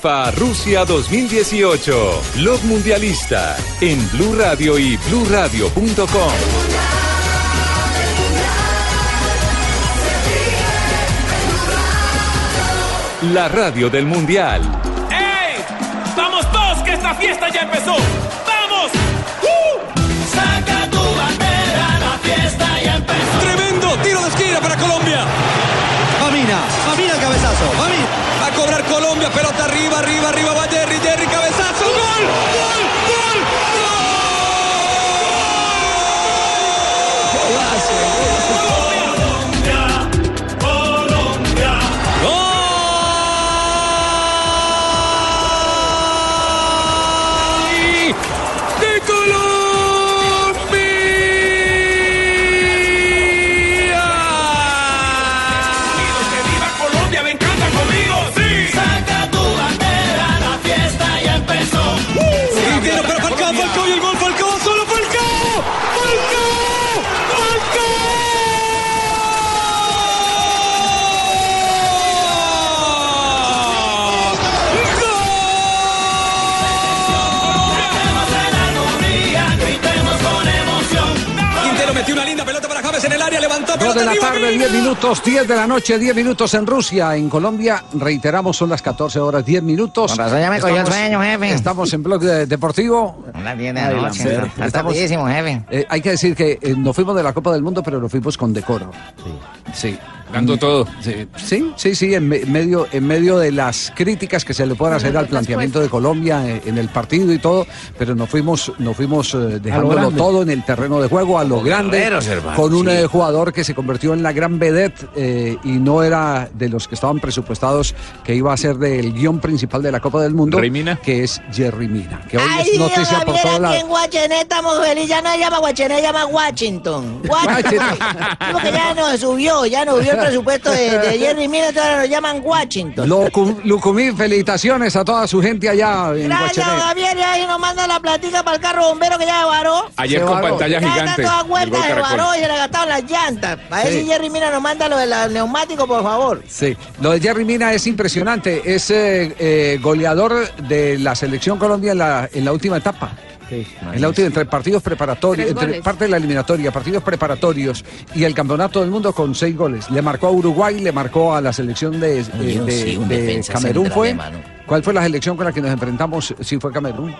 FIFA Rusia 2018, Blog Mundialista, en Blue Radio y BlueRadio.com. La radio del Mundial. ¡Ey! ¡Vamos todos que esta fiesta ya empezó! ¡Vamos! ¡Uh! ¡Saca tu bandera! ¡La fiesta ya empezó! Tremendo tiro de esquina para Colombia. Mamina, Mamina el cabezazo. Mamina. Pelota arriba, arriba, arriba. Va 2 pelota de la tarde, arriba. 10 minutos, 10 de la noche, 10 minutos en Rusia, en Colombia, reiteramos, son las 14 horas, 10 minutos. Con razón ya me cogió el sueño, jefe. Estamos en Blog de- Deportivo. Las 10 de la noche. Está Estamos- tardísimo, jefe. Eh, hay que decir que eh, nos fuimos de la Copa del Mundo, pero nos fuimos con decoro. Sí. Dando todo. Sí, sí, sí, en me- medio, en medio de las críticas que se le puedan hacer al planteamiento de Colombia eh, en el partido y todo, pero nos fuimos, nos fuimos eh, dejándolo todo en el terreno de juego, a lo grande, guerreros, hermano, con un sí. eh, jugador que se convirtió en la gran vedette eh, y no era de los que estaban presupuestados que iba a ser del guion principal de la Copa del Mundo, que es Jerry Mina, que hoy Ay, es Dios, noticia por aquí lados. en Guachené estamos felices. Ya no se llama Guachené, se llama Washington. Washington. Porque ya nos subió, ya nos subió el presupuesto de, de Jerry Mina, ahora nos llaman Washington. Locu- Lucumí, felicitaciones a toda su gente allá en Gracias, Guachené. Javier, y ahí nos manda la platica para el carro bombero que ya se varó. Ayer Se con varó. pantalla Ya gigante. toda el vuelta, gol se varó y se le gastaron las llantas. A ver Sí. si Jerry Mina nos manda lo del neumático, por favor. Sí, lo de Jerry Mina es impresionante. Es eh, eh, goleador de la selección Colombia en la, en la última etapa. En la última, entre partidos preparatorios, Tres entre goles. parte de la eliminatoria, partidos preparatorios y el campeonato del mundo con seis goles. Le marcó a Uruguay, le marcó a la selección de, de- Dios, de- sí, un de defensa Camerún. Fue. ¿Cuál fue la selección con la que nos enfrentamos? Sí, fue Camerún.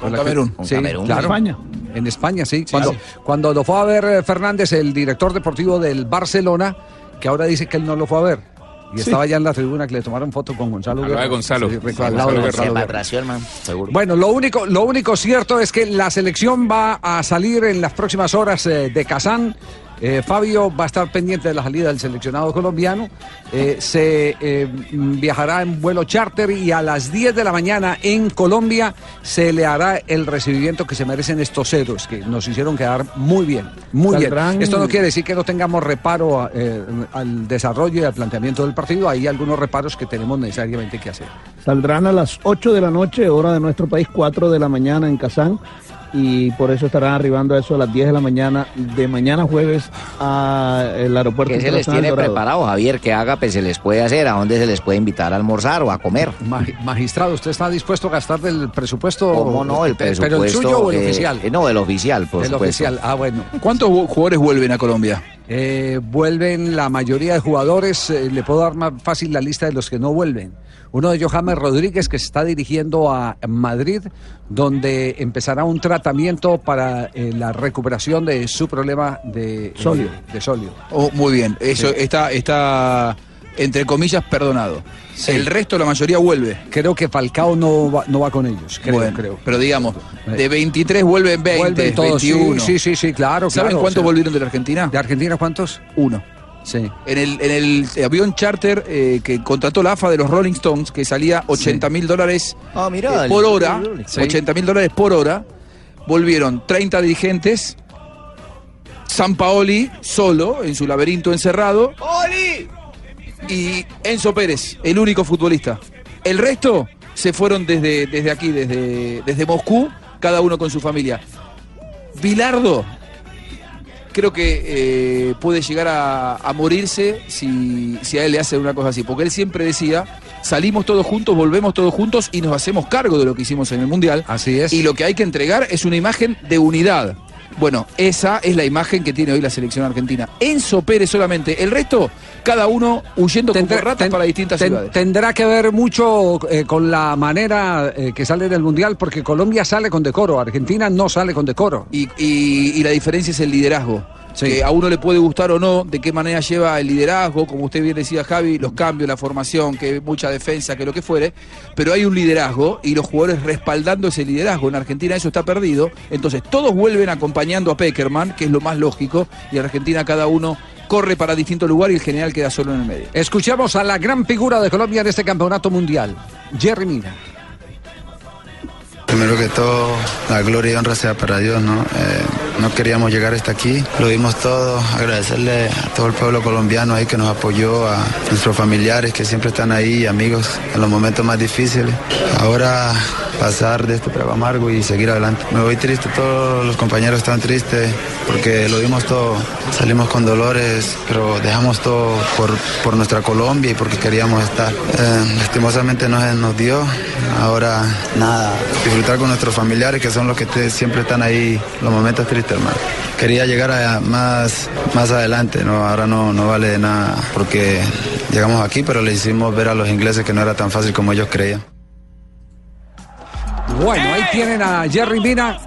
Con que- Camerún. Con sí, Camerún. claro. España. En España, sí. Cuando, cuando lo fue a ver eh, Fernández, el director deportivo del Barcelona, que ahora dice que él no lo fue a ver. Y estaba allá en la tribuna que le tomaron foto con Gonzalo de Guerra. Gonzalo. Sí, Gonzalo al lado de Guerra. Gonzalo Se Guerra. patració, hermano. Seguro. Bueno, lo único, lo único cierto es que la selección va a salir en las próximas horas eh, de Kazán. Eh, Fabio va a estar pendiente de la salida del seleccionado colombiano. Eh, se eh, mm, viajará en vuelo charter y a las 10 de la mañana en Colombia se le hará el recibimiento que se merecen estos héroes, que nos hicieron quedar muy bien, muy Saldrán- bien. Esto no quiere decir que no tengamos reparo al desarrollo y al planteamiento del partido. Hay algunos reparos que tenemos necesariamente que hacer. Saldrán a las 8 de la noche, hora de nuestro país, 4 de la mañana en Kazán. Y por eso estarán arribando a eso a las 10 de la mañana de mañana jueves al aeropuerto ¿Qué se les tiene preparado, Javier? ¿Qué ágape se les puede hacer? ¿A dónde se les puede invitar a almorzar o a comer? Magi- Magistrado, ¿usted está dispuesto a gastar del presupuesto? ¿Cómo no? El presupuesto. ¿Pero el suyo o el eh, oficial? eh, no, el oficial, por el supuesto. oficial, ah, bueno. ¿Cuántos ju- jugadores vuelven a Colombia? Eh, vuelven la mayoría de jugadores, eh, le puedo dar más fácil la lista de los que no vuelven. Uno de ellos, James Rodríguez, que se está dirigiendo a Madrid, donde empezará un tratamiento para eh, la recuperación de su problema de eh, Solio. de solio. Oh, muy bien, eso Sí. está, está entre comillas perdonado. Sí. El resto, la mayoría vuelve. Creo que Falcao no va, no va con ellos, creo, Bueno, creo. Pero digamos, de 23 vuelven 20, Vuelven todos, sí, 21. Sí, sí, sí, claro, ¿Saben claro, cuántos o sea, volvieron de la Argentina? ¿De Argentina cuántos? Uno. Sí. En el, en el avión charter eh, que contrató la AFA de los Rolling Stones, que salía 80 mil dólares Ah, mirá, eh, por hora, Sí. 80 mil dólares por hora, volvieron 30 dirigentes, San Paoli solo, en su laberinto encerrado, y Enzo Pérez, el único futbolista. El resto se fueron desde, desde aquí, desde, desde Moscú, cada uno con su familia. Bilardo, creo que eh, puede llegar a, a morirse si, si a él le hacen una cosa así. Porque él siempre decía, salimos todos juntos, volvemos todos juntos y nos hacemos cargo de lo que hicimos en el Mundial. Así es. Y lo que hay que entregar es una imagen de unidad. Bueno, esa es la imagen que tiene hoy la selección argentina. Enzo Pérez solamente. El resto, cada uno huyendo como ratas para distintas ten- ciudades. Tendrá que ver mucho eh, con la manera eh, que sale del Mundial, porque Colombia sale con decoro, Argentina no sale con decoro. Y, y- y la diferencia es el liderazgo. Sí. Que a uno le puede gustar o no, de qué manera lleva el liderazgo, como usted bien decía Javi, los cambios, la formación, que mucha defensa, que lo que fuere, pero hay un liderazgo y los jugadores respaldando ese liderazgo. En Argentina eso está perdido, entonces todos vuelven acompañando a Peckerman, que es lo más lógico, y en Argentina cada uno corre para distintos lugares y el general queda solo en el medio. Escuchemos a la gran figura de Colombia en este campeonato mundial, Jerry Mina. Primero que todo, la gloria y honra sea para Dios, ¿no? Eh, no queríamos llegar hasta aquí, lo dimos todo, agradecerle a todo el pueblo colombiano ahí que nos apoyó, a nuestros familiares que siempre están ahí, amigos, en los momentos más difíciles. Ahora pasar de este trago amargo y seguir adelante. Me voy triste, todos los compañeros están tristes porque lo dimos todo, salimos con dolores, pero dejamos todo por, por nuestra Colombia y porque queríamos estar. Eh, lastimosamente no se nos dio, ahora nada, disfrutar con nuestros familiares que son los que siempre están ahí los momentos tristes, hermano. Quería llegar a más, más adelante, ¿no? ahora no, no vale nada porque llegamos aquí, pero le hicimos ver a los ingleses que no era tan fácil como ellos creían. Bueno, ahí tienen a Jerry Mina,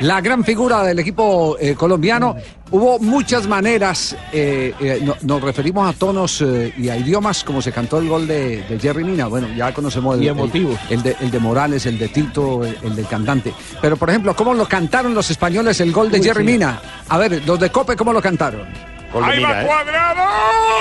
la gran figura del equipo eh, colombiano. Hubo muchas maneras, eh, eh, no- nos referimos a tonos eh, y a idiomas, como se cantó el gol de, de Jerry Mina. Bueno, ya conocemos el, Y el- de, el de Morales, el de Tito, el, el del cantante. Pero, por ejemplo, ¿cómo lo cantaron los españoles el gol de Uy, Jerry sí. Mina? A ver, los de Cope, ¿cómo lo cantaron? Ahí va cuadrado.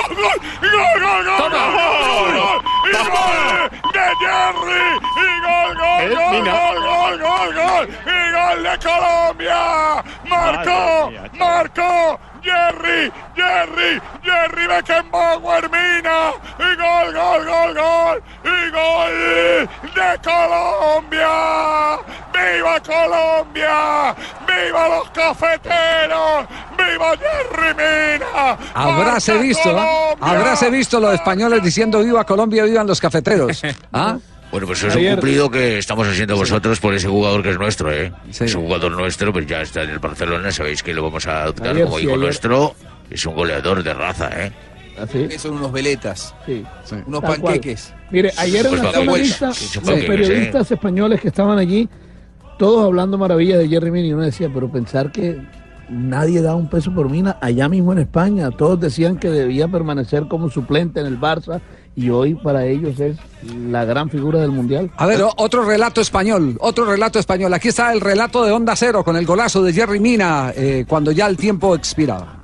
Gol, gol, gol, gol, gol. Y gol de Jerry. Y gol, gol, gol, gol, gol, gol, gol. Y gol de Colombia. Marcó, marcó. Jerry, Jerry, Jerry Beckenbauer Mina. Y gol, gol, gol, gol. Y gol de Colombia. ¡Viva Colombia! ¡Viva los cafeteros! ¡Viva Jerry Mina! Habráse ¡Marca visto, ¿ah? Colombia! habráse visto los españoles diciendo viva Colombia, vivan los cafeteros. ¿Ah? Bueno, pues eso es un cumplido que estamos haciendo vosotros por ese jugador que es nuestro, ¿eh? Sí. Es un jugador nuestro, pues ya está en el Barcelona, sabéis que lo vamos a adoptar Ayer como sí, hijo ayer. nuestro. Es un goleador de raza, ¿eh? Así. Que son unos veletas, Sí. unos Tal cual. panqueques. Mire, ayer en Pues la zona lista, los panqueques, periodistas españoles que estaban allí, todos hablando maravillas de Jerry Mina, y uno decía, pero pensar que nadie da un peso por Mina allá mismo en España, todos decían que debía permanecer como suplente en el Barça, y hoy para ellos es la gran figura del Mundial. A ver, otro relato español, otro relato español. Aquí está el relato de Onda Cero con el golazo de Jerry Mina eh, cuando ya el tiempo expiraba.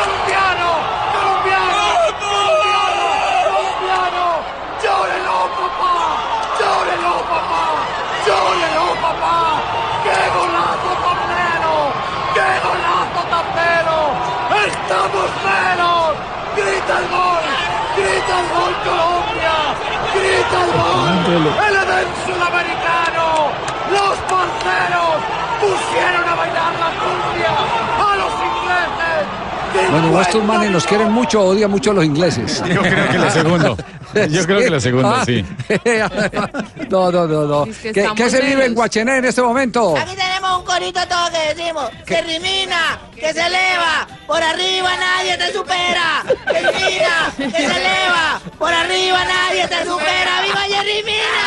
¡Colombiano! ¡Colombiano! ¡Colombiano! ¡Colombiano! ¡Llórelo, papá! ¡Llórelo, papá! ¡Llórelo, papá! ¡Qué golazo tan pleno! ¡Qué golazo tan pleno! ¡Estamos plenos! ¡Grita el gol! ¡Grita el gol Colombia! ¡Grita el gol! ¡El Edén sudamericano! ¡Los porteros pusieron a bailar la cumbia a los ingleses! Bueno, estos manes nos quieren mucho, odian mucho a los ingleses. Yo creo que lo segundo. Yo creo que lo segundo, sí. no, no, no, no. Es que ¿Qué, qué se vive en. Guachené en este momento? Aquí tenemos un corito todo que decimos, que rimina, que se eleva, por arriba nadie te supera, que rimina, que se eleva, por arriba nadie te supera, ¡viva Jerry Mina!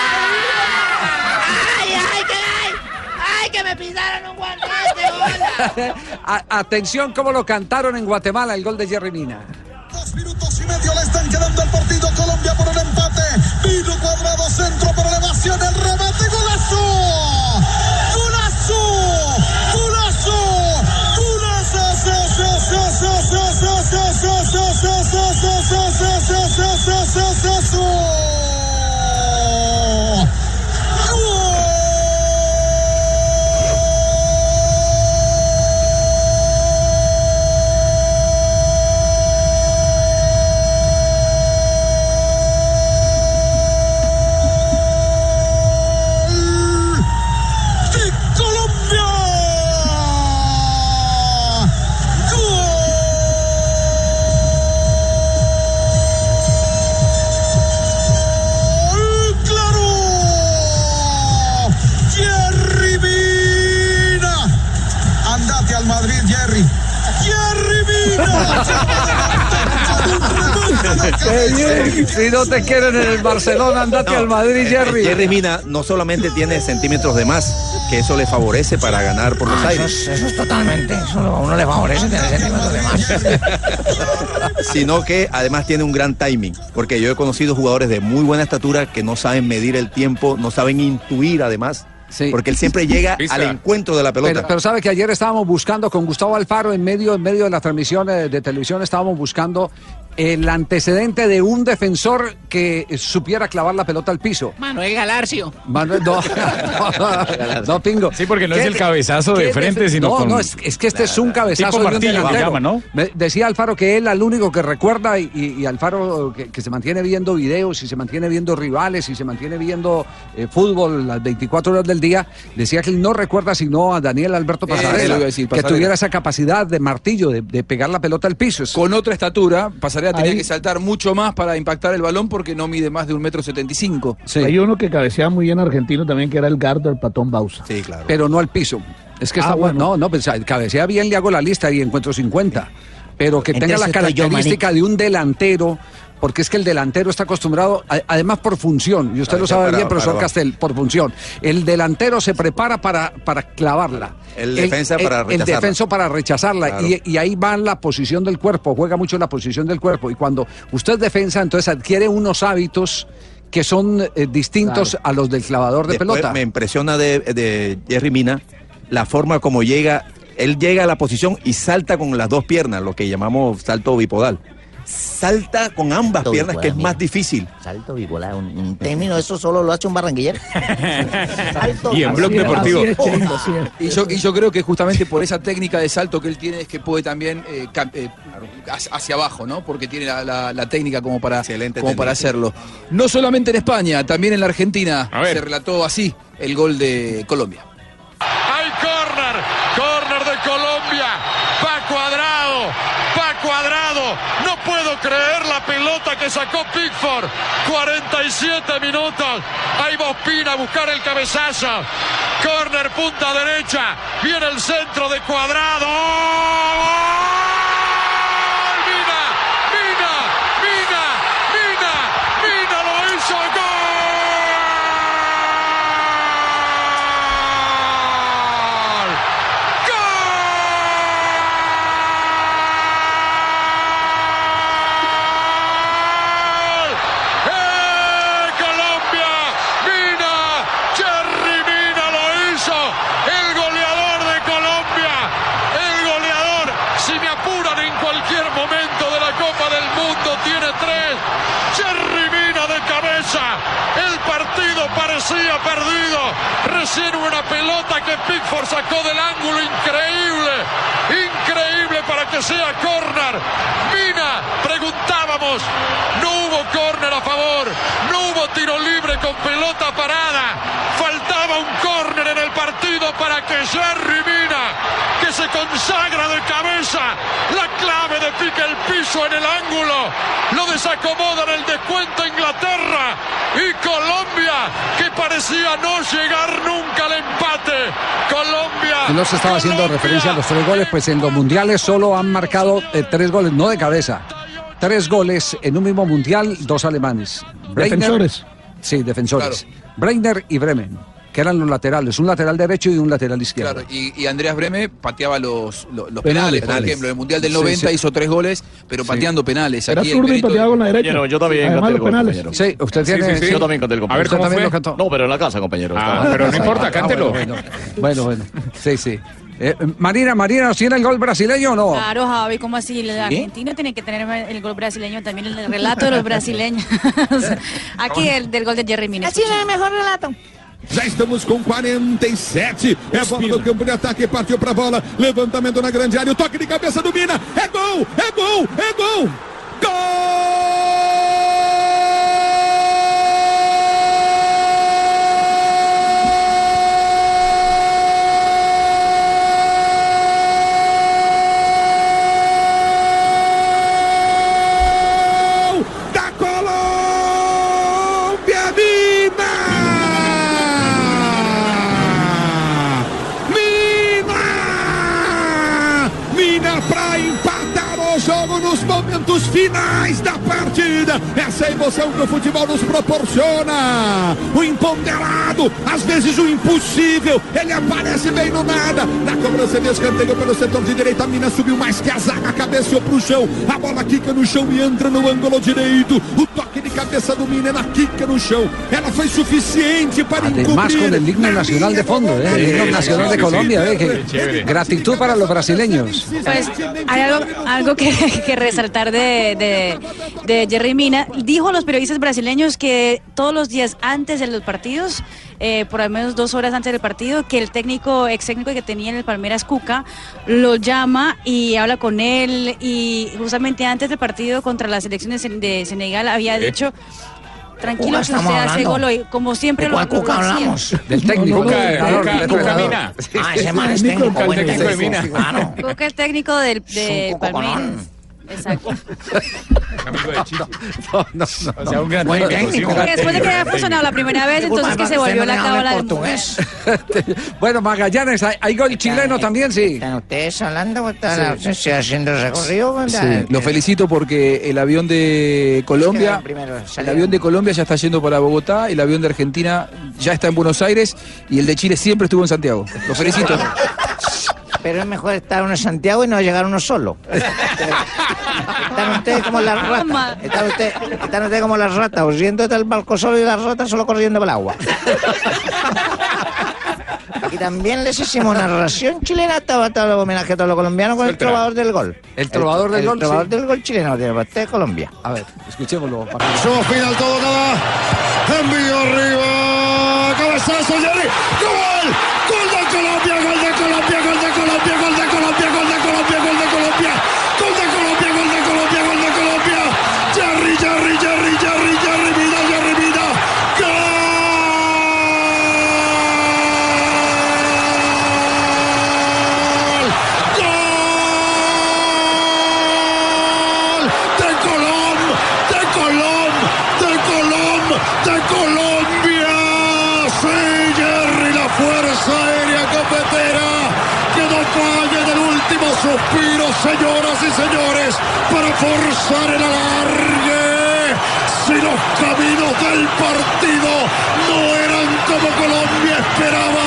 ¡Ay, ay, que ay! ¡Ay, que me me pisaron un guanete, hola. A- atención cómo lo cantaron en Guatemala el gol de Jerry Mina. Dos y medio le están quedando al partido Colombia por el empate. Vino cuadrado centro por elevación, el remate, golazo. Golazo. Golazo. Golazo. so, Si no te quieren en el Barcelona, andate al Madrid, Jerry. Jerry Mina no solamente tiene centímetros de más, que eso le favorece para ganar por los Ah, eso, aires. es, eso es totalmente, eso a uno le favorece tener centímetros de más. sino que además tiene un gran timing, porque yo he conocido jugadores de muy buena estatura que no saben medir el tiempo, no saben intuir además, porque él siempre llega Pista. al encuentro de la pelota. Pero, pero sabe que ayer estábamos buscando con Gustavo Alfaro en medio, en medio de la transmisión eh, de televisión, estábamos buscando el antecedente de un defensor que supiera clavar la pelota al piso. Manuel Galarcio. Manuel, no, no, no, pingo. Sí, porque no es ¿Qué el cabezazo de frente, sino No, con- no, es, es que este es un cabezazo Tipo de un delantero. llama, ¿no? Me decía Alfaro que él al único que recuerda y, y- y Alfaro que, que se mantiene viendo videos y se mantiene viendo rivales y se mantiene viendo eh, fútbol las 24 horas del día, decía que él no recuerda sino a Daniel Alberto Pasarela, que tuviera esa capacidad de martillo, de, de pegar la pelota al piso. Con otra estatura, Pasarela tenía Ahí- que saltar mucho más para impactar el balón porque no mide más de un metro setenta y cinco. Hay uno que cabeceaba muy bien argentino también, que era el Gardo, el patón Bausa. Sí, claro. pero no al piso. Es que Ah, está bueno. No, no, pues, cabecea bien, le hago la lista y encuentro 50. Pero que tenga la yo, característica de un delantero, porque es que el delantero está acostumbrado, a- además por función, y usted lo Cabecea sabe para- bien, profesor para- Castel, por función. El delantero se prepara para, para clavarla. El defensa para El rechazarla. defenso para rechazarla. Claro. Y, y ahí va la posición del cuerpo, juega mucho la posición del cuerpo. Y cuando usted es defensa, entonces adquiere unos hábitos que son eh, distintos a los del clavador de Después pelota. Me impresiona de, de Jerry Mina la forma como llega, él llega a la posición y salta con las dos piernas, lo que llamamos salto bipodal. Salta con ambas Salto piernas, que es más difícil. Salto bipolar, un, un término, eso solo lo hace un barranquillero. Salto Y en Blog Deportivo. Es, es. Y yo, y yo creo que justamente por esa técnica de salto que él tiene es que puede también eh, eh, hacia- abajo, ¿no? Porque tiene la, la- la técnica como para, Excelente como para hacerlo. No solamente en España, también en la Argentina se relató así el gol de Colombia. Hay córner, córner de Colombia. Va cuadrado, va cuadrado. No creer la pelota que sacó Pickford. 47 minutos. Ahí va Ospina a buscar el cabezazo. Córner, punta derecha. Viene el centro de cuadrado. ¡Gol! Mina, Mina, Mina, Mina, Mina lo hizo. ¡Gol! ¡Gol! ¡Eh, Colombia! ¡Mina! ¡Jerry Mina lo hizo! ¡El goleador de Colombia! ¡El goleador! Si me apuran en cualquier momento de la Copa del Mundo, tiene tres. ¡Jerry Mina de cabeza! El partido parecía perdido. Recién una pelota que Pickford sacó del ángulo increíble. Increíble para que sea córner. Mina, preguntábamos, no hubo córner a favor, no hubo tiro libre con pelota parada. Faltaba un córner en el partido para que Jerry Mina, que se consagra de cabeza, la clave de pique el piso en el ángulo, lo desacomoda en el descuento Inglaterra y Colombia, que parecía no llegar nunca al empate. Colombia. Y no se estaba haciendo Colombia. referencia a los tres goles, pues en los mundiales solo han marcado eh, tres goles, no de cabeza. Tres goles en un mismo mundial, dos alemanes. Defensores. Sí, defensores. Breiner y Bremen. Que eran los laterales, un lateral derecho y un lateral izquierdo. Claro, y, y Andreas Breme pateaba los, los, los Penales. penales, por Penales. ejemplo. En el Mundial del Sí, 90 sí. hizo tres goles, pero pateando penales. Era Aquí zurdo y pateaba con la derecha. Compañero, yo también Además, canté el los gol, penales. compañero. Sí, usted tiene. Yo también canté el gol. A ver, ¿Usted ¿cómo también fue? lo cantó? No, pero en la casa, compañero. Ah, pero no importa, cántelo. bueno, bueno, bueno. Sí, sí. Eh, Marina, Marina, ¿nos tiene el gol brasileño o no? Claro, Javi, ¿cómo así? La Argentina tiene que tener el gol brasileño también, el relato de los brasileños. Aquí el del gol de Jerry Mina. Así es el mejor relato. Já estamos com 47. É a bola do campo de ataque. Partiu pra bola. Levantamento na grande área. O toque de cabeça do Mina. É gol! É gol! É gol! Gol finais da partida. Essa é a emoção que o futebol nos proporciona. O imponderado, às vezes o impossível. Ele aparece bem no nada. Na cobrança de escanteio pelo setor de direita, a Mina subiu mais que a zaga, cabeceou pro chão. A bola quica no chão e entra no ângulo direito. O toque de cabeça do Mina na quica no chão. Ela foi suficiente para Además con el himno nacional de fondo, ¿eh? el himno nacional de Colombia, ¿eh? Que- gratitud para los brasileños. Pues hay algo, algo que, que resaltar de, de, de Jerry Mina. Dijo a los periodistas brasileños que todos los días antes de los partidos, eh, por al menos dos horas antes del partido, que el técnico, ex técnico que tenía en el Palmeiras, Cuca, lo llama y habla con él. Y justamente antes del partido contra la selección de, Sen- de Senegal había dicho. Tranquilo que usted hace gol hoy, como siempre ¿De lo hablamos? Del técnico. Cuca, del Cuca, entrenador, Cuca del Mina. Ah, ese man es Técnico de. Mina. Cuca es técnico del. Palmeiras. Exacto. Amigo de Chichi. No, no, no. O sea, un gran técnico, Porque después de que había funcionado la primera vez, entonces que se volvió la cábala del portugués. Bueno, Magallanes, ¿hay, hay gol chileno también? Sí. ¿Están ustedes hablando? ¿Están estoy haciendo recorrido? Sí, lo felicito porque el avión de Colombia, el avión de Colombia ya está yendo para Bogotá, el avión de Argentina ya está en Buenos Aires y el de Chile siempre estuvo en Santiago. Lo felicito. Pero es mejor estar uno en Santiago y no llegar uno solo. Están ustedes como las ratas. Están ustedes, están ustedes como las ratas, huyendo del barco solo y las ratas solo corriendo por el agua. Y también les hicimos narración chilena, estaba todo el homenaje a todos los colombianos con el trovador del gol. El trovador del el gol, trovador sí. del gol chileno, tiene para usted Colombia. A ver, escuchémoslo. Show final todo nada. Envío arriba. Cabezazo, Jerry. ¡Gol! ¡Gol de Colombia! ¡Gol de Colombia! ¡Gol de Colombia! ¡Gol de Colombia! ¡Gol de Colombia! ¡Gol de Colombia! ¡Gol de Colombia! ¡Gol de Colombia! ¡Gol de Colombia! Jerry, Jerry, Jerry, Jerry, Jerry, vida, Jerry, vida. ¡Gol! ¡Gol! ¡De Colom! ¡De Colom! ¡De Colom! ¡De Colombia! ¡Sí, Jerry, la fuerza aérea cafetera! Que no falle del último suspiro, señoras y señores, para forzar el alargue. Si los caminos del partido no eran como Colombia esperaba,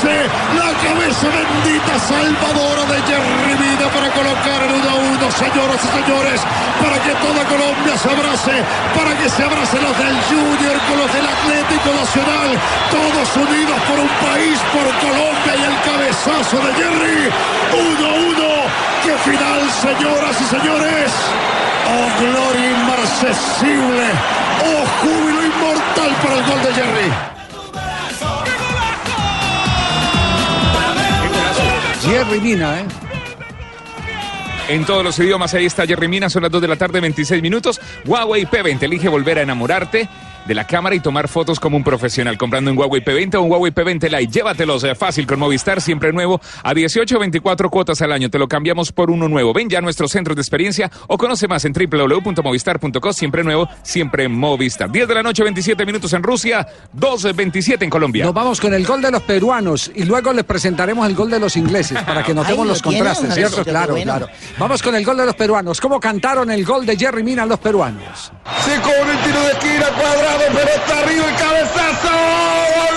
la cabeza bendita salvadora de Jerry Vida para colocar el 1 a 1, señoras y señores, para que toda Colombia se abrace, para que se abracen los del Junior con los del Atlético Nacional, todos unidos por un país, por Colombia y el cabezazo de Jerry. 1 a 1, qué final, señoras y señores. Oh, gloria inmarcesible. Oh, júbilo inmortal para el gol de Jerry. Jerry Mina, ¿eh? En todos los idiomas, ahí está Jerry Mina, son las 2 de la tarde, 26 minutos. Huawei P20, elige volver a enamorarte de la cámara y tomar fotos como un profesional. Comprando un Huawei P20 o un Huawei P20 Lite, llévatelos fácil con Movistar, siempre nuevo, a 18 o 24 cuotas al año. Te lo cambiamos por uno nuevo. Ven ya a nuestros centros de experiencia o conoce más en www.movistar.co. Siempre nuevo, siempre Movistar. 10 de la noche, 27 minutos en Rusia, 2.27 en Colombia. Nos vamos con el gol de los peruanos y luego les presentaremos el gol de los ingleses para que notemos Ay, ¿lo los tienen? contrastes, ¿cierto? Claro, bueno. claro. Vamos con el gol de los peruanos. ¿Cómo cantaron el gol de Jerry Mina los peruanos? Se cobra el tiro de esquina, cuadrado, pero está arriba el cabezazo.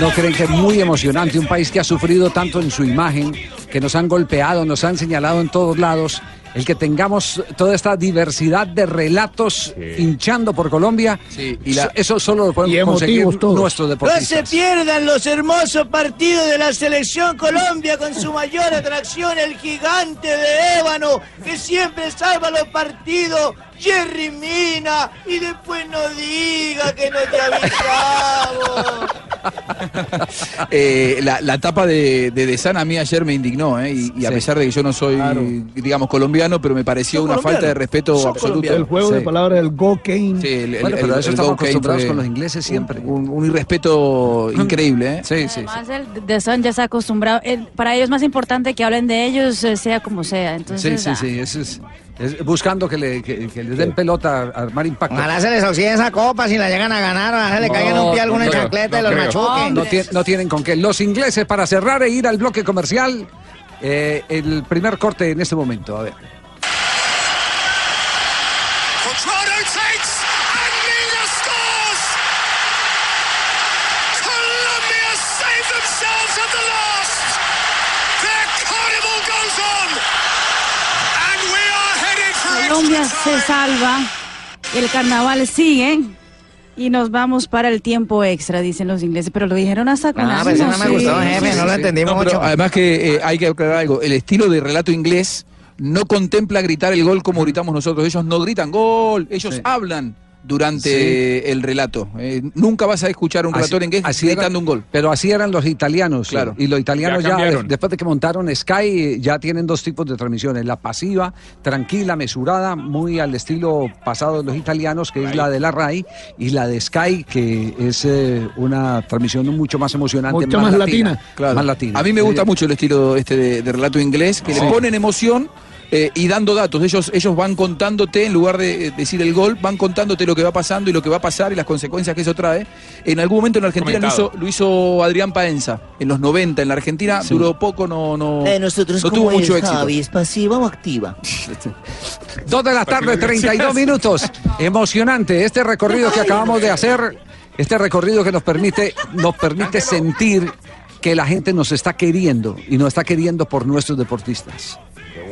¿No creen que es muy emocionante un país que ha sufrido tanto en su imagen, que nos han golpeado, nos han señalado en todos lados? El que tengamos toda esta diversidad de relatos hinchando por Colombia, y la- eso solo lo podemos conseguir nuestros No deportistas. se pierdan los hermosos partidos de la selección Colombia con su mayor atracción, el gigante de ébano que siempre salva los partidos, Jerry Mina, y después no diga que no te avisamos. Eh, la, la tapa de, de Desan a mí ayer me indignó, ¿eh? y, y a pesar de que yo no soy, digamos, colombiano, pero me pareció una colombianos. falta de respeto Son absoluto. colombianos. El juego de palabras del go Kane. Sí, el, el- Bueno, pero el- eso el estamos acostumbrados con los ingleses siempre. Un, un irrespeto increíble, ¿eh? Sí, sí. Además, el de Son ya está acostumbrado. el- para ellos es más importante que hablen de ellos, eh, sea como sea. Sí, Entonces, sí, ah, sí, eso es, es buscando que le, que, que les den pelota a armar impacto. Ojalá se les oxide esa copa si la llegan a ganar, ojalá se le caigan un pie a alguna no creo, chancleta y no los creo. machuquen. No, tie- no tienen con qué. Los ingleses para cerrar e ir al bloque comercial. eh, el primer corte en este momento. A ver. Colombia se salva, el carnaval sigue. Y nos vamos para el tiempo extra, dicen los ingleses. Pero lo dijeron hasta con Ah, pues no me sí. gustó, jefe, no lo entendimos No, pero mucho. además que eh, hay que aclarar algo. El estilo de relato inglés no contempla gritar el gol como gritamos nosotros. Ellos no gritan gol, ellos hablan durante el relato. Eh, nunca vas a escuchar un relator inglés así gritando un gol. Pero así eran los italianos. Claro. Y los italianos Ya ya, cambiaron. después de que montaron Sky, ya tienen dos tipos de transmisiones. La pasiva, tranquila, mesurada, muy al estilo pasado de los italianos, que es la de la RAI, y la de Sky, que es eh, una transmisión mucho más emocionante. Mucho más latina. Claro. Más latina. A mí me gusta mucho el estilo este de, de relato inglés, que Sí. le ponen emoción eh, y dando datos. Ellos, ellos van contándote, en lugar de decir el gol, van contándote lo que va pasando y lo que va a pasar y las consecuencias que eso trae. En algún momento en la Argentina lo hizo, lo hizo Adrián Paenza, en los 90. En la Argentina Sí. duró poco, no, no, Eh, nosotros no tuvo mucho éxito. Javi, ¿es pasiva o activa? Dos de la tarde, 32 minutos. Emocionante este recorrido que acabamos de hacer, este recorrido que nos permite, nos permite sentir que la gente nos está queriendo y nos está queriendo por nuestros deportistas.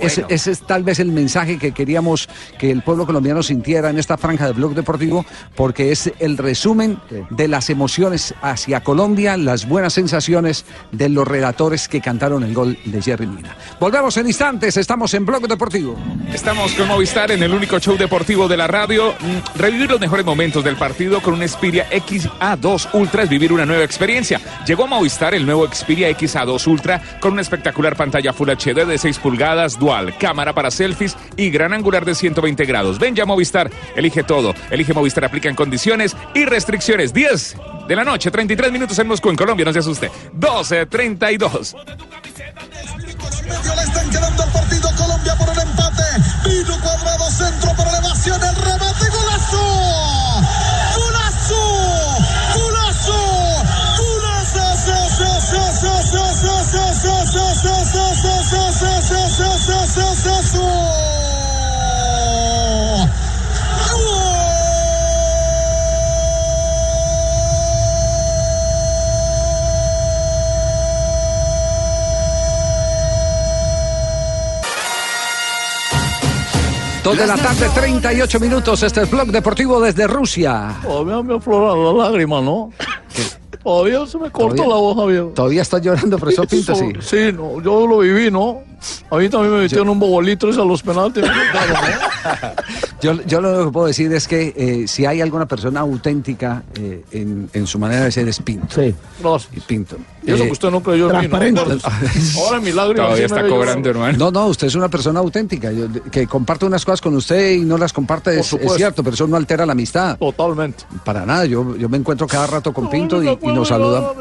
Ese, ese es tal vez el mensaje que queríamos que el pueblo colombiano sintiera en esta franja de Blog Deportivo, porque es el resumen de las emociones hacia Colombia, las buenas sensaciones de los relatores que cantaron el gol de Jerry Mina. Volvemos en instantes, estamos en Blog Deportivo. Estamos con Movistar en el único show deportivo de la radio. Mm, Revivir los mejores momentos del partido con un Xperia XA2 Ultra es vivir una nueva experiencia. Llegó a Movistar el nuevo Xperia XA2 Ultra con una espectacular pantalla Full HD de 6 pulgadas, dual, cámara para selfies y gran angular de 120 grados. Ven ya Movistar, elige todo. Elige Movistar, aplica en condiciones y restricciones. 10 de la noche, 33 minutos en Moscú, en Colombia, no se asuste. 12, 32. medio le están quedando el partido Colombia por el empate. Vino cuadrado centro por elevación, el Dos de la tarde, 38 minutos. Este es Blog Deportivo desde Rusia. Oh, me, me afloraron las lágrimas, ¿no? Todavía se me corta la voz, Javier. Todavía está llorando, profesor Pinto, sí. Sí, no, yo lo viví, ¿no? A mí también me metieron un bobolito a los penaltis. Yo, yo lo que puedo decir es que eh, si hay alguna persona auténtica eh, en, en su manera de ser es Pinto. Sí. Y Pinto. Y eso Eh, que usted no creyó en mí, ¿no? Ahora milagro. Todavía está yo. cobrando, hermano. No, no, usted es una persona auténtica. Yo- que comparte unas cosas con usted y no las comparte es, supuesto. es cierto, pero eso no altera la amistad. Totalmente. Para nada. Yo, yo me encuentro cada rato con Pinto y, y nos saludamos.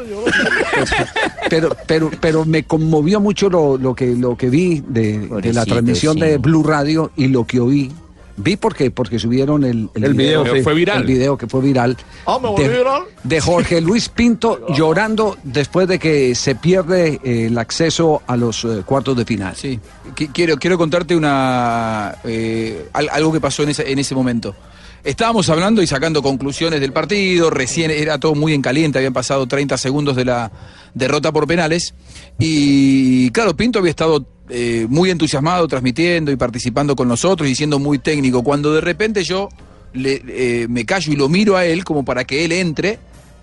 Pero, pero, pero me conmovió mucho lo, lo que, lo que vi de, de la transmisión sí. de Blue Radio y lo que oí. Vi porque, porque subieron el, El video, sí. Fue viral. El video que fue viral. Ah, ¿me de, viral? de Jorge Luis Pinto llorando después de que se pierde eh, el acceso a los eh, cuartos de final. Sí. Qui- Quiero, quiero contarte una eh, al- algo que pasó en ese, en ese momento. Estábamos hablando y sacando conclusiones del partido, recién era todo muy en caliente, habían pasado 30 segundos de la derrota por penales. Y claro, Pinto había estado eh, muy entusiasmado transmitiendo y participando con nosotros y siendo muy técnico. Cuando de repente yo le- eh, me callo y lo miro a él como para que él entre,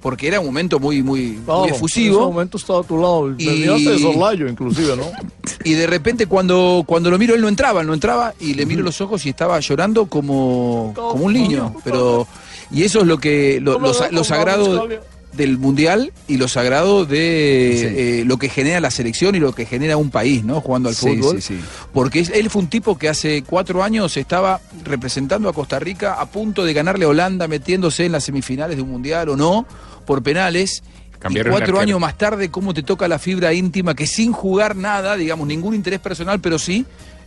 porque era un momento muy, muy, Claro, muy En efusivo. ese momento estaba a tu lado. Y- Venías de Sorlayo, inclusive, ¿no? Y de repente cuando, cuando lo miro, él no entraba, él no entraba, y le miro los ojos y estaba llorando como, como un niño. Pero, y eso es lo que, lo, lo lo sagrado del mundial y lo sagrado de eh, lo que genera la selección y lo que genera un país, ¿no? Jugando al Sí, fútbol. sí, sí. Porque él fue un tipo que hace cuatro años estaba representando a Costa Rica a punto de ganarle a Holanda, metiéndose en las semifinales de un mundial o no, por penales. Cambiaron y cuatro años más tarde, cómo te toca la fibra íntima que sin jugar nada, digamos, ningún interés personal, pero sí.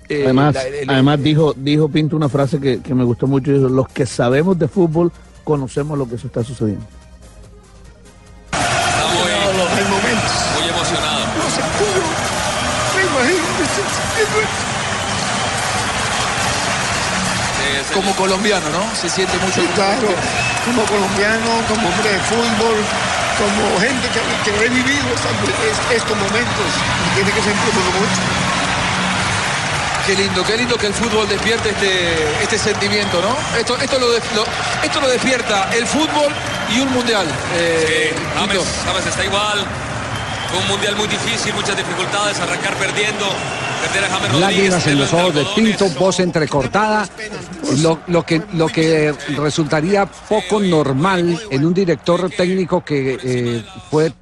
eh, Además, la- el- además dijo, dijo Pinto una frase que, que me gustó mucho. Dijo, los que sabemos de fútbol conocemos lo que se está sucediendo. Como colombiano, ¿no? Se siente mucho. Sí, claro. Como colombiano, como hombre de fútbol, como gente que, que ha vivido estos momentos. y Tiene que sentirlo mucho. Qué lindo, qué lindo que el fútbol despierte este, este sentimiento, ¿no? Esto, esto, lo, de- lo- esto lo despierta el fútbol y un mundial. eh, James, Tito. James está igual. Fue un mundial muy difícil, muchas dificultades, arrancar perdiendo. Lágrimas en los ojos de. Pinto, voz entrecortada, lo, lo que, lo que resultaría poco normal en un director técnico que eh, fue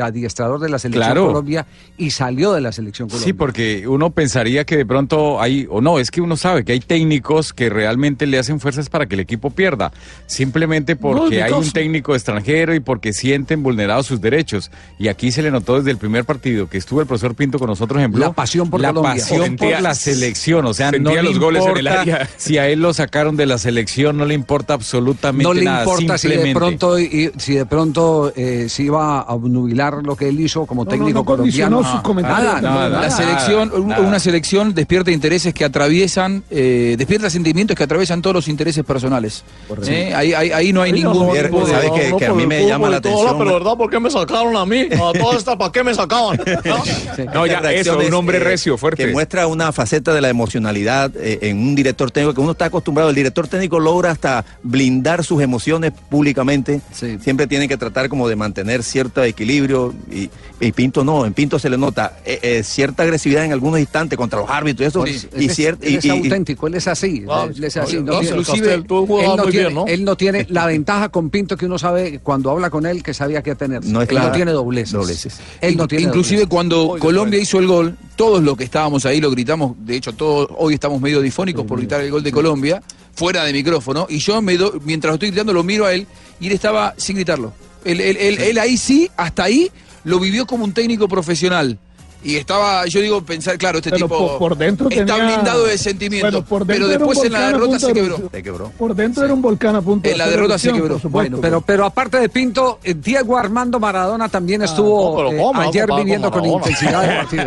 adiestrador de la selección Claro. Colombia y salió de la selección Colombia. Sí, porque uno pensaría que de pronto hay, o no, es que uno sabe que hay técnicos que realmente le hacen fuerzas para que el equipo pierda, simplemente porque hay un técnico extranjero y porque sienten vulnerados sus derechos. Y aquí se le notó desde el primer partido que estuvo el profesor Pinto con nosotros en Blue, La pasión por la Colombia. pasión Sentía- por la selección, o sea, no le los goles en el área. si a él lo sacaron de la selección, no le importa absolutamente no le nada, importa si de pronto y- si de pronto eh, se iba a obnubilar lo que él hizo como no, técnico no condicionó colombiano. sus comentarios Nada, tampoco. nada, La nada. selección, nada. una selección despierta intereses que atraviesan, eh, despierta sentimientos que atraviesan todos los intereses personales. ¿Eh? Ahí, ahí- ahí no hay Sí, ningún no, Pierre, tipo de... ¿sabe que- que a mí me llama la y todo, atención? Pero verdad, ¿por qué me sacaron a mí? A todas estas, ¿para qué me sacaban? ¿No? No, ya, eso, un hombre eh, recio, fuerte. Que muestra una faceta de la emocionalidad eh, en un director técnico que uno está acostumbrado. El director técnico logra hasta blindar sus emociones públicamente. Sí. Siempre tiene que tratar como de mantener equilibrio. Y, y Pinto no, en Pinto se le nota eh, eh, cierta agresividad en algunos instantes contra los árbitros y eso. Y, eso, él y- es y- auténtico, él es así. Él es así. sí, no tiene- Castel, tú jugabas él, no muy tiene, bien, ¿no? él no tiene la ventaja con Pinto que uno sabe cuando habla con él que sabía qué tener. No es él no tiene dobleces. Dobleces. Él no tiene Inclusive dobleces. cuando Colombia hizo el gol, todos los que estábamos ahí lo gritamos, de hecho todos hoy estamos medio difónicos por gritar el gol de Colombia, fuera de micrófono, y yo me do- mientras lo estoy gritando lo miro a él y él estaba sin gritarlo. Él, él- él- él ahí sí, hasta ahí, lo vivió como un técnico profesional. Y estaba, yo digo, pensar, claro, este Pero tipo por- por dentro está tenía- blindado de sentimiento, Bueno, por pero después en la derrota se de quebró. Se quebró. Por dentro era un volcán a punto de En la hacer derrota se quebró. supuesto, Bueno, pero, pero aparte de Pinto, eh, Diego Armando Maradona también estuvo no, pero eh, ayer viviendo con intensidad el partido.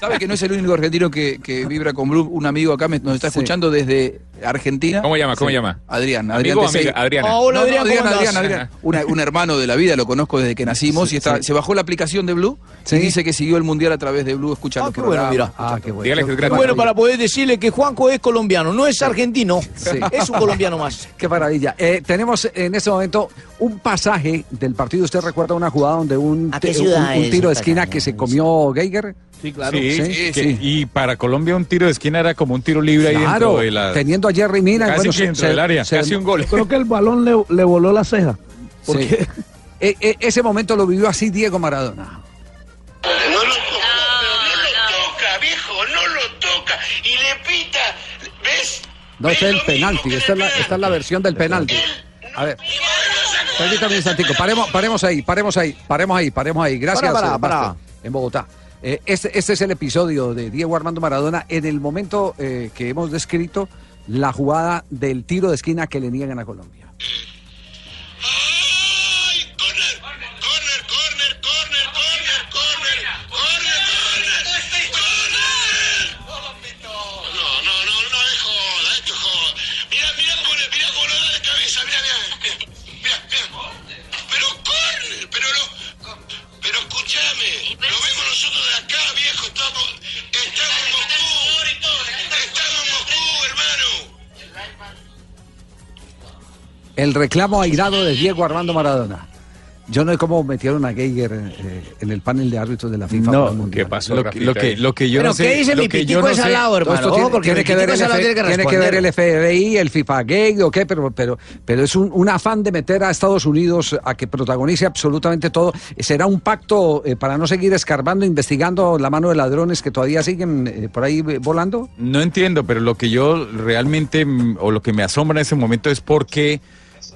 ¿Sabe que no es el único argentino que, que vibra con Blue? Un amigo acá me- nos está escuchando desde Argentina. ¿Cómo llama? ¿Cómo Sí. llama? Adrián. Adrián amiga? Tesei. Adriana. No, Hola, no, Adrián, Adrián, ¿cómo Adrián? Adrián. Una- un hermano de la vida, lo conozco desde que nacimos Sí, y está, sí. se bajó la aplicación de Blue y dice que siguió el mundial a través de Blue, escucha los qué bueno, mira. Ah, qué bueno. Dígale que es Qué bueno para poder decirle que Juanco es colombiano, no es argentino, Sí. es un colombiano más. Qué maravilla. Eh, tenemos en este momento un pasaje del partido. ¿Usted recuerda una jugada donde un, ¿A qué un- ciudad un es tiro de esquina que se comió Geiger? Sí, claro. Sí, Sí, que- sí. Y para Colombia un tiro de esquina era como un tiro libre ahí Claro, dentro de la... teniendo a Jerry Mina. Casi bueno, que se- del se- área, se- casi un gol. Creo que el balón le, le voló la ceja. Porque E- e- ese momento lo vivió así Diego Maradona. No lo toca, no lo toca, viejo, no lo toca. Y le pita, ¿ves? No, este es el penalti. Esta es la, esta es la versión del penalti. A ver. Permítame un instantico. Paremos, paremos ahí, paremos ahí, paremos ahí, paremos ahí. Gracias, Para, para, Master, para. en Bogotá. Eh, este, este es el episodio de Diego Armando Maradona en el momento eh, que hemos descrito la jugada del tiro de esquina que le niegan a Colombia. El reclamo airado de Diego Armando Maradona. Yo no sé cómo metieron a Geiger eh, en el panel de árbitros de la FIFA. No. ¿qué pasó? Lo, que- lo que, lo que yo Pero no sé... ¿qué dice lo mi yo pitico no es al lado, Todo hermano? esto Ojo, tiene, porque tiene que ver el, es al lado, F- tiene que tiene que ver el responder. FBI, el FIFA Gay, o qué, pero, pero, pero es un, un afán de meter a Estados Unidos a que protagonice absolutamente todo. ¿Será un pacto eh, para no seguir escarbando, investigando la mano de ladrones que todavía siguen eh, por ahí volando? No entiendo, pero lo que yo realmente, mm, o lo que me asombra en ese momento es porque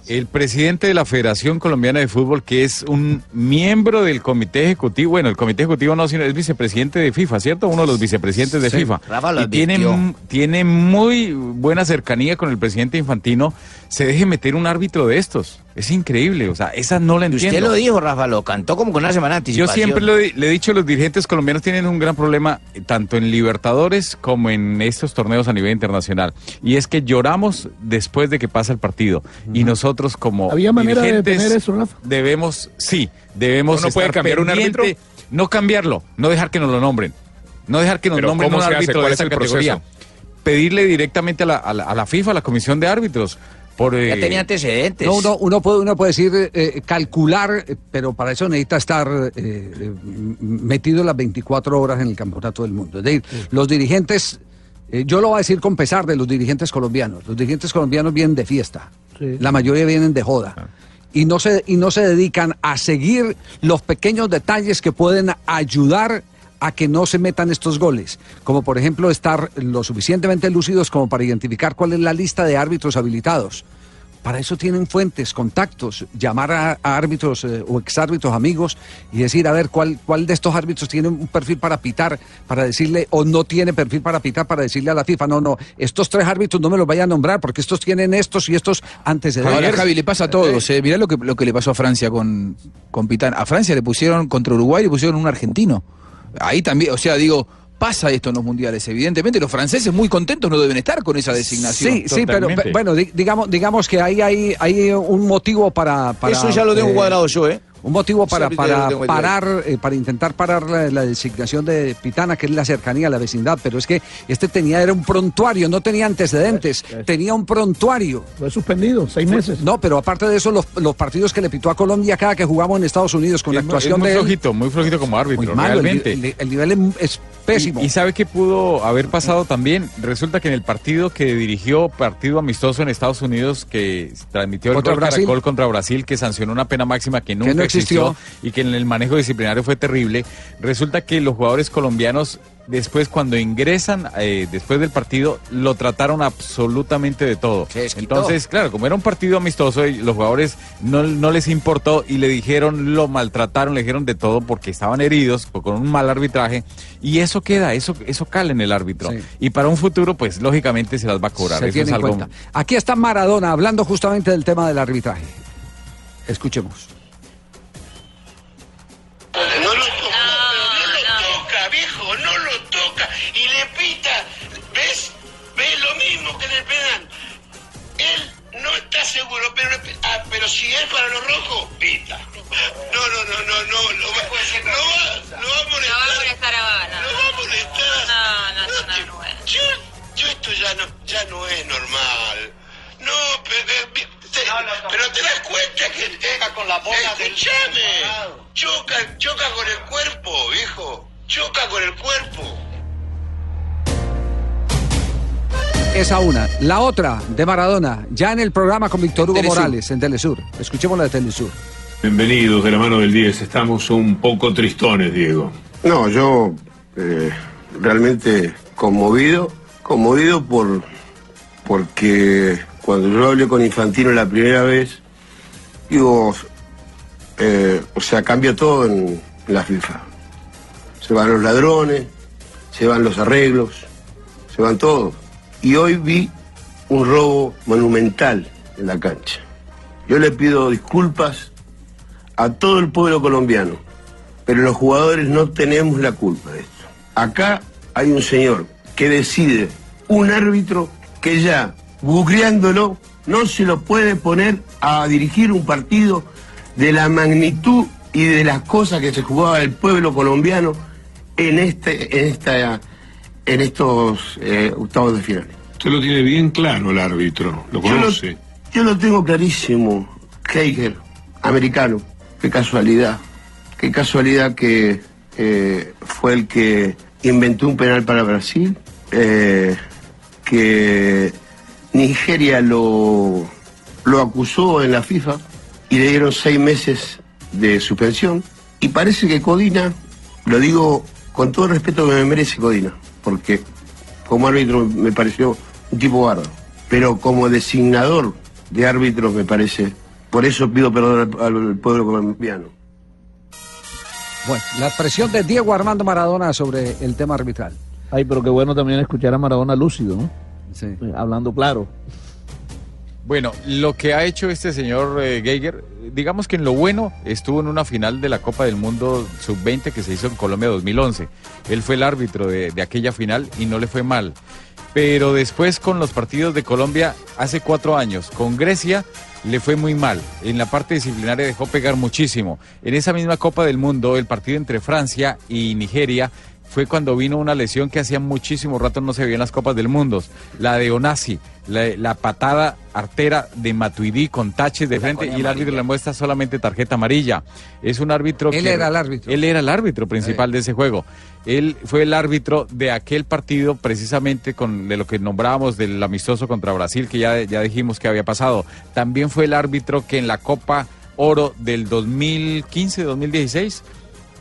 el presidente de la Federación Colombiana de Fútbol, que es un miembro del comité ejecutivo, bueno, el comité ejecutivo no, sino es vicepresidente de FIFA, ¿cierto? Uno de los vicepresidentes de Sí, FIFA. Y tiene, tiene muy buena cercanía con el presidente Infantino, se deje meter un árbitro de estos. Es increíble, o sea, esa no la Y entiendo. usted lo dijo, Rafa, lo cantó como con una semana de Yo anticipación. siempre lo he- le he dicho, los dirigentes colombianos tienen un gran problema, eh, tanto en Libertadores como en estos torneos a nivel internacional. Y es que lloramos después de que pasa el partido. Y nosotros como había manera de dirigentes detener eso, Rafa. debemos, sí, debemos ¿Uno puede cambiar un árbitro? No cambiarlo, no dejar que nos lo nombren. No dejar que nos Pero nombren ¿cómo un árbitro ¿Cuál de es esa el categoría. proceso? Pedirle directamente a la, a la- a la FIFA, a la Comisión de Árbitros. Por, Ya eh, tenía antecedentes. No, uno, uno puede, uno puede decir, eh, calcular, eh, pero para eso necesita estar eh, metido las 24 horas en el campeonato del mundo. Es decir, los dirigentes, eh, yo lo voy a decir con pesar de los dirigentes colombianos, los dirigentes colombianos vienen de fiesta, Sí. la mayoría vienen de joda. Y no, se, y no se dedican a seguir los pequeños detalles que pueden ayudar a que no se metan estos goles, como por ejemplo estar lo suficientemente lúcidos como para identificar cuál es la lista de árbitros habilitados. Para eso tienen fuentes, contactos, llamar a, árbitros eh, o exárbitros amigos y decir, a ver, ¿cuál, ¿cuál de estos árbitros tiene un perfil para pitar, para decirle, o no tiene perfil para pitar, para decirle a la FIFA, no, no, estos tres árbitros no me los vaya a nombrar porque estos tienen estos y estos antecedentes. Ahora, Javi, le pasa a todos. Eh. Mirá lo que, lo que le pasó a Francia con, con Pitán. A Francia le pusieron contra Uruguay, le pusieron un argentino. Ahí también, o sea, digo, pasa esto en los mundiales. Evidentemente, los franceses muy contentos no deben estar con esa designación. Sí, sí, pero pe- bueno, di- digamos, digamos que ahí hay, hay un motivo para, para, Eso ya lo tengo eh, cuadrado yo, ¿eh? Un motivo para, lo para parar, eh, para intentar parar la, la designación de Pitana, que es la cercanía, la vecindad, pero es que este tenía, era un prontuario, no tenía antecedentes, tenía un prontuario. Fue suspendido, seis meses. No, pero aparte de eso, los, los partidos que le pitó a Colombia cada que jugamos en Estados Unidos con la es muy- actuación es muy de él, flojito, muy flojito como árbitro, muy malo, el, realmente. el- el nivel es- es pésimo. ¿Y, y sabe qué pudo haber pasado también? Resulta que en el partido que dirigió, partido amistoso en Estados Unidos, que transmitió el Contra gol Brasil. Caracol contra Brasil, que sancionó una pena máxima que nunca no existió. Existió. y que en el manejo disciplinario fue terrible, resulta que los jugadores colombianos después cuando ingresan eh, después del partido lo trataron absolutamente de todo. Entonces, claro, como era un partido amistoso, y los jugadores no, no les importó y le dijeron, lo maltrataron, le dijeron de todo porque estaban heridos con un mal arbitraje y eso queda, eso, eso cala en el árbitro. Sí. Y para un futuro, pues lógicamente se las va a cobrar. se Eso tiene es algo. Aquí está Maradona hablando justamente del tema del arbitraje. Escuchemos. No lo toca, no, no lo toca, viejo, no lo toca. Y le pita, ¿ves? ¿Ves lo mismo que en el? Él no está seguro, pero, pero si es para los rojos, pita. No, no, no, no, no, va, no, va, no va a molestar. No va a molestar a No va a molestar. No, no, no, no, no, no, no, no, no, no, no, no, no, pero te das cuenta que te, con la bola del- Escuchame. Choca, choca con el cuerpo, viejo. Choca con el cuerpo. Esa una. La otra, de Maradona, ya en el programa con Víctor Hugo Telesur. Morales, en Telesur. Escuchemos la de Telesur. Bienvenidos de la mano del 10. Estamos un poco tristones, Diego. No, yo eh, realmente conmovido, conmovido por porque cuando yo hablé con Infantino la primera vez, digo, eh, o sea, cambia todo en la FIFA. Se van los ladrones, se van los arreglos, se van todos. Y hoy vi un robo monumental en la cancha. Yo le pido disculpas a todo el pueblo colombiano, pero los jugadores no tenemos la culpa de esto. Acá hay un señor que decide, un árbitro que ya, googleándolo, no se lo puede poner a dirigir un partido de la magnitud y de las cosas que se jugaba el pueblo colombiano en este, en esta, en estos eh, octavos de final. Usted lo tiene bien claro el árbitro. Lo Yo lo- conoce. Yo lo tengo clarísimo. Heiger, americano. Qué casualidad. Qué casualidad que eh, fue el que inventó un penal para Brasil. eh, que Nigeria lo, lo acusó en la FIFA y le dieron seis meses de suspensión. Y parece que Codina, lo digo con todo el respeto que me merece Codina, porque como árbitro me pareció un tipo bárbaro, pero como designador de árbitros me parece, por eso pido perdón al, al pueblo colombiano. Bueno, la expresión de Diego Armando Maradona sobre el tema arbitral. Ay, pero qué bueno también escuchar a Maradona lúcido, ¿no? Sí. Hablando claro. Bueno, lo que ha hecho este señor eh, Geiger, digamos que en lo bueno estuvo en una final de la Copa del Mundo Sub-20 que se hizo en Colombia 2011. Él fue el árbitro de, de aquella final y no le fue mal. Pero después con los partidos de Colombia hace cuatro años, con Grecia le fue muy mal. En la parte disciplinaria dejó pegar muchísimo. En esa misma Copa del Mundo, el partido entre Francia y Nigeria fue cuando vino una lesión que hacía muchísimo rato no se veía en las Copas del Mundo. La de Onasi, la, la patada artera de Matuidi con taches de frente y el árbitro le muestra solamente tarjeta amarilla. Es un árbitro Él que- era el árbitro. Él era el árbitro principal de ese juego. Él fue el árbitro de aquel partido precisamente con de lo que nombrábamos del amistoso contra Brasil que ya, ya dijimos que había pasado. También fue el árbitro que en la Copa Oro del 2015, 2016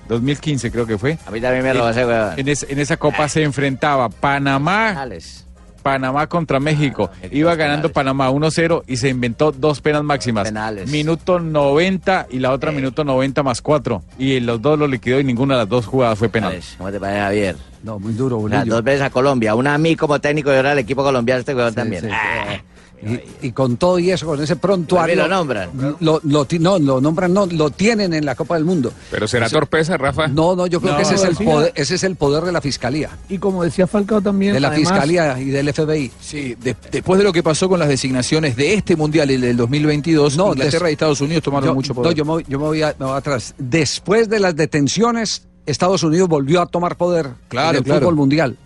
2015 creo que fue. A mí también me lo En- hace, weón. En, es- en esa copa se enfrentaba Panamá. Panamá contra México. Iba ganando Panamá 1-0 y se inventó dos penas máximas. Minuto 90 y la otra minuto 90 más 4. Y los dos lo liquidó y ninguna de las dos jugadas fue penal. ¿Cómo te parece, Javier? No, muy duro, O sea, Bolillo. dos veces a Colombia. Una a mí como técnico y ahora al equipo colombiano este weón también. sí. Ah, Y, y con todo y eso, con ese prontuario. Lo nombran. Lo, lo no, lo nombran, no, lo tienen en la Copa del Mundo. Pero será torpeza, Rafa. No, no, yo creo No, que ese es, el poder, ese es el poder de la fiscalía. Y como decía Falcao también. De la además- fiscalía y del FBI. Sí, de- después de lo que pasó con las designaciones de este mundial, el del 2022, No, Inglaterra des- y Estados Unidos tomaron Yo- mucho No, poder. yo me, yo me voy, a- me voy atrás. Después de las detenciones, Estados Unidos volvió a tomar poder Claro, en el claro. fútbol mundial.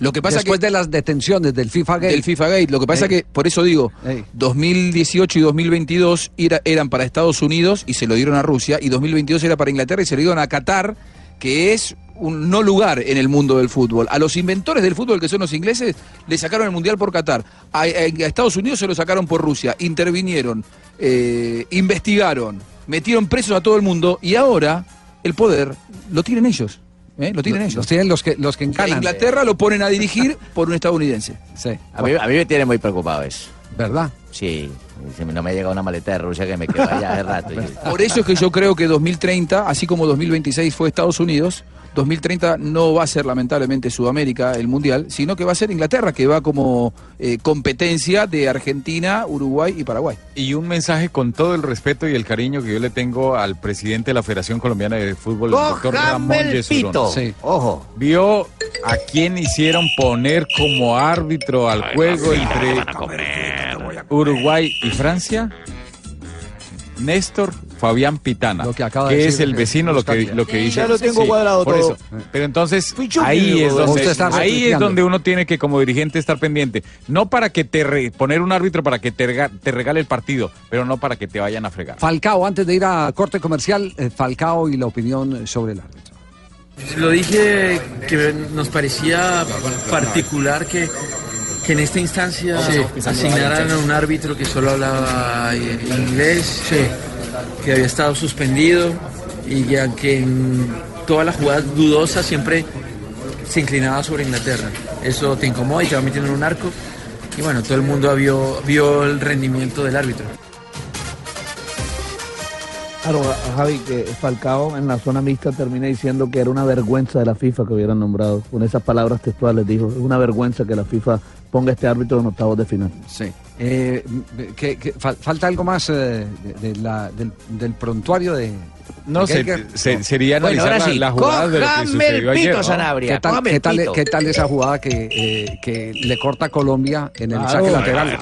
Lo que pasa Después que de las detenciones del FIFA Gate. del FIFA Gate, lo que pasa Ey. que por eso digo, Ey. 2018 y 2022 era- eran para Estados Unidos y se lo dieron a Rusia y 2022 era para Inglaterra y se lo dieron a Qatar, que es un no lugar en el mundo del fútbol. A los inventores del fútbol que son los ingleses le sacaron el mundial por Qatar. A, a- a Estados Unidos se lo sacaron por Rusia. Intervinieron, eh, investigaron, metieron presos a todo el mundo y ahora el poder lo tienen ellos. ¿Eh? Lo tienen Los- ellos. Los tienen los que, los que encanan. Inglaterra lo ponen a dirigir por un estadounidense. Sí. A mí, a mí me tiene muy preocupado eso. ¿Verdad? Sí, no me llega una maleta de Rusia que me quedó allá hace rato. Por eso es que yo creo que 2030, así como 2026 fue Estados Unidos, 2030 no va a ser lamentablemente Sudamérica el Mundial, sino que va a ser Inglaterra, que va como eh, competencia de Argentina, Uruguay y Paraguay. Y un mensaje con todo el respeto y el cariño que yo le tengo al presidente de la Federación Colombiana de Fútbol, el doctor Ramón. Sí. Ojo. Vio a quién hicieron poner como árbitro al juego entre Uruguay y Francia. Néstor Fabián Pitana, Lo que que, acaba de es decir, el vecino lo que, lo que dice. Ya lo tengo Sí, cuadrado por todo. eso. Pero entonces ahí es donde ahí es donde uno tiene que como dirigente estar pendiente, no para que te re- poner un árbitro para que te, rega- te regale el partido, pero no para que te vayan a fregar. Falcao, antes de ir a corte comercial, eh, Falcao y la opinión sobre el árbitro. Lo dije que nos parecía particular que, que en esta instancia asignaran a un árbitro que solo hablaba inglés, que había estado suspendido y que, que en todas las jugadas dudosas siempre se inclinaba sobre Inglaterra. Eso te incomoda y te va metiendo en un arco. Y bueno, todo el mundo vio, vio el rendimiento del árbitro. Claro, Javi, que Falcao en la zona mixta termina diciendo que era una vergüenza de la FIFA que hubieran nombrado. Con esas palabras textuales dijo, es una vergüenza que la FIFA ponga este árbitro en octavos de final. Sí. Eh, que- que fal- ¿Falta algo más eh, de la- del, del prontuario de... No, se- se- sería Bueno, analizar la, sí, la jugada de lo que cójame sucedió el ayer. pito, ¿no? Sanabria. ¿Qué tal, cójame qué el tal- pito. qué tal esa jugada que, eh, que le corta a Colombia en el saque lateral?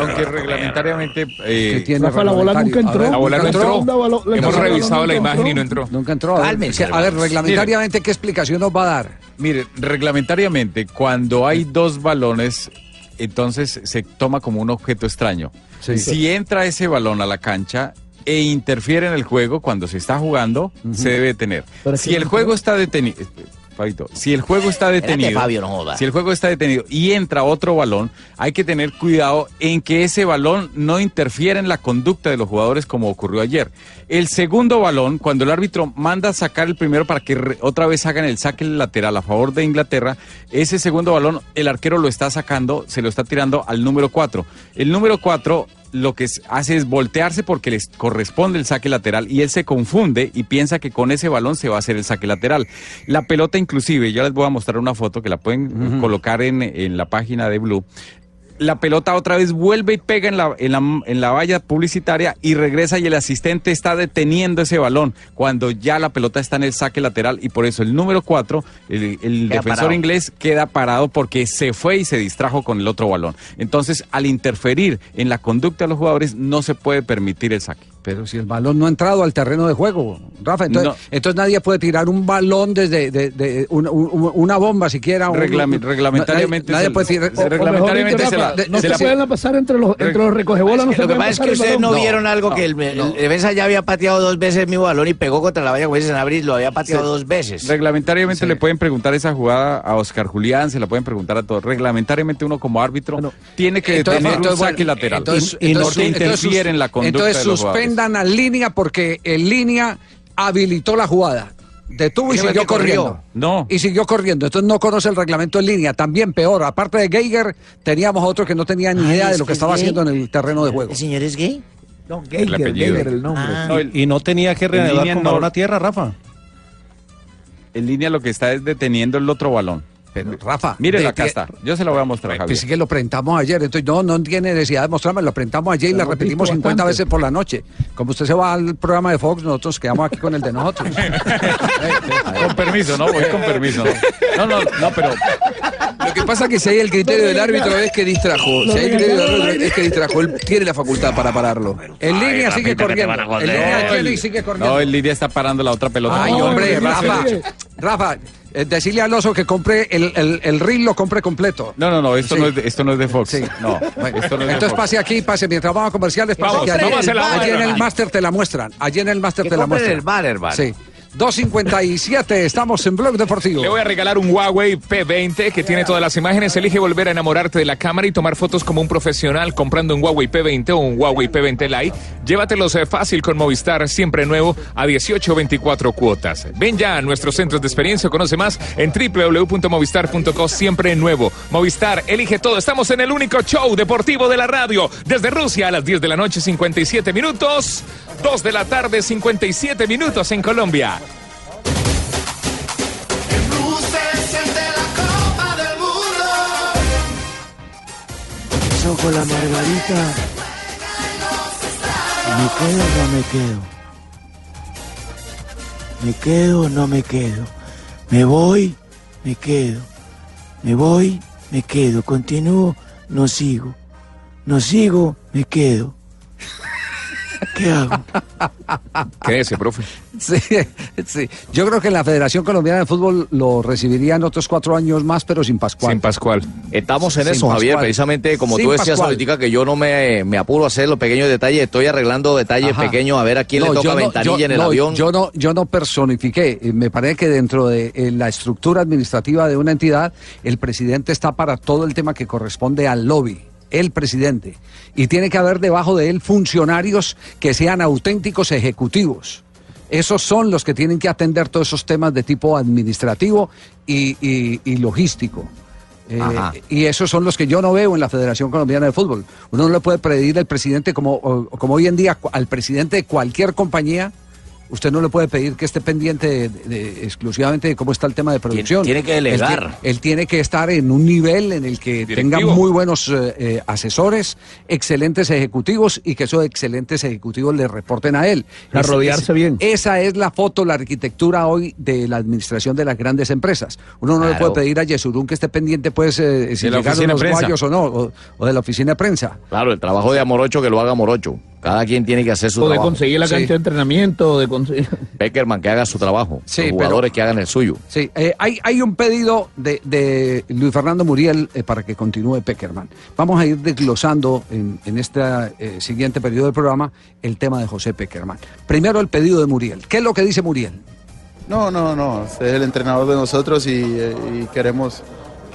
Aunque reglamentariamente eh, Que tiene Rafa, la bola nunca entró. ver, La bola no entró. Hemos revisado la imagen y no entró. Nunca entró. A ver, a ver, reglamentariamente, ¿qué explicación nos va a dar? Mire, reglamentariamente, cuando hay dos balones, entonces se toma como un objeto extraño. Sí. Si entra ese balón a la cancha e interfiere en el juego cuando se está jugando, se debe detener. Pero es Si el no juego está detenido, Fabito, si el juego está detenido, Fabio, no joda. si el juego está detenido y entra otro balón, hay que tener cuidado en que ese balón no interfiera en la conducta de los jugadores como ocurrió ayer. El segundo balón, cuando el árbitro manda a sacar el primero para que otra vez hagan el saque lateral a favor de Inglaterra, ese segundo balón el arquero lo está sacando, se lo está tirando al número 4. El número 4 lo que hace es voltearse porque les corresponde el saque lateral y él se confunde y piensa que con ese balón se va a hacer el saque lateral. La pelota inclusive, yo les voy a mostrar una foto que la pueden colocar en, en la página de Blue. La pelota otra vez vuelve y pega en la, en, la, en la valla publicitaria y regresa y el asistente está deteniendo ese balón cuando ya la pelota está en el saque lateral y por eso el número 4, el, defensor parado. inglés queda parado porque se fue y se distrajo con el otro balón. Entonces, al interferir en la conducta de los jugadores, no se puede permitir el saque. Pero si el balón no ha entrado al terreno de juego, Rafa, entonces, No. entonces nadie puede tirar un balón desde de, de- un- un- una bomba siquiera. un- reglamentariamente Nadie, puede tirar. se- reglamentariamente se la- no se se, la- pueden pasar entre los, entre los recogebolas. Lo que pasa es que ustedes balón. no vieron algo que el, el defensa ya había pateado dos veces el mismo balón y pegó contra la valla Sanabria y lo había pateado Sí. dos veces. Reglamentariamente le pueden preguntar esa jugada a Oscar Julián, se la pueden preguntar a todos. Reglamentariamente uno como árbitro tiene que Entonces, detener entonces, un saque lateral. entonces- y, y no interfiere en la conducta Entonces de los jugadores. Suspendan a línea porque en línea habilitó la jugada. Detuvo y el siguió corriendo. No. Y siguió corriendo. Entonces no conoce el reglamento en línea. También peor. Aparte de Geiger, teníamos otro que no tenía ni Ay, idea de ¿es lo que que es estaba gay? haciendo en el terreno de juego. ¿El señor es gay? No, El Geiger, apellido. Geiger, el nombre. Ah. No, el- Y no tenía que reanudar con no- balón a tierra, Rafa. En línea lo que está es deteniendo el otro balón. Pero, Rafa. Acá de- está. Yo se lo voy a mostrar, Javier. Pues sí que lo presentamos ayer, entonces no, no tiene necesidad de mostrarme, lo presentamos ayer y Lo la repetimos visto 50 bastante. veces por la noche. Como usted se va al programa de Fox, nosotros quedamos aquí con el de nosotros. Con permiso, ¿no? Voy con permiso. No, no, no, pero Lo que pasa es que si hay el criterio del árbitro es que distrajo. Si hay el criterio del árbitro es que distrajo. Él tiene la facultad para pararlo. En línea sigue corriendo. En línea sigue corriendo. no, el Lidia está parando la otra pelota. Ay, hombre, Rafa. Rafa, decirle al oso que compre el, el, el reel, lo compre completo. No, no, no, esto, Sí. no, es de, esto no es de Fox. Sí. No, Bueno, esto no es de entonces Fox. pase aquí, pase mientras vamos a comerciales. pase Vamos, aquí. vamos a hacer la allí en el máster te la muestran. Allí en el máster te la muestran. el bar, hermano. Sí. 2.57, estamos en Blog Deportivo. Le voy a regalar un Huawei P20 que tiene todas las imágenes. Elige volver a enamorarte de la cámara y tomar fotos como un profesional comprando un Huawei P20 o un Huawei P20 Lite. Llévatelos eh, fácil con Movistar, siempre nuevo, a 18 o 24 cuotas. Ven ya a nuestros centros de experiencia, conoce más en www.movistar.co, siempre nuevo. Movistar, elige todo. Estamos en el único show deportivo de la radio. Desde Rusia a las 10 de la noche, 57 minutos. 2 de la tarde, 57 minutos en Colombia. Con la margarita. ¿Me quedo o no me quedo? ¿Me quedo o no me quedo? ¿Me voy? Me quedo. ¿Me voy? Me quedo. ¿Continúo? No sigo. No sigo, me quedo. ¿Qué hago? Quédese, profe. Sí, sí. Yo creo que en la Federación Colombiana de Fútbol lo recibirían otros cuatro años más, pero sin Pascual. Sin Pascual. Estamos en Sin eso, Javier, precisamente como Sin tú decías Pascual. ahorita que yo no me, me apuro a hacer los pequeños detalles, estoy arreglando detalles Ajá. pequeños a ver a quién No, le toca no- ventanilla yo- en el no, avión. Yo no, yo no personifiqué. Eh, Me parece que dentro de eh, la estructura administrativa de una entidad, el presidente está para todo el tema que corresponde al lobby. El presidente. Y tiene que haber debajo de él funcionarios que sean auténticos ejecutivos. Esos son los que tienen que atender todos esos temas de tipo administrativo y, y- y logístico. Eh, y esos son los que yo no veo en la Federación Colombiana de Fútbol. Uno no le puede pedir al presidente, como, como hoy en día, al presidente de cualquier compañía, usted no le puede pedir que esté pendiente de- de- exclusivamente de cómo está el tema de producción. tiene que Él delegar. tiene- Él, tiene que estar en un nivel en el que tenga muy buenos eh, eh, asesores, excelentes ejecutivos y que esos excelentes ejecutivos le reporten a él. A Es- rodearse es- bien. Esa es la foto, la arquitectura hoy de la administración de las grandes empresas. Uno no le puede pedir a Yesurún que esté pendiente, pues, eh, si De la llegaron oficina de los prensa. guayos o no, o, o de la oficina de prensa. Claro, el trabajo de Amorocho que lo haga Amorocho. Cada quien tiene que hacer su O de trabajo. conseguir la Sí. cancha de entrenamiento, de conseguir... Peckerman que haga su trabajo. Sí, los pero- jugadores que hagan el suyo. Sí, eh, hay, hay un pedido de, de Luis Fernando Muriel eh, para que continúe Peckerman. Vamos a ir desglosando en, en este eh, siguiente periodo del programa el tema de José Peckerman. Primero el pedido de Muriel. ¿Qué es lo que dice Muriel? No, no, no. Es el entrenador de nosotros y, y queremos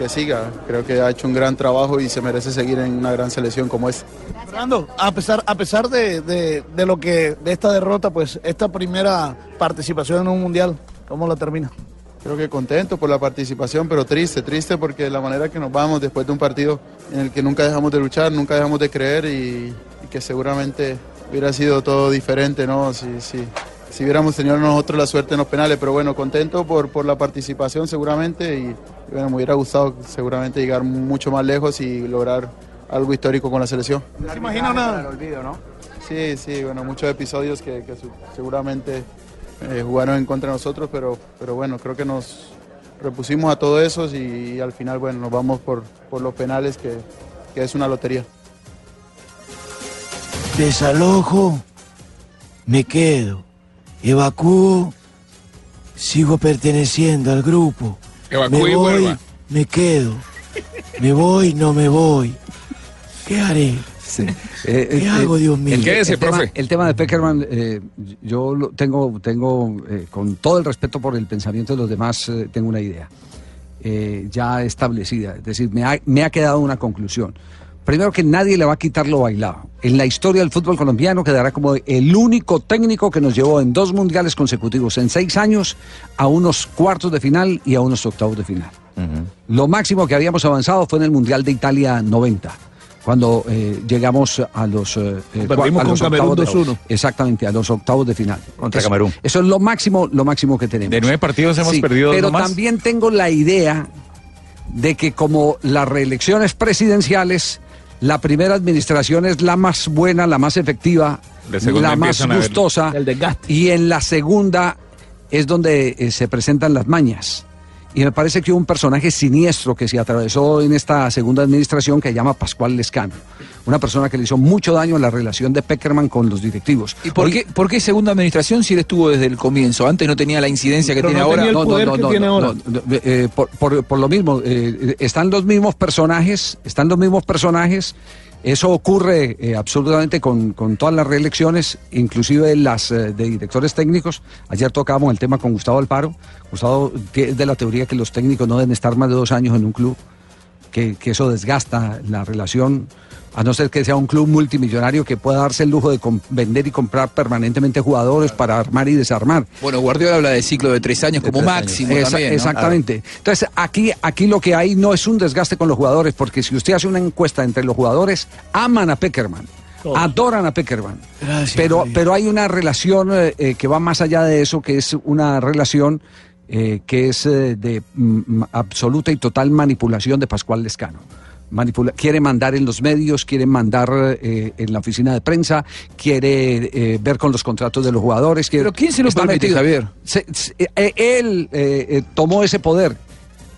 que siga. Creo que ha hecho un gran trabajo y se merece seguir en una gran selección como esta. Fernando, a pesar, a pesar de, de- de lo que, de esta derrota, pues esta primera participación en un mundial, ¿cómo la termina? Creo que contento por la participación, pero triste, triste porque la manera que nos vamos después de un partido en el que nunca dejamos de luchar, nunca dejamos de creer y, y que seguramente hubiera sido todo diferente, ¿no? Si, si, si hubiéramos tenido nosotros la suerte en los penales, pero bueno, contento por, por la participación seguramente y, y bueno, me hubiera gustado seguramente llegar mucho más lejos y lograr algo histórico con la selección. ¿Se imagina una... Sí, sí, bueno, muchos episodios que, que su- seguramente eh, jugaron en contra de nosotros, pero, pero bueno, creo que nos repusimos a todo eso y, al final, bueno, nos vamos por, por los penales, que, que es una lotería. Desalojo, me quedo. Evacúo, sigo perteneciendo al grupo. Evacúe me y voy, vuelva. me quedo. Me voy, no me voy. ¿Qué haré? ¿Qué hago, Dios mío? El, el tema, el tema de Peckerman, eh, yo lo tengo, tengo eh, con todo el respeto por el pensamiento de los demás, eh, tengo una idea eh, ya establecida. Es decir, me ha, me ha quedado una conclusión. Primero que nadie le va a quitar lo bailado. En la historia del fútbol colombiano quedará como el único técnico que nos llevó en dos mundiales consecutivos, en seis años, a unos cuartos de final y a unos octavos de final. Lo máximo que habíamos avanzado fue en el Mundial de Italia 90, cuando eh, llegamos a los, eh, eh, a los octavos de- 2-1. Exactamente, a los octavos de final. Contra Eso- Camerún. Eso es lo máximo, lo máximo que tenemos. De nueve partidos hemos Sí, perdido dos Pero nomás. también tengo la idea de que como las reelecciones presidenciales, la primera administración es la más buena, la más efectiva, la más gustosa, y en la segunda es donde eh, se presentan las mañas. Y me parece que hubo un personaje siniestro que se atravesó en esta segunda administración que se llama Pascual Lescano. Una persona que le hizo mucho daño en la relación de Peckerman con los directivos. ¿Y por qué, por qué segunda administración si él estuvo desde el comienzo? Antes no tenía la incidencia que tiene no ahora. poder que tiene ahora. eh, por, por- por lo mismo, eh, están los mismos personajes, están los mismos personajes. Eso ocurre eh, absolutamente con, con todas las reelecciones, inclusive las eh, de directores técnicos. Ayer tocábamos el tema con Gustavo Alparo. Gustavo es de la teoría que los técnicos no deben estar más de dos años en un club, que, que eso desgasta la relación, a no ser que sea un club multimillonario que pueda darse el lujo de vender y comprar permanentemente jugadores para armar y desarmar. Bueno, Guardiola habla de ciclo de tres años como tres máximo años. Esa- también. ¿no? Exactamente. Entonces, aquí, aquí lo que hay no es un desgaste con los jugadores, porque si usted hace una encuesta entre los jugadores, aman a Peckerman. Todos. Adoran a Peckerman. Gracias, pero, pero hay una relación eh, eh, que va más allá de eso, que es una relación eh, que es eh, de mm, absoluta y total manipulación de Pascual Lescano. Manipula- quiere mandar en los medios, quiere mandar eh, en la oficina de prensa, quiere eh, ver con los contratos de los jugadores. Quiere, ¿Pero quién se lo permite, metido. Javier? Se- se- eh, él eh, tomó ese poder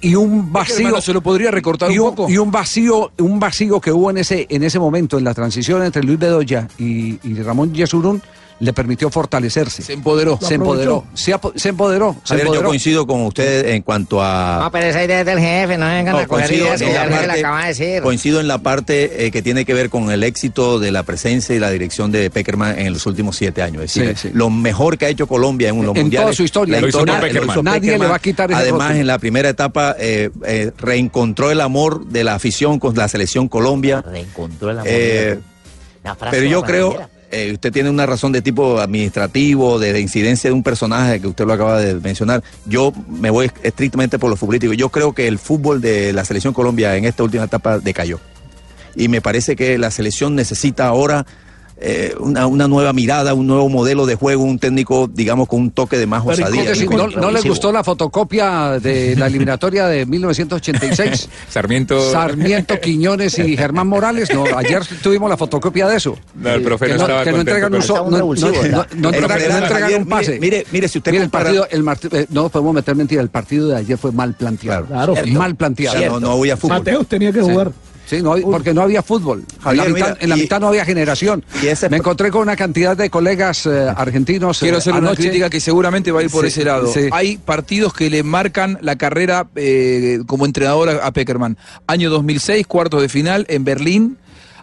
y un vacío hermano, ¿se lo podría recortar y un poco? y un vacío un vacío que hubo en ese en ese momento en la transición entre Luis Bedoya y, y Ramón Yesurún le permitió fortalecerse Se empoderó. se empoderó se, empoderó se Javier, yo coincido con usted en cuanto a... No, pero esa idea es del jefe, no vengan No, a coger coincido que en ya la parte- acaba de decir. Coincido en la parte eh, que tiene que ver con el éxito de la presencia y la dirección de Peckerman en los últimos siete años. Es decir, Sí, sí. lo mejor que ha hecho Colombia en los En mundiales. toda su historia. la Lo hizo hizo Nadie le va a quitar ese Además, en la primera etapa eh, eh, reencontró el amor de la afición con la selección Colombia. Reencontró el amor Eh, de la- frase pero yo creo, eh, usted tiene una razón de tipo administrativo, de, de incidencia de un personaje que usted lo acaba de mencionar. Yo me voy estrictamente por lo futbolístico. Yo creo que el fútbol de la selección Colombia en esta última etapa decayó. Y me parece que la selección necesita ahora eh, una, una nueva mirada, un nuevo modelo de juego, un técnico, digamos, con un toque de más Pero, ¿y osadía. si no, no le gustó la fotocopia de la eliminatoria de 1986? Sarmiento. Sarmiento, Quiñones y Germán Morales. No, ayer tuvimos la fotocopia de eso. No, el profe que no no, estaba que no entregan un, so- eso. no, no- no- no El entregan- no federal, entregan Javier, un pase. mire, mire, si usted Mire, el compara- partido, el marti- eh, no podemos meter mentira, el partido de ayer fue mal planteado. Claro. Eh, mal planteado. O sea, no, no había fútbol. Mateus tenía que jugar. Sí, no, porque no había fútbol. Javier, en la, mitad, mira, en la y- mitad no había generación. y ese- Me encontré con una cantidad de colegas eh, argentinos. Quiero eh, hacer una anoche. crítica que seguramente va a ir por Sí, ese lado. sí. Hay partidos que le marcan la carrera eh, como entrenador a, a Peckerman. Año 2006, cuartos de final en Berlín.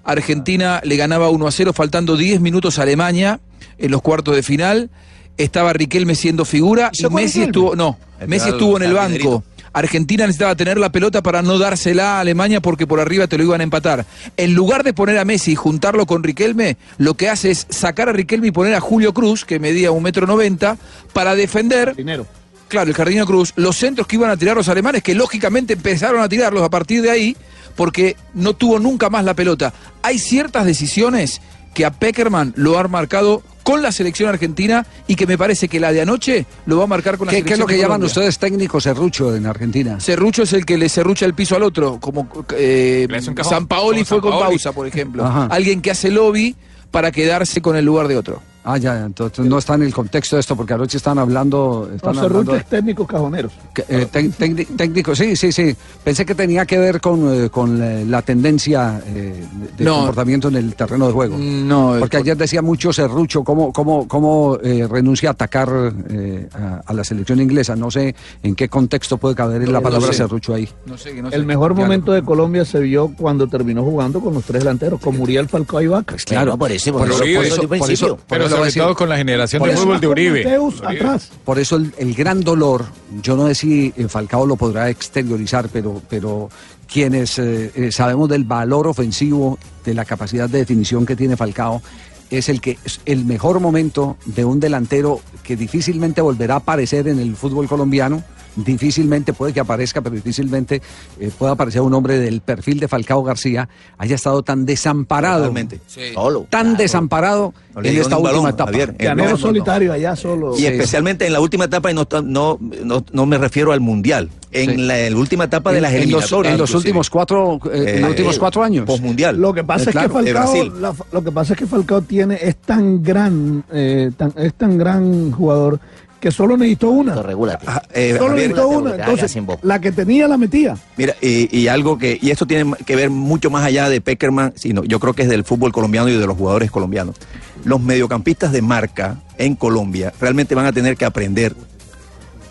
Argentina le ganaba 1 a 0 faltando 10 minutos a Alemania en los cuartos de final. Estaba Riquelme siendo figura y ¿Hizo con Messi Riquelme? estuvo, no, Messi estuvo en el banco. Argentina necesitaba tener la pelota para no dársela a Alemania porque por arriba te lo iban a empatar. En lugar de poner a Messi y juntarlo con Riquelme, lo que hace es sacar a Riquelme y poner a Julio Cruz, que medía un metro noventa, para defender. Dinero. Claro, el Jardino Cruz, los centros que iban a tirar los alemanes, que lógicamente empezaron a tirarlos a partir de ahí, porque no tuvo nunca más la pelota. Hay ciertas decisiones que a Peckerman lo han marcado con la selección argentina y que me parece que la de anoche lo va a marcar con la ¿Qué, selección qué es lo que llaman ustedes técnico serrucho en Argentina? Serrucho es el que le serrucha el piso al otro, como eh, San Paoli como fue San con pausa, por ejemplo. Ajá. Alguien que hace lobby para quedarse con el lugar de otro. Ah, ya, entonces no está en el contexto de esto, porque anoche están hablando. Están No, hablando técnicos cajoneros. eh, tec- tecni- técnico, sí, sí, sí. Pensé que tenía que ver con, eh, con eh, la tendencia eh, de No. comportamiento en el terreno de juego. No, Porque ayer decía mucho Serrucho cómo, cómo, cómo eh, renuncia a atacar eh, a, a la selección inglesa. No sé en qué contexto puede caber la No palabra sé. Serrucho ahí. no sé, no. El mejor Claro. momento de Colombia se vio cuando terminó jugando con los tres delanteros, con Muriel Falcao y Vaca. Claro, por eso, por eso, por por Pero sobre todo con la generación Por de eso fútbol de Uribe. Mateus Uribe. atrás. Por eso el, el gran dolor, yo no sé si Falcao lo podrá exteriorizar, pero, pero quienes eh, eh, sabemos del valor ofensivo, de la capacidad de definición que tiene Falcao, es el que es el mejor momento de un delantero que difícilmente volverá a aparecer en el fútbol colombiano. Difícilmente puede que aparezca, pero difícilmente eh, pueda aparecer un hombre del perfil de Falcao García, haya estado tan desamparado, Totalmente. Solo. tan desamparado No en esta última balón, etapa. Javier. Eh, solitario allá solo. Y especialmente en la última etapa, y no, no, no, no me refiero al Mundial, en Sí. la, en la última etapa de las en los- eliminatorias. en los últimos cuatro, eh, en los últimos cuatro años. Postmundial. Lo que pasa Eh, es claro, que Falcao, la- lo que pasa es que Falcao tiene es tan gran, eh, tan, es tan gran jugador que solo necesitó una. Regúlate. Ah, eh, Solo Javier, necesitó una. Entonces, la que tenía la metía. Mira, y, y algo que, y esto tiene que ver mucho más allá de Peckerman, sino yo creo que es del fútbol colombiano y de los jugadores colombianos. Los mediocampistas de marca en Colombia realmente van a tener que aprender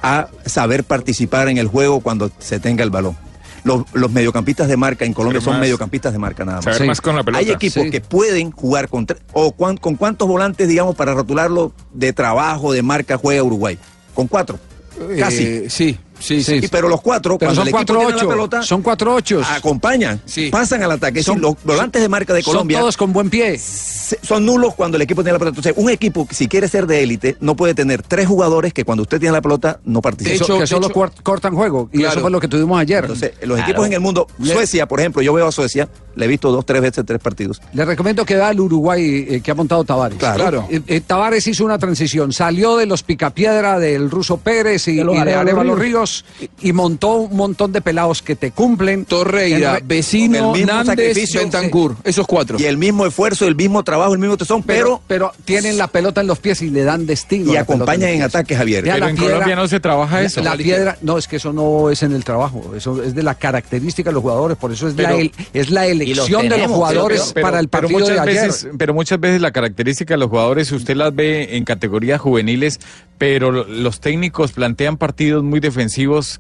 a saber participar en el juego cuando se tenga el balón. Los, los mediocampistas de marca en Colombia son más- mediocampistas de marca nada más. Saber Sí. más con la pelota. Hay equipos Sí. que pueden jugar con o cuan- con cuántos volantes, digamos, para rotularlo de trabajo, de marca, juega Uruguay. Con cuatro. Casi. Eh, sí, sí, sí. Y, pero los cuatro, Pero cuando son el equipo cuatro tiene la ocho, pelota, son cuatro ocho. acompañan, Sí. pasan al ataque. Son- los volantes de marca de Son Colombia todos con buen pie. son nulos cuando el equipo tiene la pelota. Entonces, un equipo, si quiere ser de élite, no puede tener tres jugadores que cuando usted tiene la pelota no Que, participan. hecho- so- que solo hecho- cortan juego. Y Claro. eso fue lo que tuvimos ayer. Entonces, los Claro. equipos en el mundo, Suecia, por ejemplo, yo veo a Suecia, le he visto dos, tres veces, tres partidos. Le recomiendo que vea al Uruguay eh, que ha montado Tavares. Claro. Eh, eh, Tavares hizo una transición, salió de los picapiedra del ruso Pérez y, De los y de Arevalo Arevalo Ríos. Y montó un montón de pelados que te cumplen. Torreira, Vecino, el mismo Nández, sacrificio, Bentancur, esos cuatro. Y el mismo esfuerzo, el mismo trabajo, el mismo tesón, pero, pero, pero tienen la pelota en los pies y le dan destino. y la acompañan en los pies. ataque, Javier. Pero la en piedra- Colombia no se trabaja La- eso. La, piedra, no, es que eso no es en el trabajo, eso es de la característica de los jugadores, por eso es, la, el- es la elección de los jugadores Pero- para el pero partido de ayer. veces, pero muchas veces la característica de los jugadores usted las ve en categorías juveniles, pero lo- los técnicos plantean partidos muy defensivos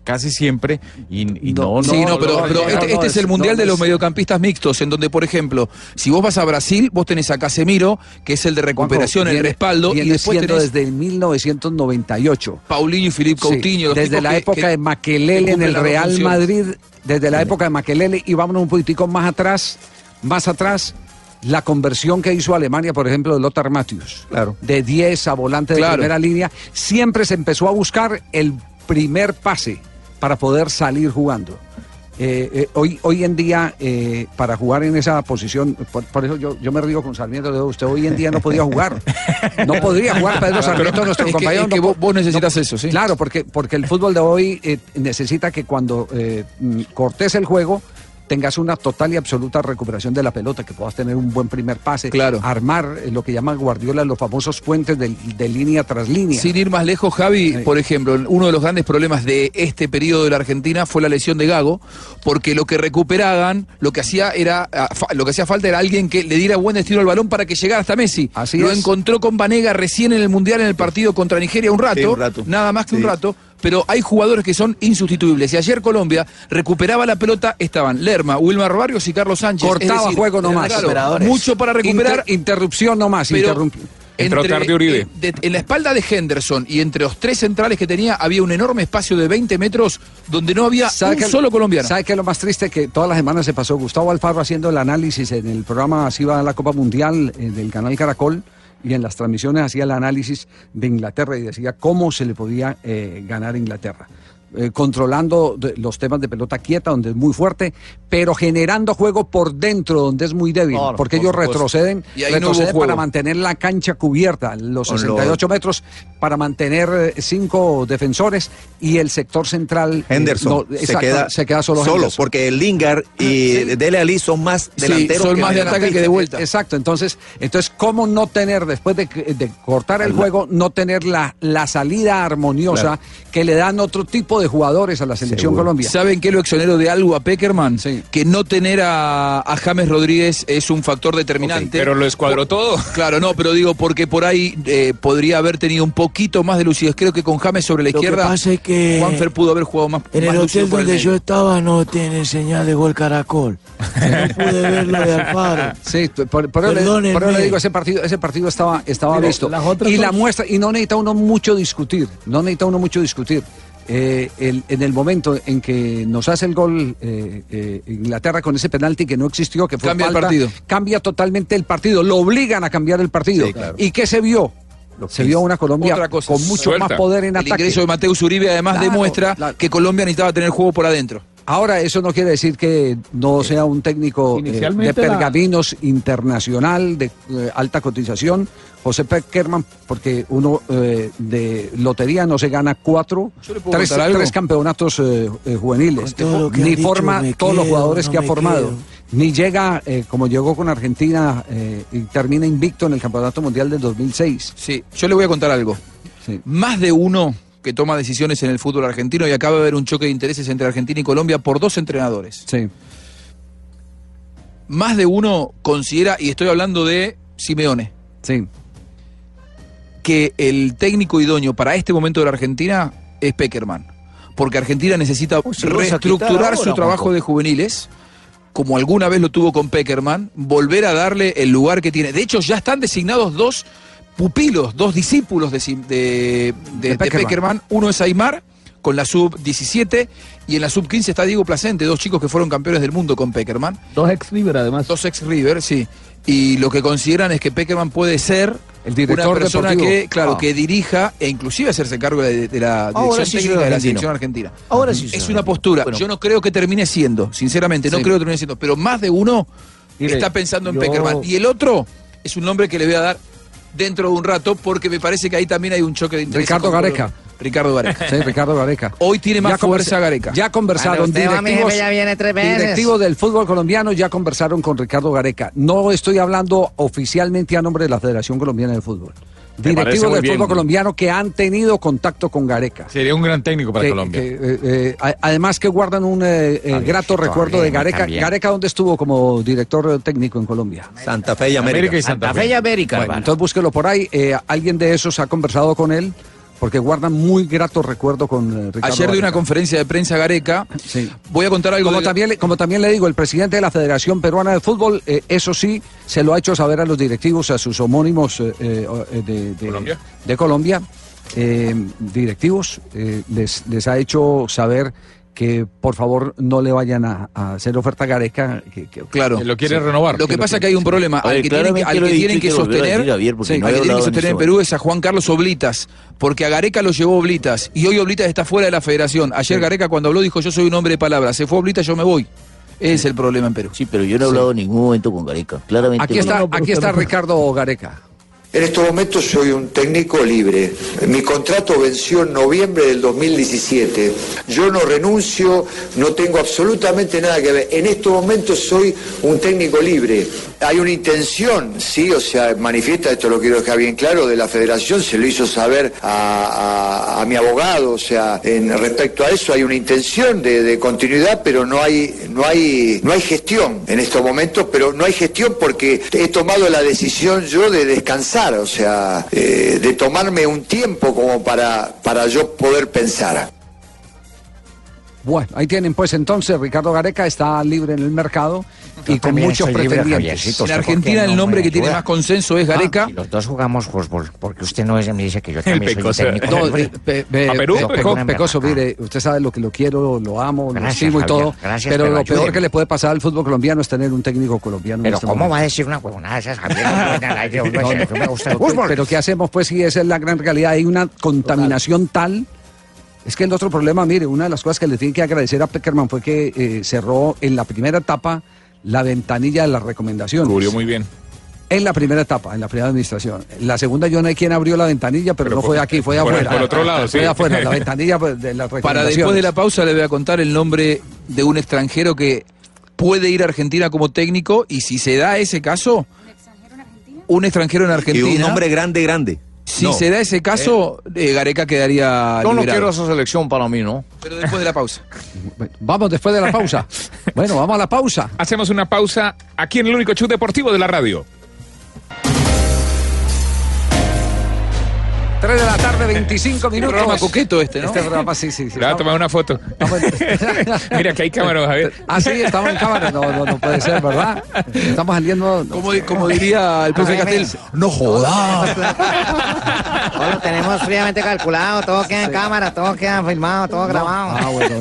casi siempre y, y no, sí, no, pero, no, pero no, este, este es es- el mundial no, de los es- mediocampistas mixtos, en donde, por ejemplo, si vos vas a Brasil, vos tenés a Casemiro, que es el de recuperación, Juanjo, el viene- respaldo, y viene después siendo tenés desde el 1998. Paulinho y Filipe Sí, Coutinho. desde la que- época que- de Maquelele que en el Real. Madrid, desde la época de Maquelele, y vámonos un poquitico más atrás, más atrás, la conversión que hizo Alemania, por ejemplo, de Lothar Matthäus. Claro. De 10 a volante de Claro. primera línea, siempre se empezó a buscar el primer pase para poder salir jugando. Eh, eh, hoy, hoy en día, eh, para jugar en esa posición, por, por eso yo, yo me río con Sarmiento, de usted hoy en día no podía jugar. No podría jugar Pedro Sarmiento, nuestro es que- compañero. es que no vos, po- vos necesitas eso, sí. Claro, porque, porque el fútbol de hoy necesita que cuando mm, cortes el juego tengas una total y absoluta recuperación de la pelota, que puedas tener un buen primer pase, Claro. armar eh, lo que llama Guardiola los famosos puentes de, de línea tras línea. Sin ir más lejos, Javi, por ejemplo, uno de los grandes problemas de este periodo de la Argentina fue la lesión de Gago, porque lo que recuperaban, lo que hacía era, ah, lo que hacía falta era alguien que le diera buen destino al balón para que llegara hasta Messi. Así lo es. encontró con Vanega recién en el Mundial en el partido contra Nigeria un rato, Sí, un rato. nada más que un rato. Pero hay jugadores que son insustituibles. Y ayer Colombia recuperaba la pelota, estaban Lerma, Wilmar Barrios y Carlos Sánchez. Cortaba Es decir, juego nomás. claro, mucho para recuperar. Inter- interrupción nomás. Pero interrum- Entró tarde Uribe. de- en la espalda de Henderson y entre los tres centrales que tenía había un enorme espacio de 20 metros donde no había ¿Sabe un solo colombiano. ¿Sabe qué es lo más triste? Que todas las semanas se pasó Gustavo Alfaro haciendo el análisis en el programa Así va la Copa Mundial eh, del canal Caracol y en las transmisiones hacía el análisis de Inglaterra y decía cómo se le podía eh, ganar a Inglaterra. Eh, controlando de- los temas de pelota quieta, donde es muy fuerte, pero generando juego por dentro, donde es muy débil, Claro, porque por ellos supuesto. retroceden, Y no retroceden para mantener la cancha cubierta, los Con 68 metros, para mantener eh, cinco defensores y el sector central. eh, Henderson no, se, queda, se queda solo, Henderson. porque Lingard y Dele Ali son más Sí, delanteros son que más de que vuelta. Exacto, entonces, entonces ¿cómo no tener, después de, de cortar el juego, no tener la, la salida armoniosa Claro. que le dan otro tipo de jugadores a la selección Seguro. Colombia? ¿Saben qué lo exonero de algo a Peckerman? Sí. Que no tener a, a James Rodríguez es un factor determinante. Pero lo escuadró todo. Claro, no, pero digo, porque por ahí eh, podría haber tenido un poquito más de lucidez. Creo que con James sobre la Lo que izquierda, pasa es que Juanfer pudo haber jugado más. En más el lúcido hotel el donde yo estaba no tiene señal de gol caracol. No pude ver lo de Alfaro. Sí, por, por eso le, Perdónenme. por eso le digo, ese partido, ese partido estaba, estaba Y la muestra, y no necesita uno mucho discutir, no necesita uno mucho discutir. Eh, el- en el momento en que nos hace el gol eh, eh, Inglaterra con ese penalti que no existió, que fue Cambia el falta, partido. cambia totalmente el partido, lo obligan a cambiar el partido. Sí, claro. ¿Y qué se vio? Se vio una Colombia con mucho suelta. más poder en El ataque. ingreso de Mateus Uribe además Claro, demuestra claro. que Colombia necesitaba tener juego por adentro. Ahora, eso no quiere decir que no sea un técnico eh, de la- pergaminos internacional, de eh, alta cotización, José Peckerman, porque uno eh, de lotería no se gana cuatro, tres, tres campeonatos eh, eh, juveniles, ni dicho, forma todos los jugadores no que ha formado, quedo. Ni llega eh, como llegó con Argentina eh, y termina invicto en el Campeonato Mundial del 2006. Sí, yo le voy a contar algo. Sí. Más de uno que toma decisiones en el fútbol argentino y acaba de haber un choque de intereses entre Argentina y Colombia por dos entrenadores. Sí. Más de uno considera, y estoy hablando de Simeone, Sí. que el técnico idóneo para este momento de la Argentina es Peckerman. Porque Argentina necesita Uy, reestructurar su trabajo de juveniles, como alguna vez lo tuvo con Peckerman, volver a darle el lugar que tiene. De hecho, ya están designados dos pupilos, dos discípulos de, Sim- de- de- de Peckerman. Peckerman. Uno es Aymar, con la sub-17, y en la sub-15 está Diego Placente, dos chicos que fueron campeones del mundo con Peckerman. Dos ex River además. Dos ex River, sí. Y lo que consideran es que Peckerman puede ser El director una persona deportivo. que, claro, Ah. que dirija e inclusive hacerse cargo de, de la dirección sí técnica de la selección argentina. Ahora sí Es una postura. Bueno. Yo no creo que termine siendo, sinceramente, no Sí. creo que termine siendo, pero más de uno está pensando en yo- Peckerman. Y el otro es un nombre que le voy a dar dentro de un rato porque me parece que ahí también hay un choque de intereses. Ricardo Gareca. Ricardo Gareca. Sí, Ricardo Gareca. Hoy tiene más Ya conversa- fuerza Gareca. Ya conversaron mi directivos, jefe ya viene tres veces. directivos del fútbol colombiano, ya conversaron con Ricardo Gareca. No estoy hablando oficialmente a nombre de la Federación Colombiana de Fútbol. Directivos del bien. fútbol colombiano que han tenido contacto con Gareca. Sería un gran técnico para Que- Colombia. que, eh, eh, además que guardan un eh, grato recuerdo de Gareca. también. Gareca, ¿dónde estuvo como director técnico en Colombia? Santa Fe y América. América y Santa Fe. Bueno, entonces búsquelo por ahí. Eh, alguien de esos ha conversado con él porque guardan muy grato recuerdo con eh, Ricardo Ayer de una Gareca. conferencia de prensa Gareca, voy a contar algo Como de- también, le- como también le digo, el presidente de la Federación Peruana de Fútbol, eh, eso sí, se lo ha hecho saber a los directivos, a sus homónimos eh, eh, de, de- ¿Colombia? de Colombia, eh, directivos, eh, les, les ha hecho saber que por favor no le vayan a, a hacer oferta a Gareca. Que, que- Claro. Sí. Lo que pasa es que hay un problema. Al que tienen que, al lo tienen lo sostener, decir, Javier, porque sí, no al he que tienen que hablado en sostener ese en Perú es a Juan Carlos Oblitas, porque a Gareca lo llevó Oblitas y hoy Oblitas está fuera de la federación. Ayer Gareca cuando habló dijo yo soy un hombre de palabras, se fue Oblitas, yo me voy. Ese es el problema en Perú. Sí, pero yo no he hablado en ningún momento con Gareca. Claramente. Aquí no. está, aquí está Ricardo Gareca. En estos momentos soy un técnico libre. Mi contrato venció en noviembre del 2017. Yo no renuncio, no tengo absolutamente nada que ver. En estos momentos soy un técnico libre. Hay una intención, sí, o sea, manifiesta, esto lo quiero dejar bien claro, de la federación, se lo hizo saber a, mi abogado, o sea, en respecto a eso hay una intención de, de continuidad, pero no hay, no hay, no hay gestión en estos momentos, pero no hay gestión porque he tomado la decisión yo de descansar, o sea, eh, de tomarme un tiempo como para, para yo poder pensar. Bueno, ahí tienen pues entonces, Ricardo Gareca está libre en el mercado y con muchos libre, pretendientes. Javiercito, ¿usted por qué no me ayuda? Gareca. Ah, y los dos jugamos fútbol, porque usted no es, me dice que yo también soy un técnico No, eh, pe- pe- A Perú, pe- Peco- Peco- en Pecoso, verdad. mire, usted sabe lo que lo quiero, lo amo, lo Gracias, estimo y todo, gracias, pero pero lo peor que le puede pasar al fútbol colombiano es tener un técnico colombiano. en Pero este ¿cómo momento. va a decir una huevonada esas, Javier? No, no, me gusta el Pero- fútbol. Pero ¿qué hacemos pues si esa es la gran realidad? Hay una contaminación tal. Es que el otro problema, mire, una de las cosas que le tiene que agradecer a Peckerman fue que eh, cerró en la primera etapa la ventanilla de las recomendaciones. Cubrió muy bien. En la primera etapa, en la primera administración. En la segunda yo no sé quién abrió la ventanilla, pero, Pero no por- fue aquí, fue de por- afuera. por otro lado, Fue sí. de afuera, la ventanilla pues, de las Para recomendaciones. después de la pausa le voy a contar el nombre de un extranjero que puede ir a Argentina como técnico y si se da ese caso, un extranjero en Y Argentina. un hombre grande, grande. Si No. se da ese caso, eh, Gareca quedaría Yo no quiero esa selección para mí, ¿no? Pero después de la pausa. Vamos después de la pausa. bueno, vamos a la pausa. Hacemos una pausa aquí en el único show deportivo de la radio. 3 de la tarde, 25 minutos. programa coqueto este, ¿no? Este programa, sí, sí. sí. Le voy a tomar una foto. Mira que hay cámara, Javier. Ah, sí, estamos en cámara. No, no, no puede ser, ¿verdad? Estamos saliendo. Como, como diría el profe Castel, no jodas. Todo lo tenemos fríamente calculado, todo queda en cámara, todo queda filmado, todo grabado. Ah, bueno.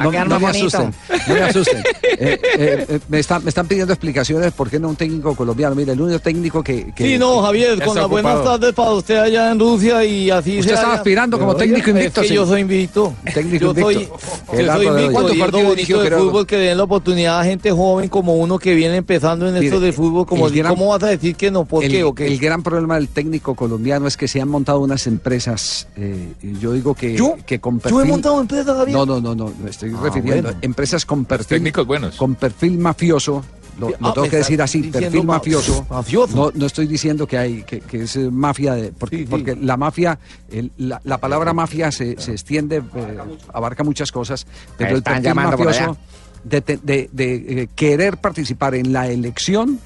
No, no más me asusten, no me asusten. Eh, eh, eh, me, están, me están pidiendo explicaciones por qué no un técnico colombiano. Mira, el único técnico que. que- Sí, no, Javier, con las buenas tardes para usted allá en Rusia y así Usted estaba aspirando como Pero, técnico invicto, Es que sí. yo soy invicto. Técnico yo soy, invicto. yo Gerardo soy invicto. Hoyos. Y es lo bonito del fútbol que den la oportunidad a gente joven como uno que viene empezando en esto Mire, de fútbol. Como, el gran- ¿Cómo vas a decir que no? ¿Por el, qué o qué? el gran problema del técnico colombiano es que se han montado unas empresas. eh, yo digo que, ¿Yo? que con Yo he perfil- montado empresas, Javier. No, no, no, no, me estoy Ah, refiriendo. bueno. Empresas con perfil. técnicos buenos. Con perfil mafioso. Lo, lo Ah, tengo que decir así, perfil ma- mafioso. mafioso. No, no estoy diciendo que hay que, que es eh, mafia de porque, porque la mafia, el- la, la palabra mafia se, se extiende, eh, abarca muchas cosas, pero el perfil mafioso de, de- de, eh, querer participar en la elección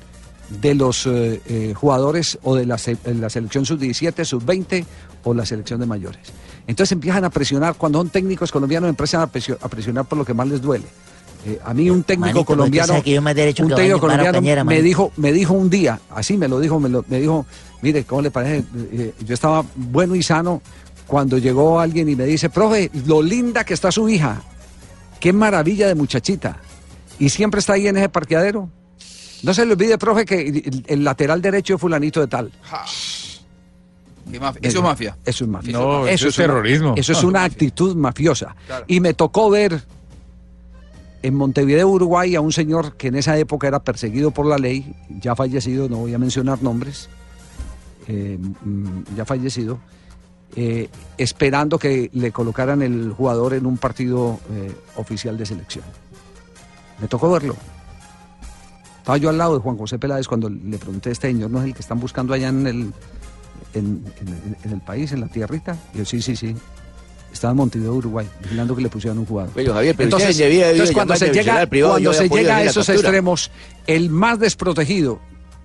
de los eh, eh, jugadores o de la, la selección sub-17, sub-20 o la selección de mayores. Entonces empiezan a presionar, cuando son técnicos colombianos empiezan a presionar por lo que más les duele. Eh, a mí un técnico Manito, usted colombiano, que yo más derecho un que técnico colombiano Cañera, me dijo, me dijo un día, así me lo dijo, me, lo- me dijo, mire, ¿cómo le parece? Eh, yo estaba bueno y sano cuando llegó alguien y me dice, profe, lo linda que está su hija, qué maravilla de muchachita, y siempre está ahí en ese parqueadero. No se le olvide, profe, que el, el lateral derecho es fulanito de tal. Qué mafia. Eso es mafia. Eso es mafia. No, eso es una- terrorismo. eso es una actitud mafiosa. Claro. Y me tocó ver en Montevideo, Uruguay, a un señor que en esa época era perseguido por la ley, ya fallecido, no voy a mencionar nombres, eh, mm, ya fallecido, eh, esperando que le colocaran el jugador en un partido eh, oficial de selección. Me tocó verlo. Estaba yo al lado de Juan José Peláez cuando le pregunté, este señor no es el que están buscando allá en el, en- en el país, en la tierrita. Y yo, sí, sí, sí. Estaba en Montevideo, Uruguay, vigilando que le pusieran un jugador. Pero, Javier, pero entonces, usted debía- debía entonces, cuando se llega, privado, cuando se llega a esos captura. extremos, el más desprotegido,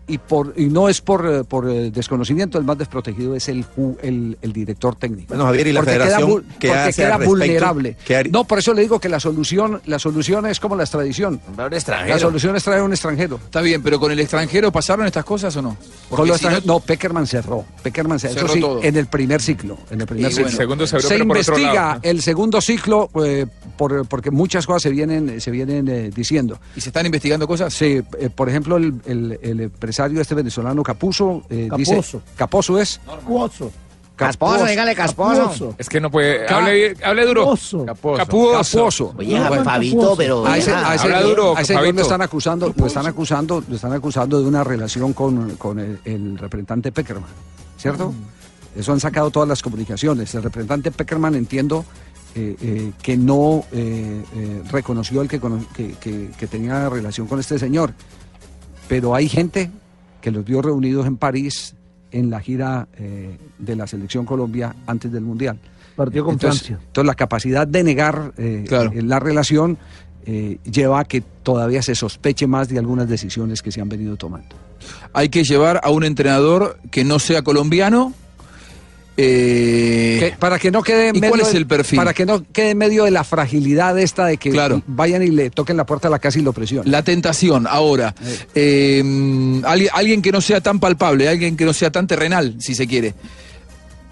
y, por, y no es por, eh, por eh, desconocimiento, el más desprotegido es el, el, el director técnico. Bueno, Javier, ¿y la Porque queda federación vul- qué porque queda vulnerable. No, por eso le digo que la solución, la solución es como la extradición. La solución es traer a un extranjero. Está bien, pero con el extranjero pasaron estas cosas o no? Con los si no- extranjeros- no, Peckerman cerró. Peckerman cerró, Cerró eso sí, todo. en el primer ciclo. En el primer Y ciclo. El segundo se abrió, se pero por otro investiga lado, ¿no? el segundo ciclo eh, por- porque muchas cosas se vienen, se vienen eh, diciendo. ¿Y se están investigando cosas? Sí, eh, por ejemplo, el, el- el empresario este venezolano Capuso eh, dice... Caposo. Caposo es. Casposo. Casposo, dígale Casposo. Es que no puede. Ca- Hable, hable duro. Caposo. Capuoso. Capuoso. Oye, Bueno, Fabito, pero... A ese, venga. a ese- Habla duro, a ese señor Fabito. lo están acusando, lo están acusando, lo están acusando de una relación con, con el, el representante Peckerman, ¿cierto? Eso han sacado todas las comunicaciones. El representante Peckerman entiendo eh, eh, que no eh, eh, reconoció el que, cono- que, que- que tenía relación con este señor, pero hay gente que los vio reunidos en París en la gira eh, de la selección Colombia antes del mundial. Partió con Entonces, Francia. entonces la capacidad de negar eh, Claro. eh, la relación eh, lleva a que todavía se sospeche más de algunas decisiones que se han venido tomando. Hay que llevar a un entrenador que no sea colombiano. Eh, para que no quede en ¿Y medio cuál es de- el perfil? Para que no quede en medio de la fragilidad esta de que Claro. vayan y le toquen la puerta a la casa y lo presionen. La tentación, ahora. Eh, alguien, alguien que no sea tan palpable, alguien que no sea tan terrenal, si se quiere.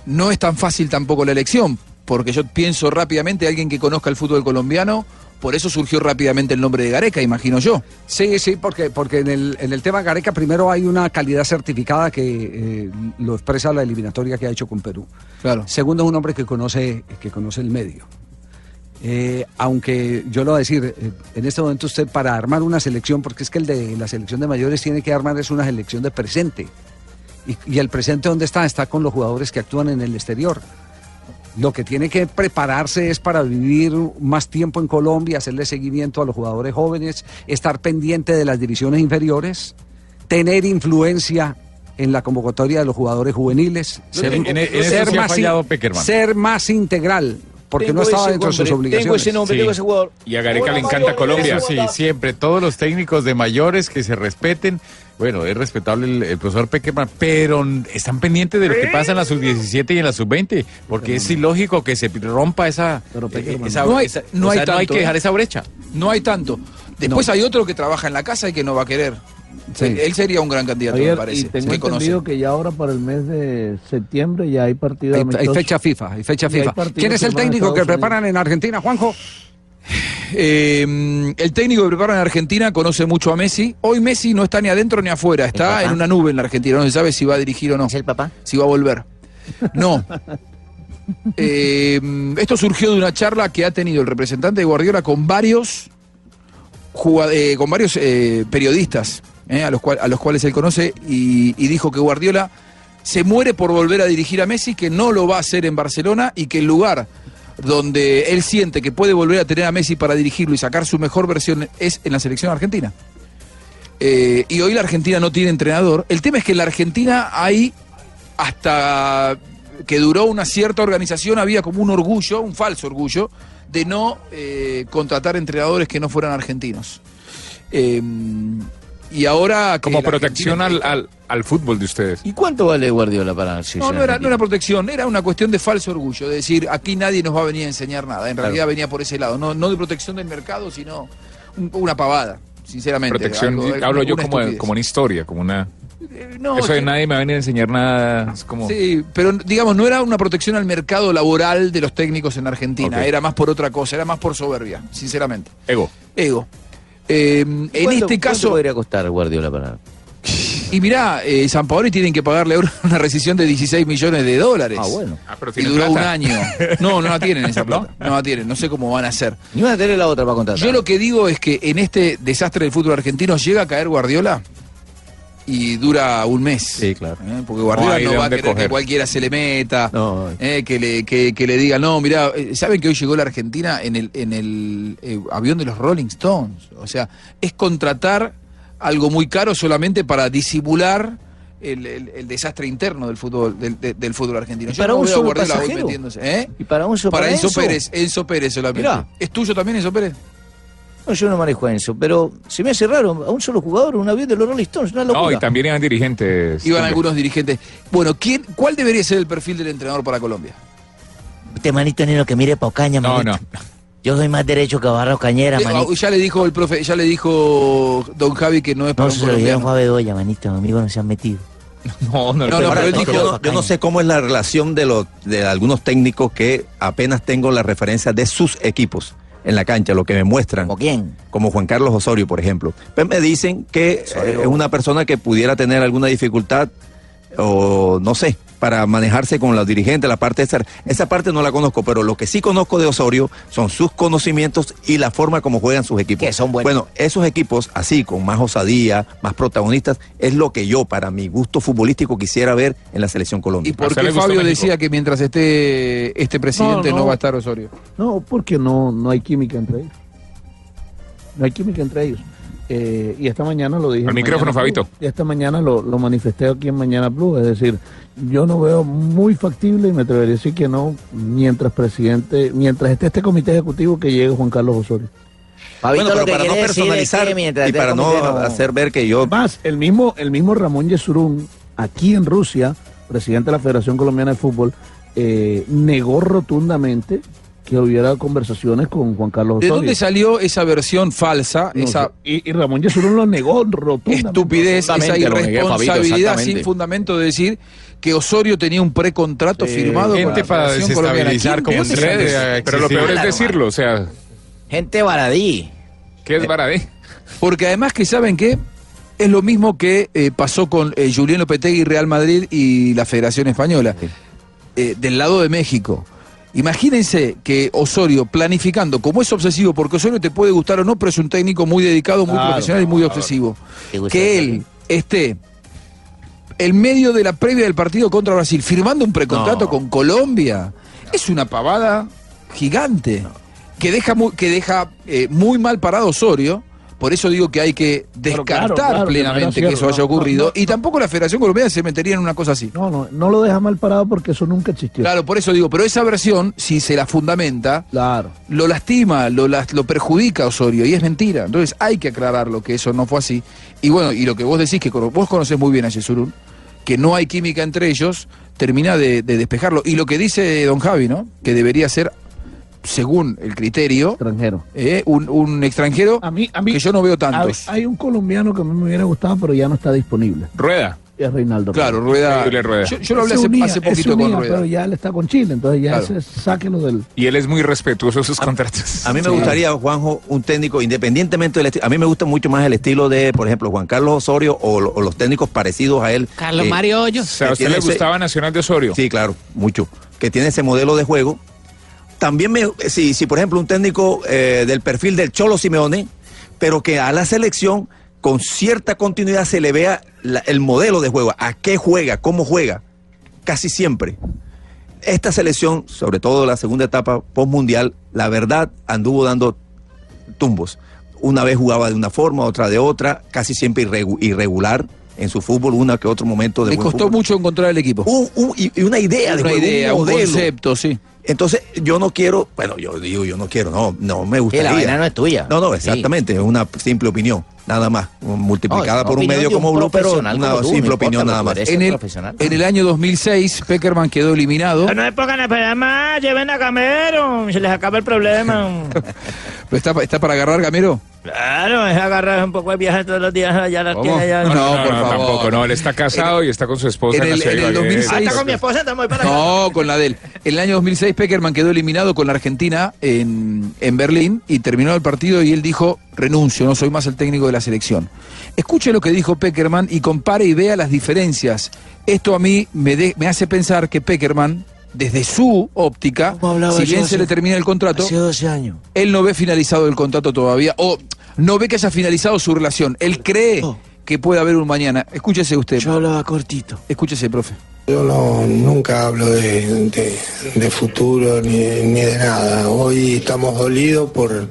No es tan fácil tampoco la elección, porque yo pienso rápidamente, alguien que conozca el fútbol colombiano, por eso surgió rápidamente el nombre de Gareca, imagino yo. Sí, sí, porque, porque en, el, en el tema Gareca primero hay una calidad certificada que eh, lo expresa la eliminatoria que ha hecho con Perú. Claro. Segundo, es un hombre que conoce, que conoce el medio. Eh, aunque yo lo voy a decir, eh, en este momento usted para armar una selección, porque es que el de la selección de mayores tiene que armar es una selección de presente. Y, y el presente dónde está? Está con los jugadores que actúan en el exterior. Lo que tiene que prepararse es para vivir más tiempo en Colombia, hacerle seguimiento a los jugadores jóvenes, estar pendiente de las divisiones inferiores, tener influencia en la convocatoria de los jugadores juveniles, ser, En- en- en más, ser más integral, porque Tengo no estaba dentro de sus obligaciones. Tengo ese nombre, Sí. tengo ese jugador. Y a Gareca le encanta Colombia. Sí, siempre, todos los técnicos de mayores que se respeten. Bueno, es respetable el, el profesor Peckerman, pero están pendientes de lo que pasa en la sub-17 y en la sub-20, porque es ilógico que se rompa esa... eh, esa- no hay, esa- no o hay sea, tanto, no hay que ¿eh? dejar esa brecha. No hay tanto. Después hay otro que trabaja en la casa y que no va a querer. Él, él sería un gran candidato, Javier, me parece. y tengo conoce. entendido que ya ahora para el mes de septiembre ya hay partido Hay, fecha FIFA, hay fecha hay FIFA. ¿Quién es el técnico que preparan en Argentina, Juanjo? Eh, el técnico que prepara en Argentina conoce mucho a Messi. Hoy Messi no está ni adentro ni afuera, está en una nube en la Argentina. No se sabe si va a dirigir o no. ¿Es el papá? Si va a volver. No. Eh, esto surgió de una charla que ha tenido el representante de Guardiola con varios, eh, con varios eh, periodistas eh, a, los cuales él conoce y, dijo que Guardiola se muere por volver a dirigir a Messi, que no lo va a hacer en Barcelona y que el lugar donde él siente que puede volver a tener a Messi para dirigirlo y sacar su mejor versión es en la selección argentina. Eh, y hoy la Argentina no tiene entrenador. El tema es que en la Argentina hay, hasta que duró una cierta organización, había como un orgullo, un falso orgullo, de no eh, contratar entrenadores que no fueran argentinos. Y ahora... Como protección al, al, al fútbol de ustedes. ¿Y cuánto vale Guardiola para no, no era, no era protección, era una cuestión de falso orgullo, de decir, aquí nadie nos va a venir a enseñar nada. En Claro. realidad venía por ese lado, no, no de protección del mercado, sino un- una pavada, sinceramente. Protección, algo- hablo yo como, como una historia, como una... no, Eso de sí. nadie me va a venir a enseñar nada, es como... Sí, pero digamos, no era una protección al mercado laboral de los técnicos en Argentina, era más por otra cosa, era más por soberbia, sinceramente. Ego. Ego. Eh, en este caso, podría costar Guardiola para...? y mirá, eh, San Paoli tienen que pagarle ahora una rescisión de 16 millones de dólares. Ah, bueno. Ah, pero Y duró un año. No, no la tienen esa plata. No la tienen, no sé cómo van a hacer. Ni van a tener la otra para contratar. Yo lo que digo es que en este desastre del fútbol argentino llega a caer Guardiola. Y dura un mes. Sí, claro. ¿eh? Porque Guardiola no, va a querer que cualquiera se le meta, No. eh, que, le, que, que le diga, no, mira, ¿saben que hoy llegó la Argentina en el, en el eh, avión de los Rolling Stones? O sea, es contratar algo muy caro solamente para disimular el, el- el desastre interno del fútbol del, de- del fútbol argentino. ¿Y Yo para no un veo a solo Guardiola hoy pasajero? metiéndose, ¿eh? ¿Y para un solo Para Enzo Enzo? Pérez, Enzo Pérez solamente. Mirá. ¿Es tuyo también Enzo Pérez? No, yo no manejo a Enzo, pero se me hace raro a un solo jugador, un avión de los Rolling Stones, una locura. No, y también eran dirigentes. Iban algunos dirigentes. Bueno, ¿quién, ¿cuál debería ser el perfil del entrenador para Colombia? Este manito ni lo que mire pa' Ocaña, No, manito. Yo soy más derecho que Barra Cañera, Eh, manito. ya le dijo el profe, ya le dijo Don Javi que no es para No, un se lo a Bedoya, manito, amigos no se han metido. No, no, No, no, pero él dijo, yo, no, yo no sé cómo es la relación de, los, de algunos técnicos que apenas tengo la referencia de sus equipos en la cancha, lo que me muestran. ¿Como quién? Como Juan Carlos Osorio, por ejemplo. Pues me dicen que es una persona que pudiera tener alguna dificultad o no sé, para manejarse con los dirigentes, la parte esa, esa parte no la conozco, pero lo que sí conozco de Osorio son sus conocimientos y la forma como juegan sus equipos. son Bueno, esos equipos así, con más osadía, más protagonistas, es lo que yo, para mi gusto futbolístico, quisiera ver en la selección Colombia. ¿Y por qué Fabio decía que mientras esté este presidente no, No, no. va a estar Osorio? No, porque no, no hay química entre ellos. No hay química entre ellos. Eh, y esta mañana lo dije. Al micrófono. Fabito. Y esta mañana lo, lo manifesté aquí en Mañana Plus. Es decir, yo no veo muy factible y me atrevería a decir que no mientras presidente, mientras esté este comité ejecutivo que llegue Juan Carlos Osorio. Fabito, Bueno, pero para no es personalizar que y para no- hacer ver que yo... Más, el mismo, el mismo Ramón Yesurún, aquí en Rusia, presidente de la Federación Colombiana de Fútbol, eh, negó rotundamente que hubiera conversaciones con Juan Carlos ¿De Osorio. dónde salió esa versión falsa, No esa sé. y, y Ramón Yesurún lo negó rotundamente. estupidez, esa negué, Fabito, irresponsabilidad sin fundamento de decir que Osorio tenía un precontrato firmado con Gente la para Federación Colombiana? desestabilizar ¿Quién como en redes. Pero lo peor es decirlo, o sea. Gente baradí. ¿Qué es Baradí? Porque además que saben que es lo mismo que eh, pasó con eh, Julián Lopetegui, Real Madrid y la Federación Española. Eh, del lado de México. Imagínense que Osorio, planificando, como es obsesivo, porque Osorio te puede gustar o no, pero es un técnico muy dedicado, muy Claro, profesional y muy obsesivo. Que él esté en medio de la previa del partido contra Brasil, firmando un precontrato con Colombia, es una pavada gigante. Que deja muy, que deja eh, muy mal parado Osorio. Por eso digo que hay que descartar claro, claro, plenamente que eso haya no, ocurrido. no, y tampoco la Federación Colombiana se metería en una cosa así. No, no, no lo deja mal parado porque eso nunca existió. Claro, por eso digo, pero esa versión, si se la fundamenta, lo lastima, lo, las- lo perjudica a Osorio y es mentira. Entonces hay que aclararlo que eso no fue así. Y bueno, y lo que vos decís, que vos conocés muy bien a Yesurún, que no hay química entre ellos, termina de, de despejarlo. Y lo que dice don Javi, ¿no? Que debería ser, según el criterio, extranjero. un, un extranjero que yo no veo tantos. hay un colombiano que a mí me hubiera gustado, pero ya no está disponible. Rueda. Es Reinaldo. Claro, Rueda. Yo, yo lo hablé hace, unía, poquito con unía, Rueda. Pero ya él está con Chile, entonces ya Claro. sáquenlo del. Y él es muy respetuoso de sus contratos. A mí me gustaría, Juanjo, un técnico, independientemente del estilo. A mí me gusta mucho más el estilo de, por ejemplo, Juan Carlos Osorio o, lo- o los técnicos parecidos a él. Carlos Eh, Mario Hoyos. O sea, ¿a usted le gustaba Nacional de Osorio? Sí, claro, mucho. Que tiene ese modelo de juego. También, me, si, si por ejemplo, un técnico eh, del perfil del Cholo Simeone, pero que a la selección con cierta continuidad se le vea la- el modelo de juego, a qué juega, cómo juega, casi siempre. Esta selección, sobre todo la segunda etapa postmundial, la verdad anduvo dando tumbos. Una vez jugaba de una forma, otra de otra, casi siempre irregu- irregular en su fútbol, una que otro momento de Le costó fútbol. mucho encontrar el equipo. Un- un- y, una idea de Una juego, idea, un modelo. concepto, sí. Entonces, yo no quiero, bueno, yo digo, yo no quiero, no, no me gustaría. vaina no es tuya. No, no, exactamente, es una simple opinión, nada más, multiplicada No, por un medio un como Blue, pero una como tú, no simple opinión nada más. En el, en el año 2006, Peckerman quedó eliminado. No se pongan a esperar más, lleven a Camero, se les acaba el problema. ¿Pero está, está para agarrar, Gamero? Claro, es agarrar un poco de viaje todos los días allá allá. No, no, no, tampoco. No, él está casado y está con su esposa en en, el- la ciudad en de el Ibagué. 2006. Ah, está con mi esposa, estamos para acá. No, con la de él. En el año 2006, Peckerman quedó eliminado con la Argentina en, en Berlín y terminó el partido y él dijo, renuncio, no soy más el técnico de la selección. Escuche lo que dijo Peckerman y compare y vea las diferencias. Esto a mí me, de- me hace pensar que Peckerman, desde su óptica, si bien hace- se le termina el contrato, Hace 12 años. él no ve finalizado el contrato todavía o no ve que haya finalizado su relación. Él cree que pueda haber un mañana. Escúchese usted. Yo hablaba cortito. Escúchese, profe. Yo no, nunca hablo de, de- de futuro ni, ni de nada. Hoy estamos dolidos por,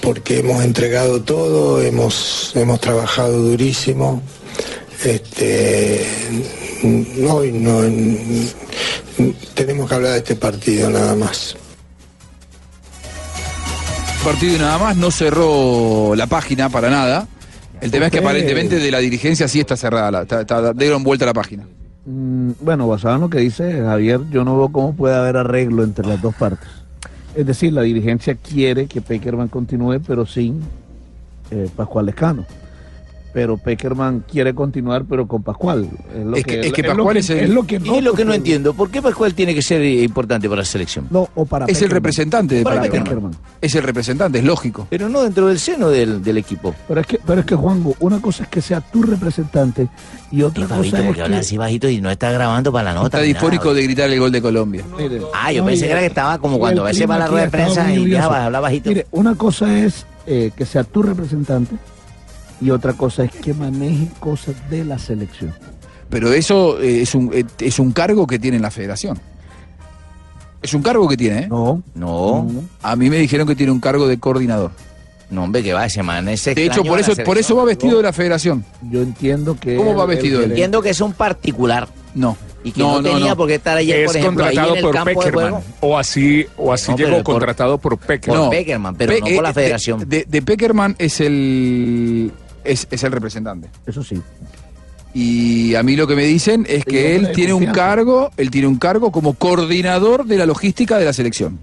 porque hemos entregado todo, hemos, hemos trabajado durísimo. Este, hoy no, tenemos que hablar de este partido nada más. Partido y nada más, no cerró la página para nada. El tema es que aparentemente de la dirigencia sí está cerrada, la, está, está- dieron vuelta a la página. Mm, Bueno, basado en lo que dice Javier, yo no veo cómo puede haber arreglo entre las dos partes. Es decir, la dirigencia quiere que Peckerman continúe, pero sin eh, Pascual Lescano. Pero Peckerman quiere continuar, pero con Pascual. lo Es que- es que lo Pascual es el- lo que Y es lo que no entiendo. ¿Por qué Pascual tiene que ser importante para la selección? No, o para Es el representante de Para Peckerman. Peckerman. Es el representante, es lógico. Pero no dentro del seno del, del equipo. Pero es que, pero es que Juanjo, una cosa es que sea tu representante y otra Y cosa es porque habla que... así bajito y no está grabando para la nota. Está disfórico de gritar el gol de Colombia. Ah, yo No, pensé que era que estaba como cuando a veces va a la rueda de prensa y hablar bajito. Mire, una cosa es eh, que sea tu representante y otra cosa es que maneje cosas de la selección. Pero eso eh, es, un, eh, es un cargo que tiene en la federación. Es un cargo que tiene, ¿eh? No. No. A mí me dijeron que tiene un cargo de coordinador. No, hombre, que va ese man. Ese De hecho, por de la eso, por eso va vestido de la federación. Yo entiendo que... ¿Cómo va vestido él? Entiendo que es un particular. No. Y que no, tenía por qué estar ayer, es por ejemplo, ahí contratado en el por campo de Peckerman. juego. O así, o así No, llegó por- contratado por Peckerman. Por Peckerman, pero Pe- no por la eh, federación. De, de- de Peckerman es el, es, es el representante. Eso sí. Y a mí lo que me dicen es que él tiene un cargo, él tiene un cargo como coordinador de la logística de la selección.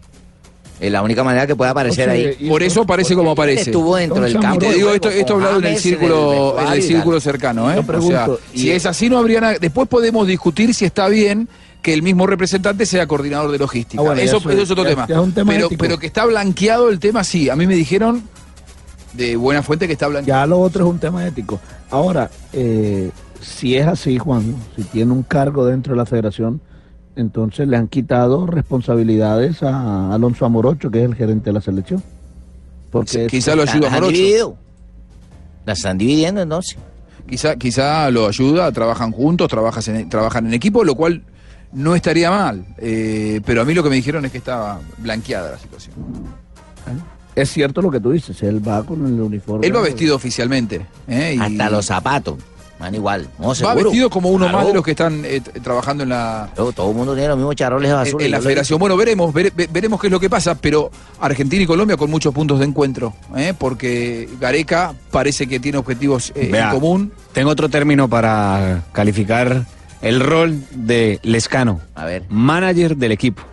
Es la única manera que puede aparecer O sea, ahí. Por eso aparece como aparece. Estuvo dentro del campo. Te digo esto, esto hablado en el círculo, en el círculo cercano, ¿eh? O sea, y- si es así no habría nada. Después podemos discutir si está bien que el mismo representante sea coordinador de logística. Ah, bueno, eso, es otro ya- tema. ya es un tema pero, ético. pero que está blanqueado el tema, sí. A mí me dijeron de buena fuente que está blanqueado. Ya lo otro es un tema ético. Ahora, eh, si es así, Juan, si tiene un cargo dentro de la federación, entonces le han quitado responsabilidades a Alonso Amorocho, que es el gerente de la selección. Porque Quizá lo ayuda han Morocho. dividido. Las están dividiendo entonces. Quizá, quizá lo ayuda, trabajan juntos, trabajas en- trabajan en equipo, lo cual no estaría mal. Eh, pero a mí lo que me dijeron es que estaba blanqueada la situación. Es cierto lo que tú dices, él va con el uniforme. Él va vestido oficialmente. ¿eh? Y Hasta los zapatos. Van igual. No, va seguro. vestido como uno Claro. más de los que están eh, trabajando en la, Todo, todo el mundo tiene los mismos charroles en, azules. en la federación. Bueno, veremos, vere- ve- veremos qué es lo que pasa, pero Argentina y Colombia con muchos puntos de encuentro, ¿eh? porque Gareca parece que tiene objetivos eh, en común. Tengo otro término para calificar el rol de Lescano. A ver. Manager del equipo.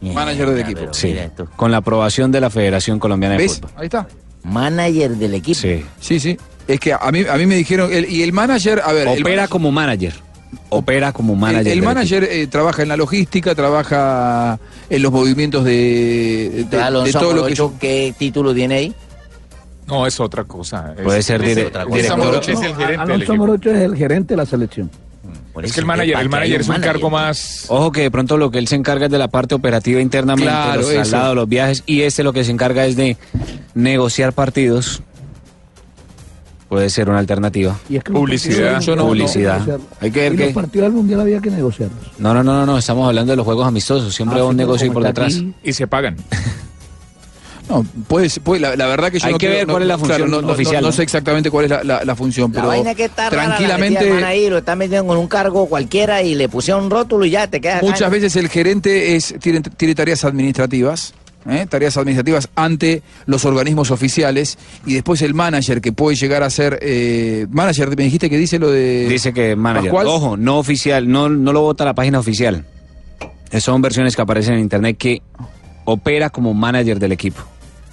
Manager del equipo. pero Sí. Con la aprobación de la Federación Colombiana de ¿Ves? Fútbol. Ahí está. Manager del equipo. Sí. Sí, sí. Es que a mí, a mí me dijeron, el- y el manager, a ver, el Opera manager- como manager. Opera como manager. el manager eh, trabaja en la logística, trabaja en los movimientos de, de- Entonces, de Alonso todo lo que Morocho, ¿qué título tiene ahí? No, es otra cosa. Es- Puede ser es dire- otra cosa. director. Morocho es el No, gerente del Alonso. Morocho es el gerente de la selección. Por Es que el ¿qué manager, el manager es un manager? cargo más... Ojo que de pronto lo que él se encarga es de la parte operativa internamente, Claro, los traslados, los viajes, y este lo que se encarga es de negociar partidos. Puede ser una alternativa. Y es que Publicidad. Yo no- que Publicidad. negociarlos. Hay que ver Y qué- los partidos del mundial había que negociarlos. No, no, no, no, no, estamos hablando de los juegos amistosos, siempre Ah, hay un negocio por detrás. aquí, Y se pagan. No, puede, puede- la, la verdad que yo Hay no que ver no- cuál es la función no, no- oficial, No, ¿no? sé exactamente cuál es la, la- la función, La pero vaina que está tranquilamente, ahí, lo están metiendo con un cargo cualquiera y le pusieron un rótulo y ya te quedas acá. muchas veces el gerente es tiene, tiene tareas administrativas, ¿eh? tareas administrativas ante los organismos oficiales y después el manager que puede llegar a ser eh, manager. Me dijiste que dice lo de Dice que manager. Pascual. Ojo, no oficial, no, no lo vota la página oficial. Son versiones que aparecen en internet que opera como manager del equipo.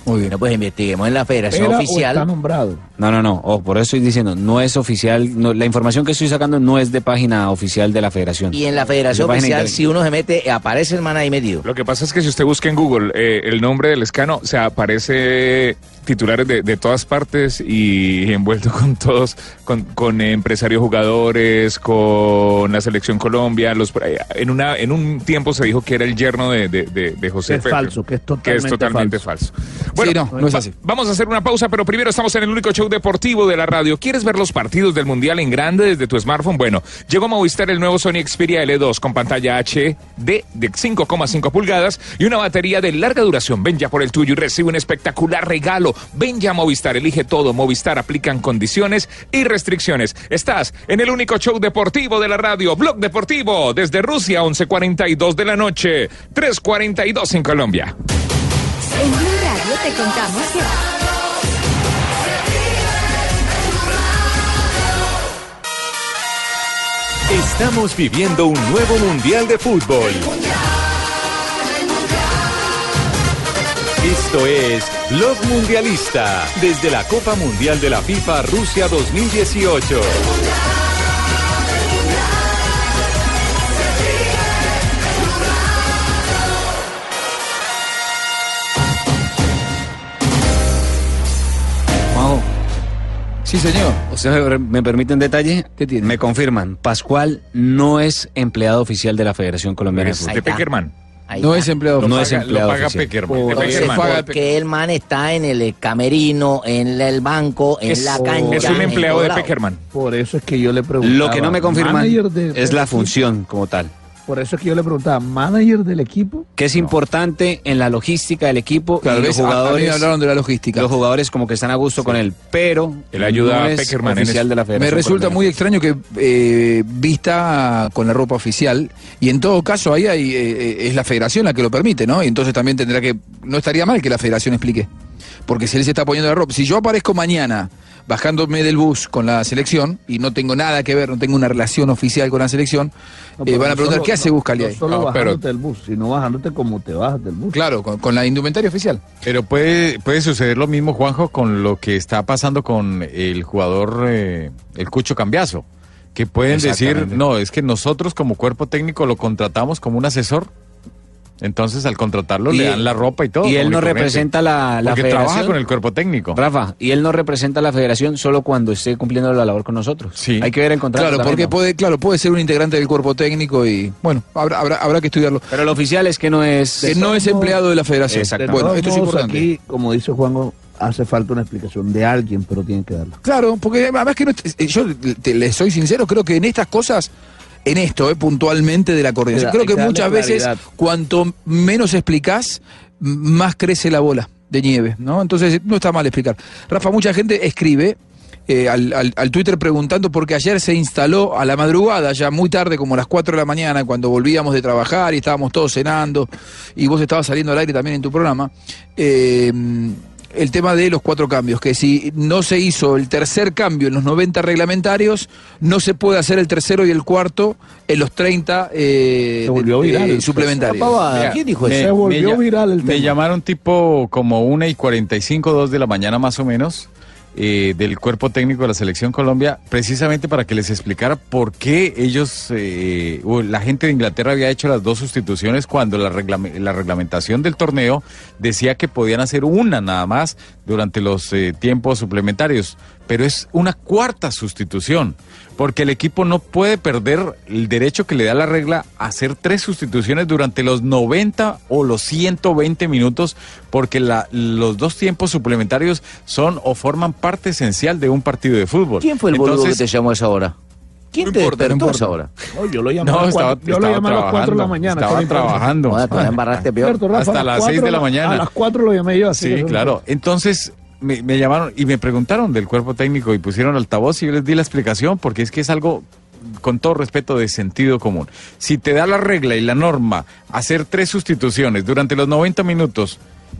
Muy bien. No, pues investiguemos en la federación ¿Era o oficial. está nombrado? No, no, no. Ojo, por eso estoy diciendo, no es oficial. no- la información que estoy sacando no es de página oficial de la federación. Y en la federación oficial, si uno se mete, aparece el man ahí metido. Lo que pasa es que si usted busca en Google eh, el nombre del escano, o sea, aparece titulares de, de todas partes y envuelto con todos, con, con empresarios jugadores, con la selección Colombia. Los, en, una, en un tiempo se dijo que era el yerno de, de, de- de José Que es falso, que es totalmente totalmente falso. Bueno, Sí, no, no es así. Vamos a hacer una pausa, pero primero estamos en el único show deportivo de la radio. ¿Quieres ver los partidos del Mundial en grande desde tu smartphone? Bueno, llegó a Movistar el nuevo Sony Xperia L2 con pantalla HD de 5,5 pulgadas y una batería de larga duración. Ven ya por el tuyo y recibe un espectacular regalo. Ven ya a Movistar, elige todo. Movistar aplican condiciones y restricciones. Estás en el único show deportivo de la radio, Blog Deportivo, desde Rusia, 11.42 de la noche, 3.42 en Colombia. En Blue Radio te contamos que... Estamos viviendo un nuevo Mundial de Fútbol. Esto es Blog Mundialista, desde la Copa Mundial de la FIFA Rusia 2018. Sí, señor. O sea, ¿me permiten detalle? Me confirman, Pascual no es empleado oficial de la Federación Colombiana de Es Fútbol. de Peckerman. Ahí No es empleado. No es empleado Lo paga oficial. Peckerman. Por Peckerman. porque el man está en el camerino, en el banco, en Es- la es cancha. un en empleado de. Peckerman. Por eso es que yo le preguntaba. Lo que no me confirman es la función como tal. Por eso es que yo le preguntaba, ¿manager del equipo? Que es importante en la logística del equipo Claro, y los ves, a- a mí me jugadores. hablaron de la logística. Los jugadores como que están a gusto con él, pero Él ayuda no a Peckerman oficial de la Me Federación. resulta Colombiana. muy extraño que eh, vista con la ropa oficial y en todo caso ahí hay, eh, es la federación la que lo permite, ¿no? Y entonces también tendrá que, no estaría mal que la federación explique. Porque si él se está poniendo la ropa, si yo aparezco mañana bajándome del bus con la selección y no tengo nada que ver, no tengo una relación oficial con la selección, No, eh, pero van a preguntar, solo- ¿qué hace no- Buscali No ahí? solo No, pero- bajándote del bus, sino bajándote como te bajas del bus. Claro, con, con la indumentaria oficial. Pero puede, puede suceder lo mismo, Juanjo, con lo que está pasando con el jugador, eh, el Cucho Cambiazo. Que pueden decir, no, es que nosotros como cuerpo técnico lo contratamos como un asesor. Entonces al contratarlo Y- le dan la ropa y todo. y él no representa la, la Porque federación. trabaja con el cuerpo técnico. Rafa, y él no representa a la federación solo cuando esté cumpliendo la labor con nosotros. Sí. Hay que ver el contrato. Claro, porque puede, claro, puede ser un integrante del cuerpo técnico y bueno, habrá, habrá, habrá que estudiarlo. Pero lo oficial es que no es. Que no es empleado de la federación. Exacto. Bueno, esto es importante. Aquí, como dice Juanjo, hace falta una explicación de alguien, pero tienen que darla. Claro, porque además que no, eh, yo te, le soy sincero, creo que en estas cosas, en esto, eh, puntualmente de la coordinación, creo que muchas veces cuanto menos explicás, m- más crece la bola de nieve, ¿no? Entonces no está mal explicar. Rafa, mucha gente escribe eh, al, al- al Twitter preguntando porque ayer se instaló a la madrugada, ya muy tarde, como a las 4 de la mañana, cuando volvíamos de trabajar y estábamos todos cenando, y vos estabas saliendo al aire también en tu programa, eh, el tema de los cuatro cambios, que si no se hizo el tercer cambio en los 90 reglamentarios, no se puede hacer el tercero y el cuarto en los 30 eh, Se volvió de- viral. eh, suplementarios. Mira, ¿Quién dijo me- eso? Se volvió me viral el Me tema. llamaron tipo como 1 y 45, 2 de la mañana más o menos, eh, del cuerpo técnico de la Selección Colombia, precisamente para que les explicara por qué ellos, eh, o la gente de Inglaterra había hecho las dos sustituciones cuando la, reglame- la reglamentación del torneo decía que podían hacer una nada más durante los eh, tiempos suplementarios, pero es una cuarta sustitución porque el equipo no puede perder el derecho que le da la regla a hacer tres sustituciones durante los 90 o los 120 minutos, porque la- los dos tiempos suplementarios son o forman parte esencial de un partido de fútbol. ¿Quién fue el boludo Entonces, que te llamó a esa hora? ¿Quién No te importa, no despertó a importa. esa hora? No, yo lo llamé No, a las estaba, cuatro- yo lo estaba llamé a las 4 de la mañana. Estaba trabajando. Todavía embarraste peor. Cierto, Rafa, Hasta a las cuatro seis de la mañana. A las 4 lo llamé yo. así Sí, claro. Entonces me, llamaron y me preguntaron del cuerpo técnico y pusieron altavoz y yo les di la explicación porque es que es algo con todo respeto de sentido común. Si te da la regla y la norma hacer tres sustituciones durante los 90 minutos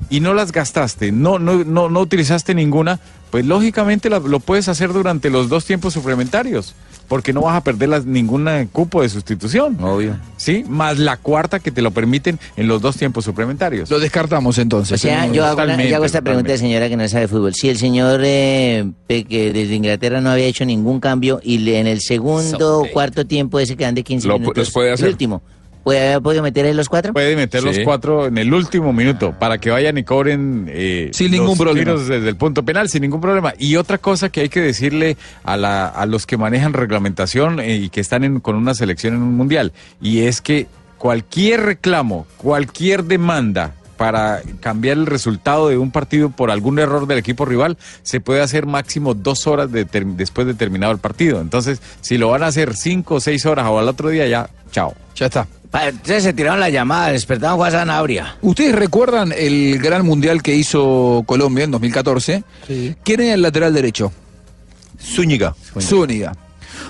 y no las gastaste, no no no, no utilizaste ninguna, pues lógicamente la- lo puedes hacer durante los dos tiempos suplementarios. Porque no vas a perder las, ningún eh, cupo de sustitución. Obvio. ¿Sí? Más la cuarta que te lo permiten en los dos tiempos suplementarios. Lo descartamos entonces. O sea, yo hago, una- yo hago esta pregunta de señora que no sabe de fútbol. Si el señor eh, que desde Inglaterra no había hecho ningún cambio y le- en el segundo o cuarto tiempo ese que de 15 Lo pu- minutos, los puede hacer. el último, ¿Puede haber podido meter ahí los cuatro? Puede meter los cuatro en el último minuto para que vayan y cobren eh, Sin los ningún problema. tiros desde el punto penal, sin ningún problema. Y otra cosa que hay que decirle a, la, a los que manejan reglamentación eh, y que están en- con una selección en un mundial, y es que cualquier reclamo, cualquier demanda para cambiar el resultado de un partido por algún error del equipo rival, se puede hacer máximo dos horas de ter- después de terminado el partido. Entonces, si lo van a hacer cinco o seis horas o al otro día, ya, chao. Ya está. Entonces se tiraron la llamada, despertaron Juan Sanabria. ¿Ustedes recuerdan el gran mundial que hizo Colombia en 2014? ¿Quién era el lateral derecho? Zúñiga. Zúñiga.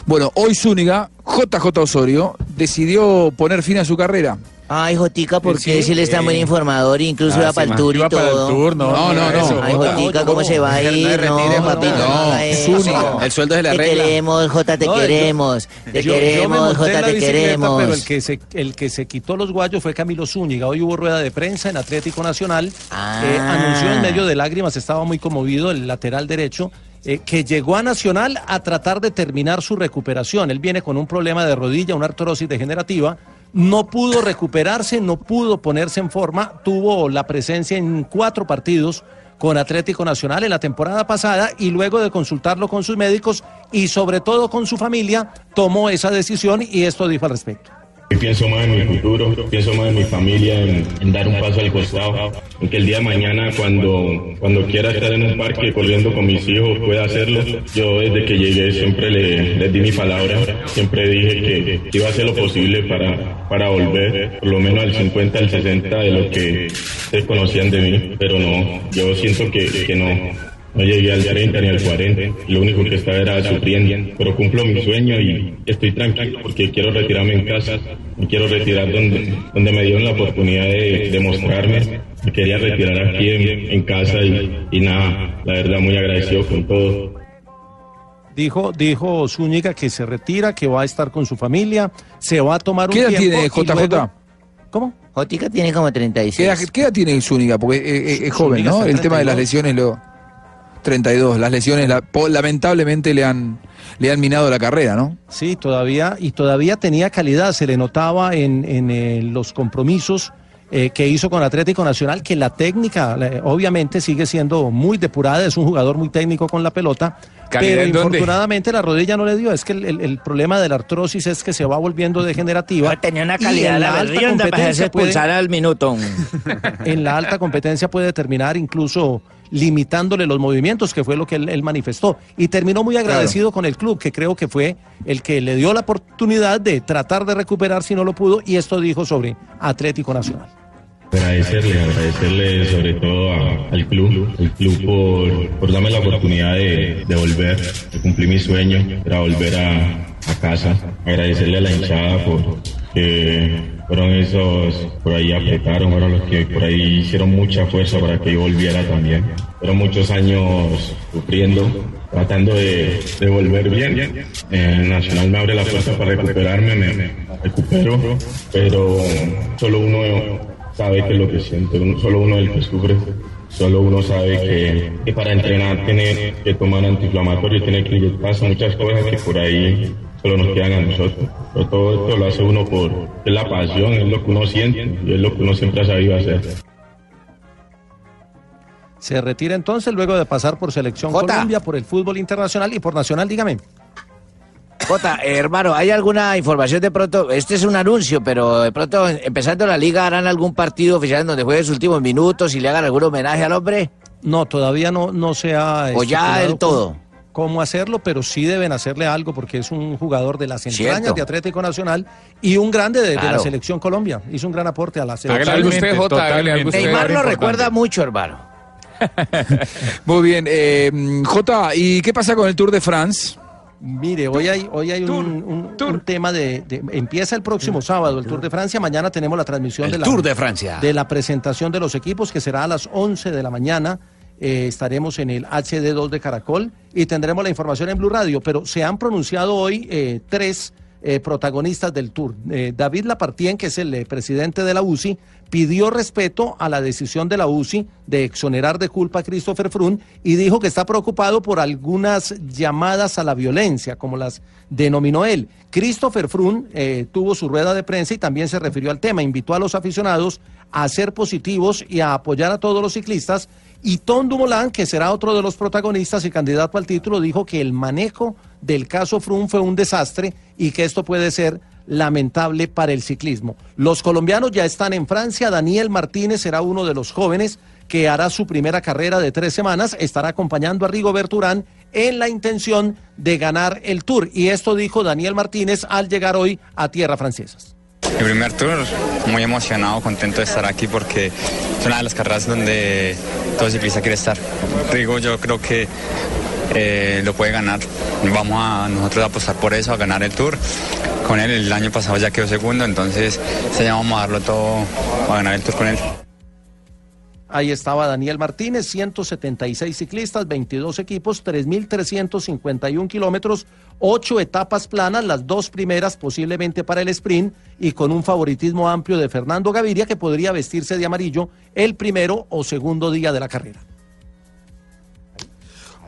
Bueno, hoy Zúñiga, JJ Osorio, decidió poner fin a su carrera. Ay, Jotica, porque Sí, si él está muy eh. informador, incluso Ah, iba sí, para el tour y todo. tour, no, no, no, no. Ay, Jotica, ¿cómo se va a ir? No, papito, no, eso. El sueldo es de la Te regla. queremos, Jota, te queremos. Te Yo- queremos, Jota, te queremos. Pero el que, se, el que se quitó los guayos fue Camilo Zúñiga. Hoy hubo rueda de prensa en Atlético Nacional. Ah. Eh, anunció en medio de lágrimas, estaba muy conmovido el lateral derecho, eh, que llegó a Nacional a tratar de terminar su recuperación. Él viene con un problema de rodilla, una artrosis degenerativa. No pudo recuperarse, no pudo ponerse en forma. Tuvo la presencia en cuatro partidos con Atlético Nacional en la temporada pasada y luego de consultarlo con sus médicos y sobre todo con su familia, tomó esa decisión y esto dijo al respecto. Pienso más en mi futuro, pienso más en mi familia, en, dar un paso al costado, en que el día de mañana cuando, cuando quiera estar en un parque corriendo con mis hijos pueda hacerlo. Yo desde que llegué siempre le, les di mi palabra, siempre dije que, iba a hacer lo posible para, para volver por lo menos al 50, al 60 de lo que ustedes conocían de mí, pero no, yo siento que, que no, no llegué al 30 ni al 40, lo único que estaba era sufriendo, pero cumplo mi sueño y estoy tranquilo porque quiero retirarme en casa, me quiero retirar donde, donde me dieron la oportunidad de, de mostrarme, me quería retirar aquí en, en casa y, y nada, la verdad muy agradecido con todo. Dijo, dijo Zúñiga que se retira, que va a estar con su familia, se va a tomar un ¿Qué edad tiempo. tiene JJ? luego- ¿Cómo? Jotica tiene como 36. ¿Qué edad, qué edad tiene Zúñiga? Porque eh, eh, es joven, Zúñiga ¿no? El tema de las 32. lesiones lo... 32, las lesiones la- lamentablemente le han, le han minado la carrera, ¿no? Sí, todavía, y todavía tenía calidad, se le notaba en, en, eh, los compromisos eh, que hizo con Atlético Nacional, que la técnica la- obviamente sigue siendo muy depurada, es un jugador muy técnico con la pelota, ¿Calidad pero dónde? infortunadamente la rodilla no le dio, es que el, el- el problema de la artrosis es que se va volviendo degenerativa. Tenía una y calidad en la alta berrionda para competencia hacerse puede- al minuto. en la alta competencia puede terminar incluso limitándole los movimientos, que fue lo que él, él manifestó. Y terminó muy agradecido con el club, que creo que fue el que le dio la oportunidad de tratar de recuperar si no lo pudo, y esto dijo sobre Atlético Nacional. Agradecerle, agradecerle sobre todo al club, el club por, por darme la oportunidad de, de volver, de cumplir mi sueño, era volver a, casa. Agradecerle a la hinchada por que fueron esos, por ahí apretaron, fueron los que por ahí hicieron mucha fuerza para que yo volviera también. Fueron muchos años sufriendo, tratando de, de volver bien. Eh, Nacional me abre la puerta para recuperarme, me, me recupero, pero solo uno sabe qué es lo que siente, uno- solo uno es el que sufre, solo uno sabe que, que para entrenar tiene que tomar antiinflamatorio, tiene que inyectarse muchas cosas que por ahí solo nos quedan a nosotros. Pero todo esto lo hace uno por es la pasión, es lo que uno siente y es lo que uno siempre ha sabido hacer. Se retira entonces luego de pasar por Selección Jota. Colombia, por el fútbol internacional y por Nacional, dígame. Jota, eh, hermano, ¿hay alguna información de pronto? Este es un anuncio, pero de pronto, empezando la liga, ¿harán algún partido oficial en donde juegue sus últimos minutos y le hagan algún homenaje al hombre? No, todavía no, no se ha... O ya del todo. cómo- Cómo hacerlo, pero sí deben hacerle algo porque es un jugador de las entrañas Cierto. de Atlético Nacional y un grande de, de la selección Colombia. Hizo un gran aporte a la Hágale selección. algo usted, Jota, hágale algo usted. Neymar lo recuerda mucho, hermano. Muy bien. eh, Jota, ¿y qué pasa con el Tour de France? Mire, hoy hay, hoy hay un, un- un tema de, de- Empieza el próximo sábado el Tour de Francia. Mañana tenemos la transmisión El de la, Tour de Francia. de la presentación de los equipos, que será a las 11 de la mañana. Eh, estaremos en el HD2 de Caracol y tendremos la información en Blue Radio. Pero se han pronunciado hoy eh, tres eh, protagonistas del Tour. Eh, David Lapartien, que es el eh, presidente de la UCI, pidió respeto a la decisión de la UCI de exonerar de culpa a Christopher Froome y dijo que está preocupado por algunas llamadas a la violencia, como las denominó él. Christopher eh, tuvo su rueda de prensa y también se refirió al tema, invitó a los aficionados a ser positivos y a apoyar a todos los ciclistas. Y Tom Dumoulin, que será otro de los protagonistas y candidato al título, dijo que el manejo del caso Froome fue un desastre y que esto puede ser lamentable para el ciclismo. Los colombianos ya están en Francia. Daniel Martínez será uno de los jóvenes que hará su primera carrera de tres semanas. Estará acompañando a Rigo Berturán en la intención de ganar el Tour. Y esto dijo Daniel Martínez al llegar hoy a tierra francesas. Mi primer tour, muy emocionado, contento de estar aquí porque es una de las carreras donde todo ciclista quiere estar. Rigo, yo creo que eh, lo puede ganar. Vamos a nosotros a apostar por eso, a ganar el tour. Con él el año pasado ya quedó segundo, entonces se vamos a darlo todo a ganar el tour con él. Ahí estaba Daniel Martínez, 176 ciclistas, 22 equipos, 3.351 kilómetros, 8 etapas planas, las dos primeras posiblemente para el sprint y con un favoritismo amplio de Fernando Gaviria que podría vestirse de amarillo el primero o segundo día de la carrera.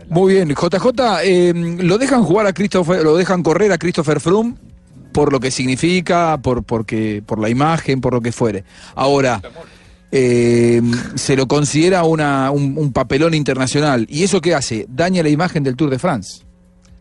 Muy bien, JJ, eh, lo dejan jugar a Christopher, lo dejan correr a Christopher Froome por lo que significa, por, porque, por la imagen, por lo que fuere. Ahora, eh, se lo considera una, un, papelón internacional. ¿Y eso qué hace? Daña la imagen del Tour de France.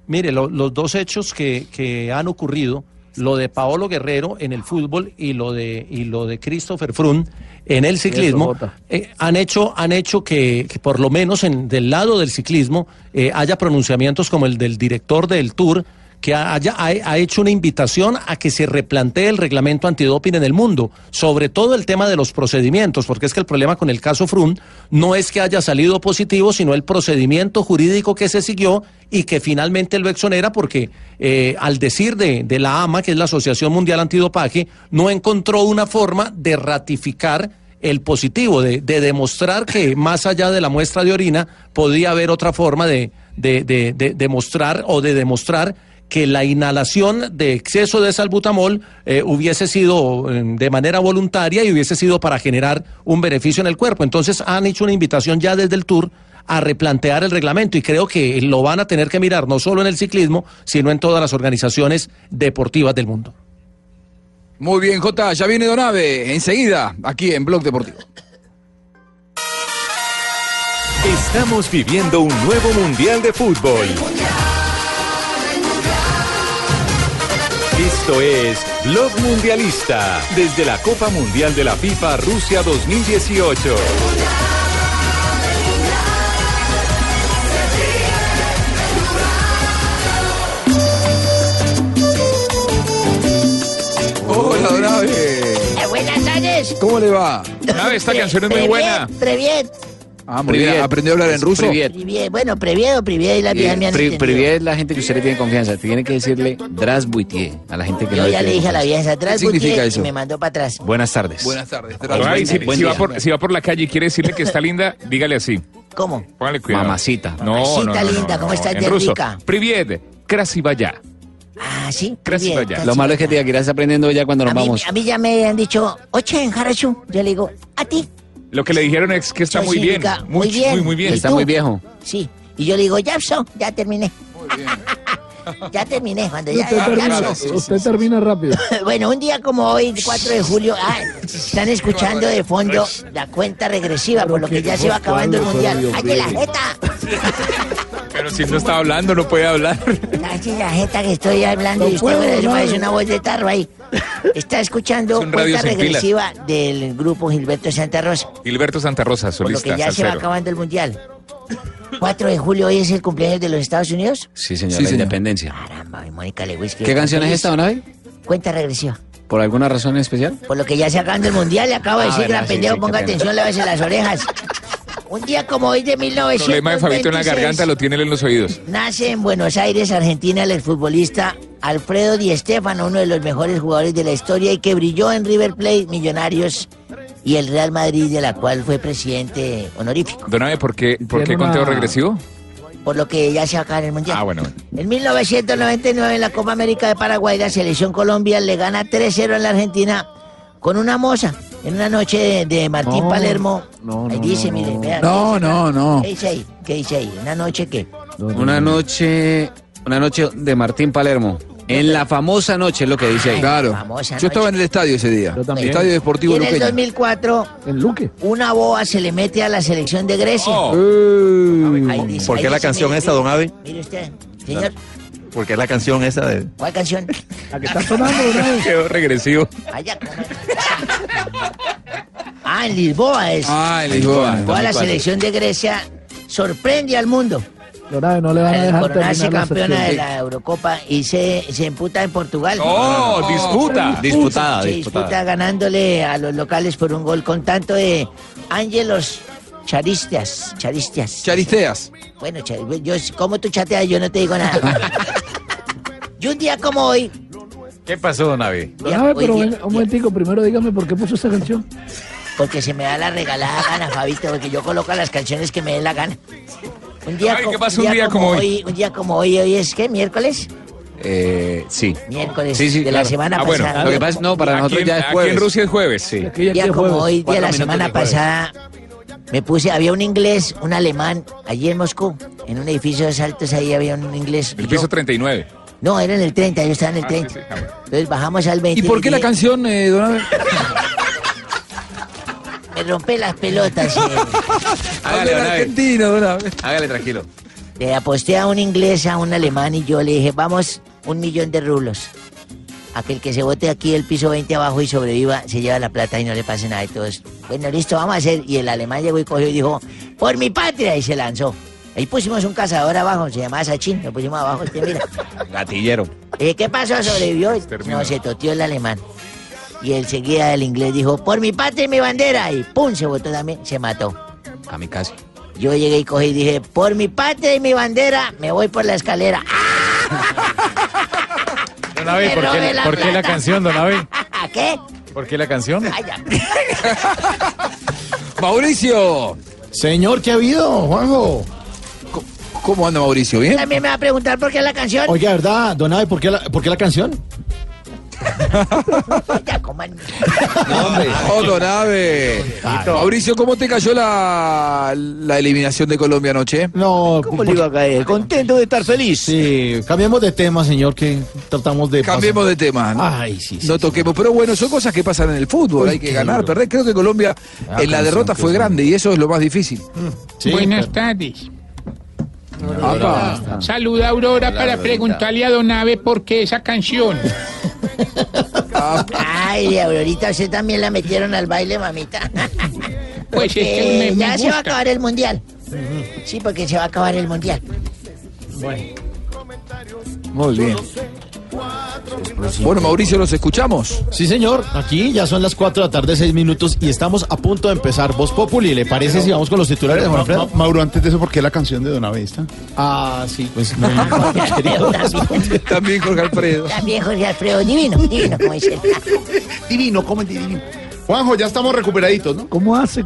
Mire, lo- los dos hechos que, que han ocurrido, lo de Paolo Guerrero en el fútbol y lo de, y lo de Christopher Froome en el ciclismo, eh, han hecho, han hecho que, que por lo menos en, del lado del ciclismo eh, haya pronunciamientos como el del director del Tour, que haya, ha, hecho una invitación a que se replantee el reglamento antidoping en el mundo, sobre todo el tema de los procedimientos, porque es que el problema con el caso Froome no es que haya salido positivo, sino el procedimiento jurídico que se siguió y que finalmente lo exonera porque eh, al decir de, de la AMA, que es la Asociación Mundial Antidopaje, no encontró una forma de ratificar el positivo, de, de demostrar que más allá de la muestra de orina podía haber otra forma de, de, de demostrar o de demostrar que la inhalación de exceso de salbutamol eh, hubiese sido eh, de manera voluntaria y hubiese sido para generar un beneficio en el cuerpo. Entonces han hecho una invitación ya desde el Tour a replantear el reglamento y creo que lo van a tener que mirar no solo en el ciclismo, sino en todas las organizaciones deportivas del mundo. Muy bien, J, ya viene Donave, enseguida, aquí en Blog Deportivo. Estamos viviendo un nuevo Mundial de Fútbol. Esto es Blog Mundialista, desde la Copa Mundial de la FIFA Rusia 2018. Hola, Donave. Eh, buenas tardes. ¿Cómo le va? Donave, esta canción es muy buena. Previet. Ah, muy bien. ¿Aprendió a hablar en ruso? Priviet. Bueno, Previet o Priviet y la vieja me han entendido. Privé es la gente que usted le tiene confianza. Tiene que decirle Drasbuitie a la gente que no Yo le ya le dije a la vieja atrás ¿Qué significa Gutiérrez, eso? y me mandó para atrás. Buenas tardes. Buenas tardes. Ay, si, buen si va por, si va por la calle y quiere decirle que está linda, dígale así. ¿Cómo? Póngale cuidado. Mamacita. No, Mamacita no, no, no, linda, no, ¿cómo no. estás En de ruso. rica? Priviet, Krasivaya. Ah, sí. Gracias, Priviet. Lo malo es que te irás aprendiendo ya cuando nos a mí, vamos. a mí ya me han dicho, oche en Harachu. Yo le digo, a ti. Lo que le dijeron es que está Eso muy bien. Muy, muy bien. muy, muy bien. ¿Y Está tú? muy viejo. Sí. Y yo le digo, ya so, ya terminé. ya terminé, cuando ya, Usted ya, termina, ya so. usted termina rápido. Bueno, un día como hoy, 4 de julio, ah, están escuchando de fondo la cuenta regresiva, por lo que ya se va acabando el mundial. ¡Ay, de la jeta! Pero si no está hablando, no puede hablar. ¡Ay, de la jeta que estoy hablando! No y usted, puedo hablar. parece una voz de tarro ahí. Está escuchando Es cuenta pilas. regresiva del grupo Gilberto Santa Rosa, Gilberto Santa Rosa, por lo solista, que ya se va acabando el mundial. 4 de julio hoy es el cumpleaños de los Estados Unidos. Sí, señor, Sí, la señor. independencia. Caramba, y Mónica Lewis. ¿Qué canción es esta, Donave? Cuenta regresiva. ¿Por alguna razón en especial? Por lo que ya se acabando el mundial, le acabo de Ah, decir, gran sí, pendejo, sí, ponga atención, lávese las orejas. Un día como hoy de El problema de 1926, Fabito en la garganta lo tiene él en los oídos. nace en Buenos Aires, Argentina, el exfutbolista Alfredo Di Stéfano, uno de los mejores jugadores de la historia y que brilló en River Plate, Millonarios y el Real Madrid, de la cual fue presidente honorífico. Donave, ¿por qué, por qué Tiene conteo una- regresivo? por lo que ya se va a acabar el mundial. Ah, bueno. En 1999, en la Copa América de Paraguay, la selección Colombia le gana 3-0 en la Argentina con una moza. En una noche de, de Martín No, Palermo. no, ahí no, dice, no, mire, no. vea, No, ¿qué dice no, no. ¿Qué dice ahí? ¿Qué dice ahí? ¿Una noche qué? Una noche, una noche de Martín Palermo. En la famosa noche es lo que dice ahí. Claro. Yo estaba en el estadio ese día. también. Estadio Deportivo Y en el Luqueño. 2004, en Luque. una boa se le mete a la selección de Grecia. Oh. Ahí dice- ¿Por ahí qué la dice, canción mire, esa, don Abe? Mire usted, señor, ¿Por qué la canción esa de.? ¿cuál canción? La que está sonando, ¿no? Quedó regresivo. Allá, Ah, en Lisboa es. Ah, en Lisboa. Toda la selección de Grecia sorprende al mundo. Dorabe, no le van a dejar coronarse campeona de la Eurocopa y se, se emputa en Portugal. ¡Oh, disputa! Disputada, Se disputada. disputa ganándole a los locales por un gol con tanto de Ángelos Charistias. Charistias. Charisteas. Bueno, yo, como tú chateas, yo no te digo nada. y un día como hoy, ¿Qué pasó, don Abe? Dorabe, pero día- venga, un momentico, primero dígame por qué puso esa canción. porque se me da la regalada gana, Fabito, porque yo coloco las canciones que me dé la gana. Un día, Ay, ¿qué pasó un día como hoy? Un día como hoy, hoy es ¿qué? ¿Miércoles? Eh, sí. Miércoles Sí, sí, de claro. la semana Ah, bueno, pasada. lo que pasa es no, para Aquí nosotros ya es aquí jueves. en Rusia es jueves. Sí. Es ya día como jueves. hoy, día de la semana pasada, me puse, había un inglés, un alemán, allí en Moscú, en un edificio de altos, ahí había un inglés. El piso yo- 39. no, era en el 30, yo estaba en el Ah, sí, 30. sí, bueno. Entonces bajamos al 20. ¿Y por qué la canción, eh, don? Me rompé las pelotas. eh. Hágale, don argentino, don. Hágale tranquilo. Le aposté a un inglés, a un alemán y yo le dije, vamos, un millón de rublos. Aquel que se bote aquí el piso 20 abajo y sobreviva, se lleva la plata y no le pase nada. Y todos, bueno, listo, vamos a hacer. Y el alemán llegó y cogió y dijo, por mi patria, y se lanzó. Ahí pusimos un cazador abajo, se llamaba Sachin, lo pusimos abajo, este mira. Gatillero. Eh, ¿Qué pasó? ¿Sobrevivió? Terminó. No, se toteó el alemán. Y enseguida el inglés dijo, por mi patria y mi bandera. Y pum, se botó también, se mató. A mi casa. Yo llegué y cogí y dije, por mi patria y mi bandera, me voy por la escalera. Don Abe, ¿por qué, la por qué la plata. canción, don Abe? ¿A qué? ¿Por qué la canción? Ay, ya. Mauricio. Señor, ¿qué ha habido, Juanjo? ¿Cómo anda Mauricio? ¿Bien? También me va a preguntar por qué la canción. Oiga, ¿verdad, don Abe, por qué la, por qué la canción? Ya, coman. Oh. Mauricio, ¿cómo te cayó la, la eliminación de Colombia anoche? No, ¿Cómo le iba a caer? Contento de estar feliz. Sí, cambiemos de tema, señor, que tratamos de... Cambiemos de tema. ¿no? Ay, sí, sí. No toquemos, pero bueno, son cosas que pasan en el fútbol, Uy, hay que ganar, duro. perder. Creo que Colombia Ah, en la derrota fue grande y eso es lo más difícil. Sí, Buenas pero- tardes. Saluda a Aurora para preguntarle a Don Abe por qué esa canción. Ay, Aurorita, usted también la metieron al baile, mamita. Pues es que me, me ya se va a acabar el mundial. Sí, porque se va a acabar el mundial. Muy bien. Bueno, Mauricio, los escuchamos. Sí, señor, aquí ya son las 4 de la tarde, 6 minutos, y estamos a punto de empezar Voz Populi. ¿Le parece si vamos con los titulares de Juan Alfredo? Mauro, antes de eso, ¿por qué la canción de Don Avesta? Ah, sí, pues no. También Jorge Alfredo. También Jorge Alfredo, divino, divino, como dice. Divino, ¿cómo es divino? Juanjo, ya estamos recuperaditos, ¿no? ¿Cómo hace?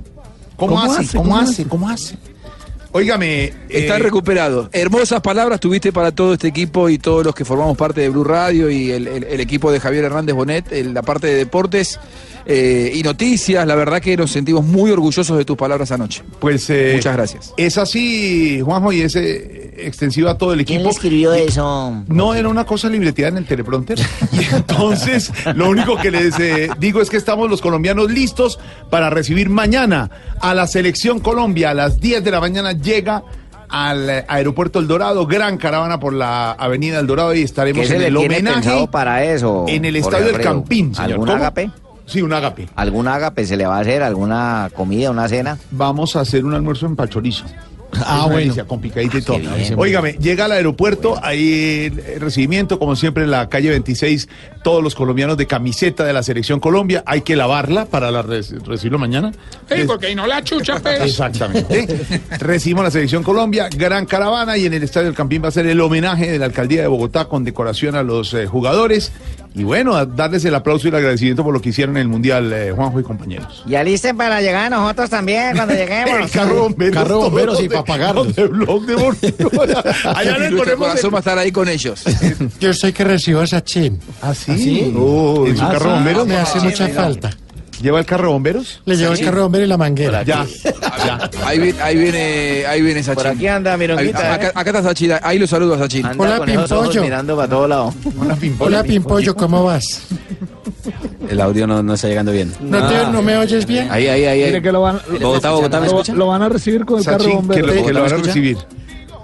¿Cómo, ¿Cómo hace? hace? ¿Cómo ¿Cómo hace? ¿Cómo hace? Óigame. Están eh, recuperados. Hermosas palabras tuviste para todo este equipo y todos los que formamos parte de Blue Radio y el, el- el equipo de Javier Hernández Bonet, en la parte de deportes eh, y noticias. La verdad que nos sentimos muy orgullosos de tus palabras anoche. Pues eh, Muchas gracias. Es así, Juanjo, y es eh, extensivo a todo el equipo. ¿Quién escribió eso? No, era una cosa libreteada en el teleprompter. Y entonces, lo único que les eh, digo es que estamos los colombianos listos para recibir mañana a la selección Colombia. A las 10 de la mañana llega al aeropuerto El Dorado, gran caravana por la avenida El Dorado y estaremos ¿Qué se en el homenaje para eso? en el estadio del? Campín, señor. ¿Algún. Sí, un agape. ¿Algún ágape se le va a hacer? ¿Alguna comida, una cena? Vamos a hacer un almuerzo en pachorizo. Ah, bueno. delicia, Con picadita y todo. bien. Óigame, llega al aeropuerto, ahí el recibimiento, como siempre, en la calle 26, todos los colombianos de camiseta de la Selección Colombia. Hay que lavarla para la reci- recibirlo mañana. Sí, porque ahí no la chucha, pues. Exactamente. Recibimos la Selección Colombia, gran caravana, y en el Estadio del Campín va a ser el homenaje de la Alcaldía de Bogotá con decoración a los eh, jugadores. Y bueno, darles el aplauso y el agradecimiento por lo que hicieron en el Mundial, eh, Juanjo y compañeros. Y alisten para llegar nosotros también cuando lleguemos. El carro de bomberos. Carro de bomberos todos y pa' pagarlos. De blog deportivo. Allá le ponemos va a estar ahí con ellos. Yo soy que recibo a Sachin. ¿Ah, sí? Oh, ¿En su Ah, carro de sí. bomberos? Me hace mucha falta. ¿Lleva el carro de bomberos? Le llevo el carro de bombero y la manguera. Ya. Ahí viene, ahí viene, ahí viene Sachin. Por aquí anda, Mironguita, Ahí- acá, ¿eh? acá está Sachin, ahí lo saludo a Sachin. Anda Hola, con esos ojos Pimpollo. mirando para todos lados. Hola, Pimpollo, ¿cómo vas? El audio no, no está llegando bien. ¿No, te, ¿No me oyes bien? Ahí, ahí, ahí. ahí. Mire que lo van, Bogotá, Bogotá, ¿me lo, escucha? lo van a recibir con el carro de Sachin, que bomberos. lo, que lo van a recibir.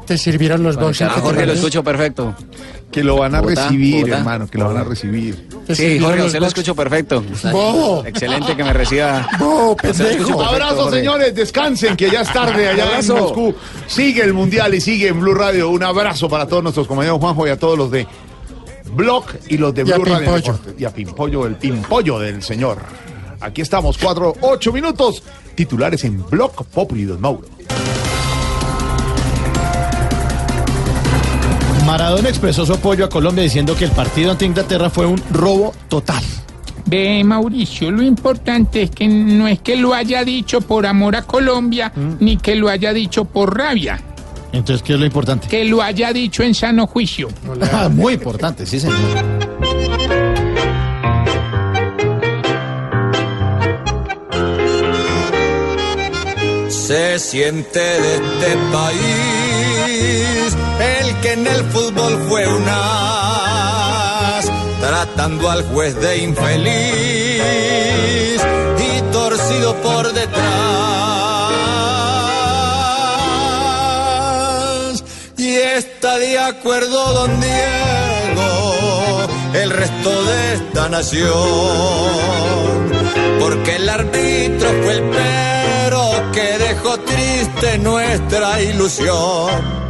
¿Te sirvieron los bolsos? A Jorge lo escucho perfecto. Que lo van a Bogotá, recibir, Bogotá. hermano, que lo van a recibir. ¿Te Sí, Jorge, usted lo boxers? escucho perfecto. ¡Bobo! Excelente que me reciba. ¡Bobo, pendejo! Abrazo, señores, descansen, que ya es tarde allá en Abrazo. Moscú. Sigue el Mundial y sigue en Blue Radio. Un abrazo para todos nuestros compañeros Juanjo y a todos los de Blog y los de Y Blue Radio. Y a Pimpollo, el Pimpollo del señor. Aquí estamos, cuatro, ocho minutos. Titulares en Blog Populi Don Mauro. Maradona expresó su apoyo a Colombia diciendo que el partido ante Inglaterra fue un robo total. Ve, Mauricio, lo importante es que no es que lo haya dicho por amor a Colombia, ni que lo haya dicho por rabia, Entonces, ¿qué es lo importante? que lo haya dicho en sano juicio. Ah, Muy importante, sí, señor. Se siente de este país el que en el fútbol fue un as, tratando al juez de infeliz y torcido por detrás. Y está de acuerdo don Diego, el resto de esta nación, porque el árbitro fue el pero que dejó triste nuestra ilusión.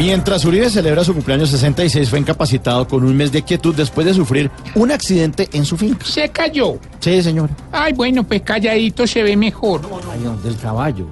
Mientras Uribe celebra su cumpleaños 66, fue incapacitado con un mes de quietud después de sufrir un accidente en su finca. Se cayó. Sí, señor. Ay, bueno, pues calladito se ve mejor. del caballo.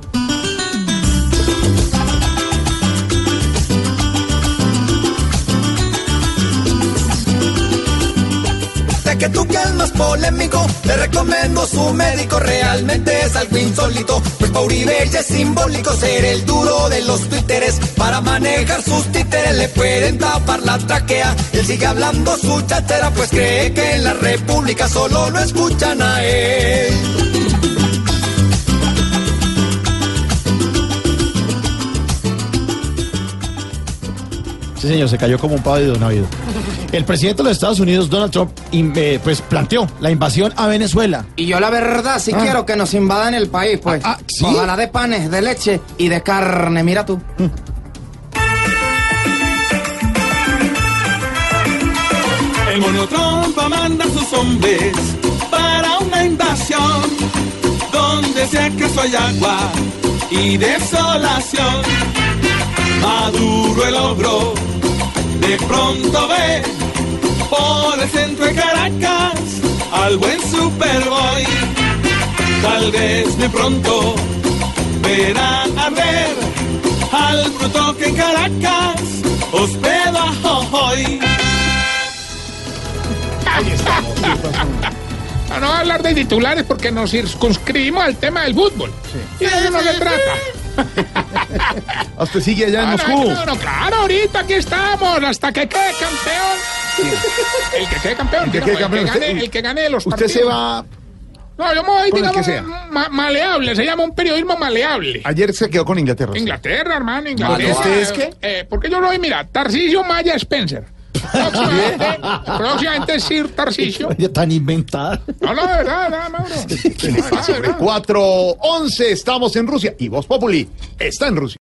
Que tú que es más polémico, le recomiendo su médico, realmente es algo insólito. Pues pa' Uribe es simbólico ser el duro de los twitteres. Para manejar sus títeres le pueden tapar la traquea. Él sigue hablando su chatera, pues cree que en la república solo lo escuchan a él. Sí, señor, se cayó como un pavo de don Navido. El presidente de los Estados Unidos, Donald Trump, eh, pues planteó la invasión a Venezuela. Y yo la verdad sí Ah. quiero que nos invadan el país, pues. ¿sí? Ojalá de panes, de leche y de carne, mira tú. El mono trompa manda a sus hombres para una invasión donde sea acaso hay agua y desolación. Maduro el ogro de pronto ve por el centro de Caracas al buen Superboy. Tal vez de pronto verán arder al bruto que en Caracas hospeda hoy. No, no voy a hablar de titulares porque nos circunscribimos al tema del fútbol. Y de eso no se trata. ¿A usted sigue allá en Moscú? No, claro, ahorita aquí estamos, hasta que quede campeón. El que quede campeón, El que quede campeón, el, que gane, usted- el que gane los Usted se partidos. va. No, yo me voy, digamos, que sea. ma- maleable, se llama un periodismo maleable. Ayer se quedó con Inglaterra. Inglaterra, hermano, Inglaterra. ¿Usted es qué? Eh, porque yo lo voy, mira, Tarcisio Maya Spencer. Próximamente, próximamente Sir Tarcisio. Ya tan inventada. No, no, verdad, nada, Mauro. Sobre 4.11 estamos en Rusia y Voz Populi está en Rusia.